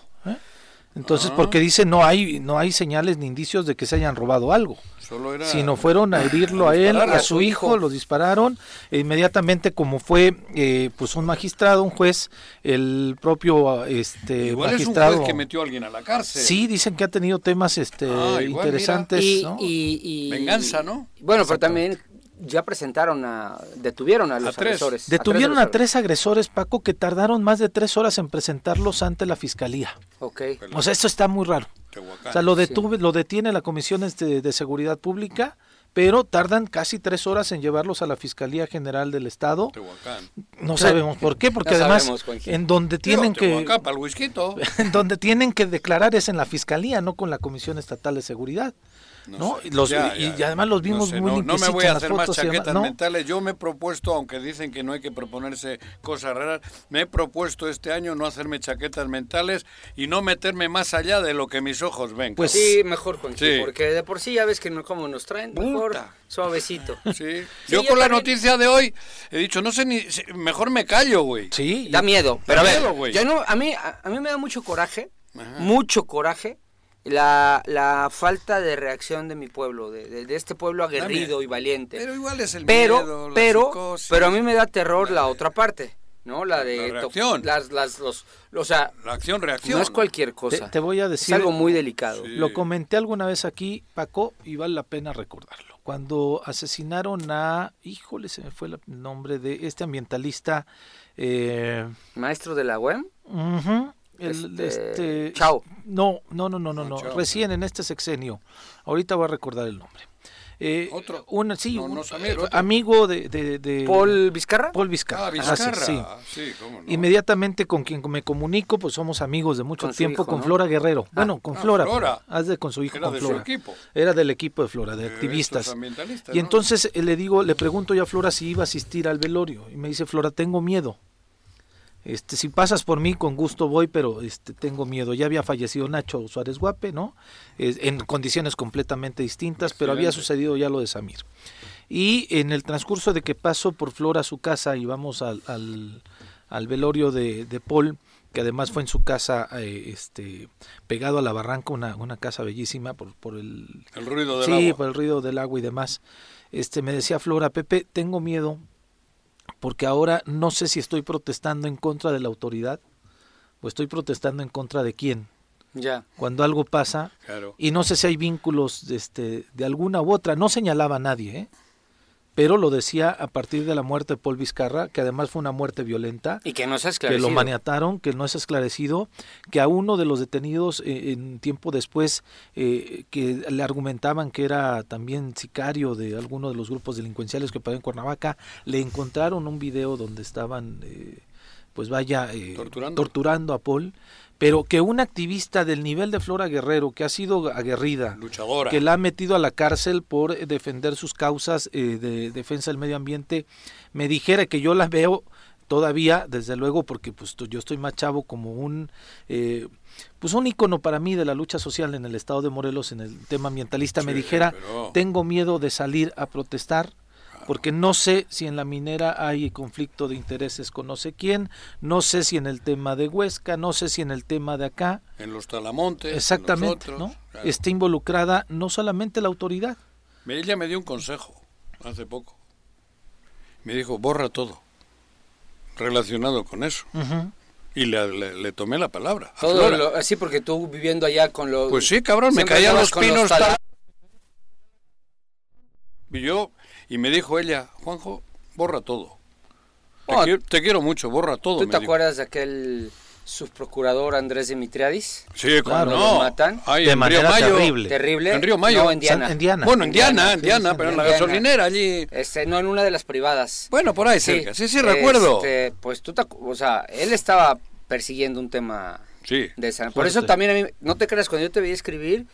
Entonces, Ah. porque dice no hay no hay señales ni indicios de que se hayan robado algo, Solo era... sino fueron a herirlo a él, a su hijo, lo dispararon e inmediatamente como fue eh, pues un magistrado, un juez, el propio este Igual es un magistrado. juez que metió a alguien a la cárcel. Sí, dicen que ha tenido temas este Ah, igual, interesantes, Y, ¿no? y- y- Venganza, ¿no? Bueno, pero también ya presentaron a, detuvieron a los agresores. Detuvieron a tres agresores, Paco, que tardaron más de tres horas en presentarlos ante la fiscalía. Ok. O sea, esto está muy raro. O sea, lo detuve, lo detiene la Comisión este, de Seguridad Pública, pero tardan casi tres horas en llevarlos a la Fiscalía General del Estado. Tehuacán. No sabemos por qué, porque No además sabemos, en donde tienen Digo, que Tehuacán, para el whisky. [LAUGHS] en donde tienen que declarar es en la Fiscalía, no con la Comisión Estatal de Seguridad. ¿No? sé. Y los- Ya, y, ya, y además los vimos no sé, muy no, no me voy a hacer más chaquetas ¿no? mentales. Yo me he propuesto, aunque dicen que no hay que proponerse cosas raras, me he propuesto este año no hacerme chaquetas mentales y no meterme más allá de lo que mis ojos ven. Pues- Sí, mejor, Juanji, Sí. porque de por sí ya ves que no, como nos traen, mejor Puta. suavecito. [LAUGHS] Sí. Sí, Yo yo con la también. noticia de hoy he dicho, no sé ni, mejor me callo, güey. Sí, Da miedo, pero a Da ver, miedo, yo no, a mí, a, a mí me da mucho coraje, mucho coraje, la, la falta de reacción de mi pueblo, de, de- de este pueblo aguerrido y valiente. Pero igual es el pero, miedo, la pero, psicosis. pero a mí me da terror la otra parte, ¿no? La de La to- reacción. las, las, los, o sea, La acción, reacción. no es cualquier cosa. te voy a es decir algo muy delicado. Sí. Lo comenté alguna vez aquí, Paco, y vale la pena recordarlo. Cuando asesinaron a, híjole, se me fue el nombre de este ambientalista, eh, Maestro de la UEM, ujú, el, Este, este, Chao. No, no, no, no, no, no, recién en este sexenio. Ahorita voy a recordar el nombre. Eh, ¿Otro? Un, sí, No, un, no, Samir, otro. amigo de, de, de- Paul Vizcarra. Paul Vizcarra. Ah, sí, Vizcarra. sí. Sí, cómo no. Inmediatamente con quien me comunico, pues somos amigos de mucho tiempo hijo, con. Flora Guerrero. bueno, con ah, Flora. Flora. Haz de con su hijo, Era con de su equipo. Era del equipo de Flora, de activistas. Y entonces eh, le digo, le pregunto yo a Flora si iba a asistir al velorio. Y me dice, Flora, tengo miedo. Este, si pasas por mí, con gusto voy, pero este, tengo miedo. Ya había fallecido Nacho Suárez Guape, ¿no? Eh, en condiciones completamente distintas, pero había sucedido ya lo de Samir. Y en el transcurso de que paso por Flora a su casa y vamos al, al, al velorio de, de Paul, que además fue en su casa, eh, este, pegado a la barranca, una, una casa bellísima por, por el, El ruido del sí, agua. por el ruido del agua y demás. Este, me decía Flora, Pepe, tengo miedo porque ahora no sé si estoy protestando en contra de la autoridad o estoy protestando en contra de quién. Ya. Cuando algo pasa Claro. y no sé si hay vínculos de, este, de alguna u otra, no señalaba a nadie, ¿eh? Pero lo decía a partir de la muerte de Paul Vizcarra, que además fue una muerte violenta, Y que no se ha que esclarecido. lo maniataron, que no es esclarecido, que a uno de los detenidos eh, en tiempo después, eh, que le argumentaban que era también sicario de alguno de los grupos delincuenciales que operan en Cuernavaca, le encontraron un video donde estaban, eh, pues vaya, eh, Torturando. torturando a Paul, pero que un activista del nivel de Flora Guerrero, que ha sido aguerrida, Luchadora. que la ha metido a la cárcel por defender sus causas eh, de defensa del medio ambiente, me dijera que yo la veo todavía, desde luego, porque pues yo estoy más chavo como un eh, pues un ícono para mí de la lucha social en el estado de Morelos en el tema ambientalista, me dijera, pero- tengo miedo de salir a protestar porque no sé si en la minera hay conflicto de intereses con no sé quién, no sé si en el tema de Huesca, no sé si en el tema de acá, En los talamontes. en exactamente, los otros, ¿no? claro. Está involucrada no solamente la autoridad, Me- Ella me dio un consejo hace poco. Me dijo, borra todo relacionado con eso. Y le, le- le tomé la palabra. Todo lo- así porque tú viviendo allá con los... Pues sí, cabrón, me andabas los pinos. tal- Y yo, y me dijo ella, Juanjo, borra todo. Te, Oh, quiero, te quiero mucho, borra todo. ¿Tú me te dijo. acuerdas de aquel subprocurador Andrés Dimitriadis? Sí, Claro. no. Lo matan. Ay, de en manera Río Mayo. terrible. Terrible. En Río Mayo. No, en Diana. San- en Diana. Bueno, en Diana, Diana, en Diana, sí, pero en la Diana. gasolinera allí. Este, no, en una de las privadas. Bueno, por ahí cerca. Sí, sí, recuerdo. Este, pues tú, te o sea, él estaba persiguiendo un tema Sí. de esa. Por eso también a mí, no te creas, cuando yo te vi escribir,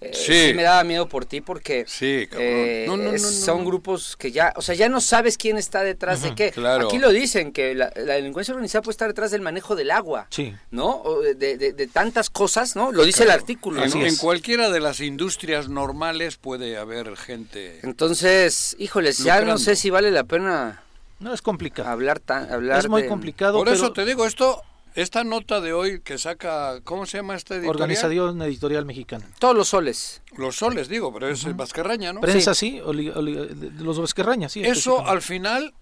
eh, Sí. sí. me daba miedo por ti porque Sí, cabrón. eh, No, no, no, es- no, son no. grupos que ya, o sea, ya no sabes quién está detrás de qué. claro. Aquí lo dicen, que la, la delincuencia organizada puede estar detrás del manejo del agua, Sí. ¿no? O de, de- de tantas cosas, ¿no? Lo dice el artículo, En, en cualquiera de las industrias normales puede haber gente. Entonces, híjoles, ya no sé si vale la pena No es complicado. hablar tan, hablar Es muy de- complicado, Por pero eso te digo, esto, esta nota de hoy que saca, ¿cómo se llama esta editorial? Organización Editorial Mexicana. Todos los soles. Los soles, digo, pero es Vascarraña, ¿no? Prensa, sí, oli- oli- de los Vesquerrañas, sí. Eso al final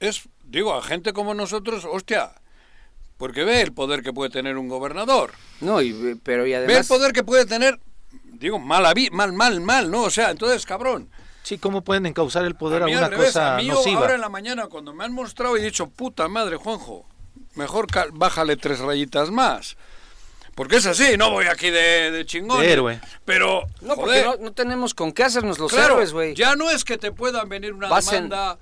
es, digo, a gente como nosotros, hostia, porque ve el poder que puede tener un gobernador, No, y, pero y ve el además... poder que puede tener, digo, mal, mal, mal, mal, ¿no? O sea, entonces, cabrón. Sí, ¿cómo pueden encauzar el poder a, a una al revés, cosa a mí nociva? ahora en la mañana cuando me han mostrado he dicho, puta madre, Juanjo, mejor cal- bájale tres rayitas más. Porque es así, no voy aquí de, de chingón. De héroe. Pero, No, porque no, no tenemos con qué hacernos los claro, héroes, güey. ya no es que te pueda venir una Vas en- demanda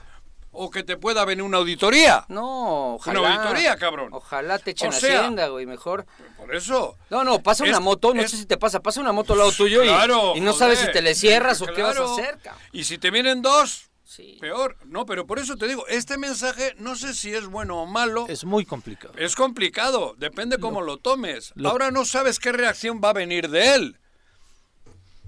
o que te pueda venir una auditoría. No, ojalá. Una auditoría, cabrón. Ojalá te echen O sea- Hacienda, güey, mejor. Por eso. No, no, pasa una moto, no es- sé si te pasa, pasa una moto al lado tuyo y- Claro, y, no joder. sabes si te le cierras o qué vas a hacer, cabrón. Y si te vienen dos, Sí. peor. No, pero por eso te digo, este mensaje no sé si es bueno o malo. Es muy complicado. Es complicado, depende cómo lo tomes. lo- Ahora no sabes qué reacción va a venir de él.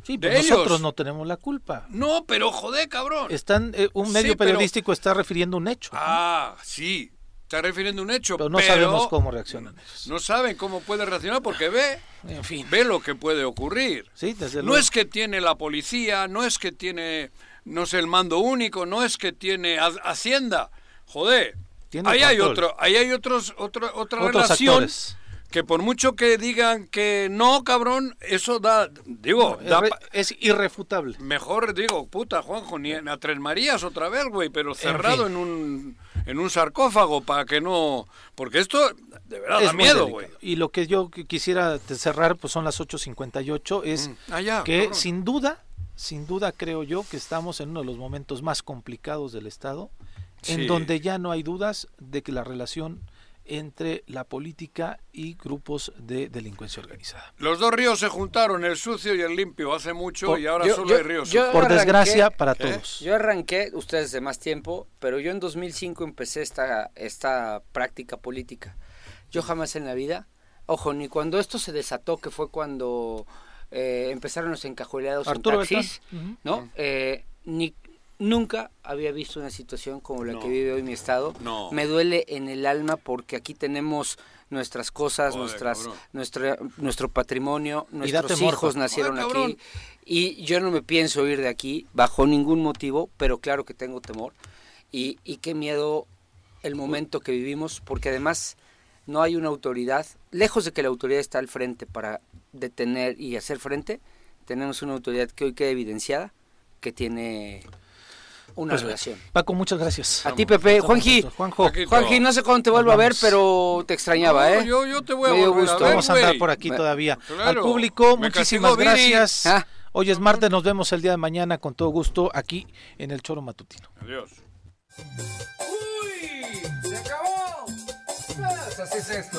Sí, de pues nosotros ellos. no tenemos la culpa. No, pero joder, cabrón. Están, eh, un Sí, medio pero- periodístico está refiriendo un hecho, Ah, sí. Está refiriendo a un hecho, pero no sabemos cómo reaccionan ellos. No saben cómo puede reaccionar porque ve, En fin, ve lo que puede ocurrir. sí, desde No luego. es que tiene la policía, no es que tiene, no sé, el mando único, no es que tiene ha- Hacienda. Joder. Tiene ahí hay otro, ahí hay otros, otra, otra Otros relación actores. que por mucho que digan que no, cabrón, eso da, digo, Es da es irrefutable. mejor digo, puta, Juanjo, ni en- a Tres Marías otra vez, güey, pero cerrado en, fin. un en un sarcófago para que no, porque esto de verdad da Es muy miedo, güey. Y lo que yo qui- quisiera cerrar, pues son las 8.58, es Ah, ya, que cabrón. sin duda, sin duda creo yo que estamos en uno de los momentos más complicados del Estado, Sí. en donde ya no hay dudas de que la relación entre la política y grupos de delincuencia organizada. Los dos ríos se juntaron, el sucio y el limpio, hace mucho Por- y ahora yo- solo yo- hay ríos. yo- sucios. Por arranqué- desgracia para todos. Yo arranqué, ustedes de más tiempo, pero yo en 2005 empecé esta, esta práctica política. Yo jamás en la vida, ojo, ni cuando esto se desató, que fue cuando eh, empezaron los encajueleados Arturo en taxis. ¿no? Eh, ni, Nunca había visto una situación como la No. que vive hoy mi estado. No. Me duele en el alma porque aquí tenemos nuestras cosas, Joder, nuestras, nuestra, nuestro patrimonio, nuestros hijos nacieron Joder, aquí y yo no me pienso ir de aquí bajo ningún motivo, pero claro que tengo temor y, y qué miedo el momento que vivimos porque además no hay una autoridad, lejos de que la autoridad está al frente para detener y hacer frente, tenemos una autoridad que hoy queda evidenciada que tiene una Pues, relación. Paco, muchas gracias. A ti, Pepe. Juanji. Juanjo, Juanji, no sé cuándo te vuelvo a ver, pero te extrañaba, No, ¿eh? yo, yo te voy a volver gusto. a ver, vamos a andar por aquí Me- todavía. Claro. Al público, Me muchísimas gracias. Ah. Hoy es martes, nos vemos el día de mañana con todo gusto aquí en el Choro Matutino. Adiós. ¡Uy! ¡Se acabó! Pues así es esto.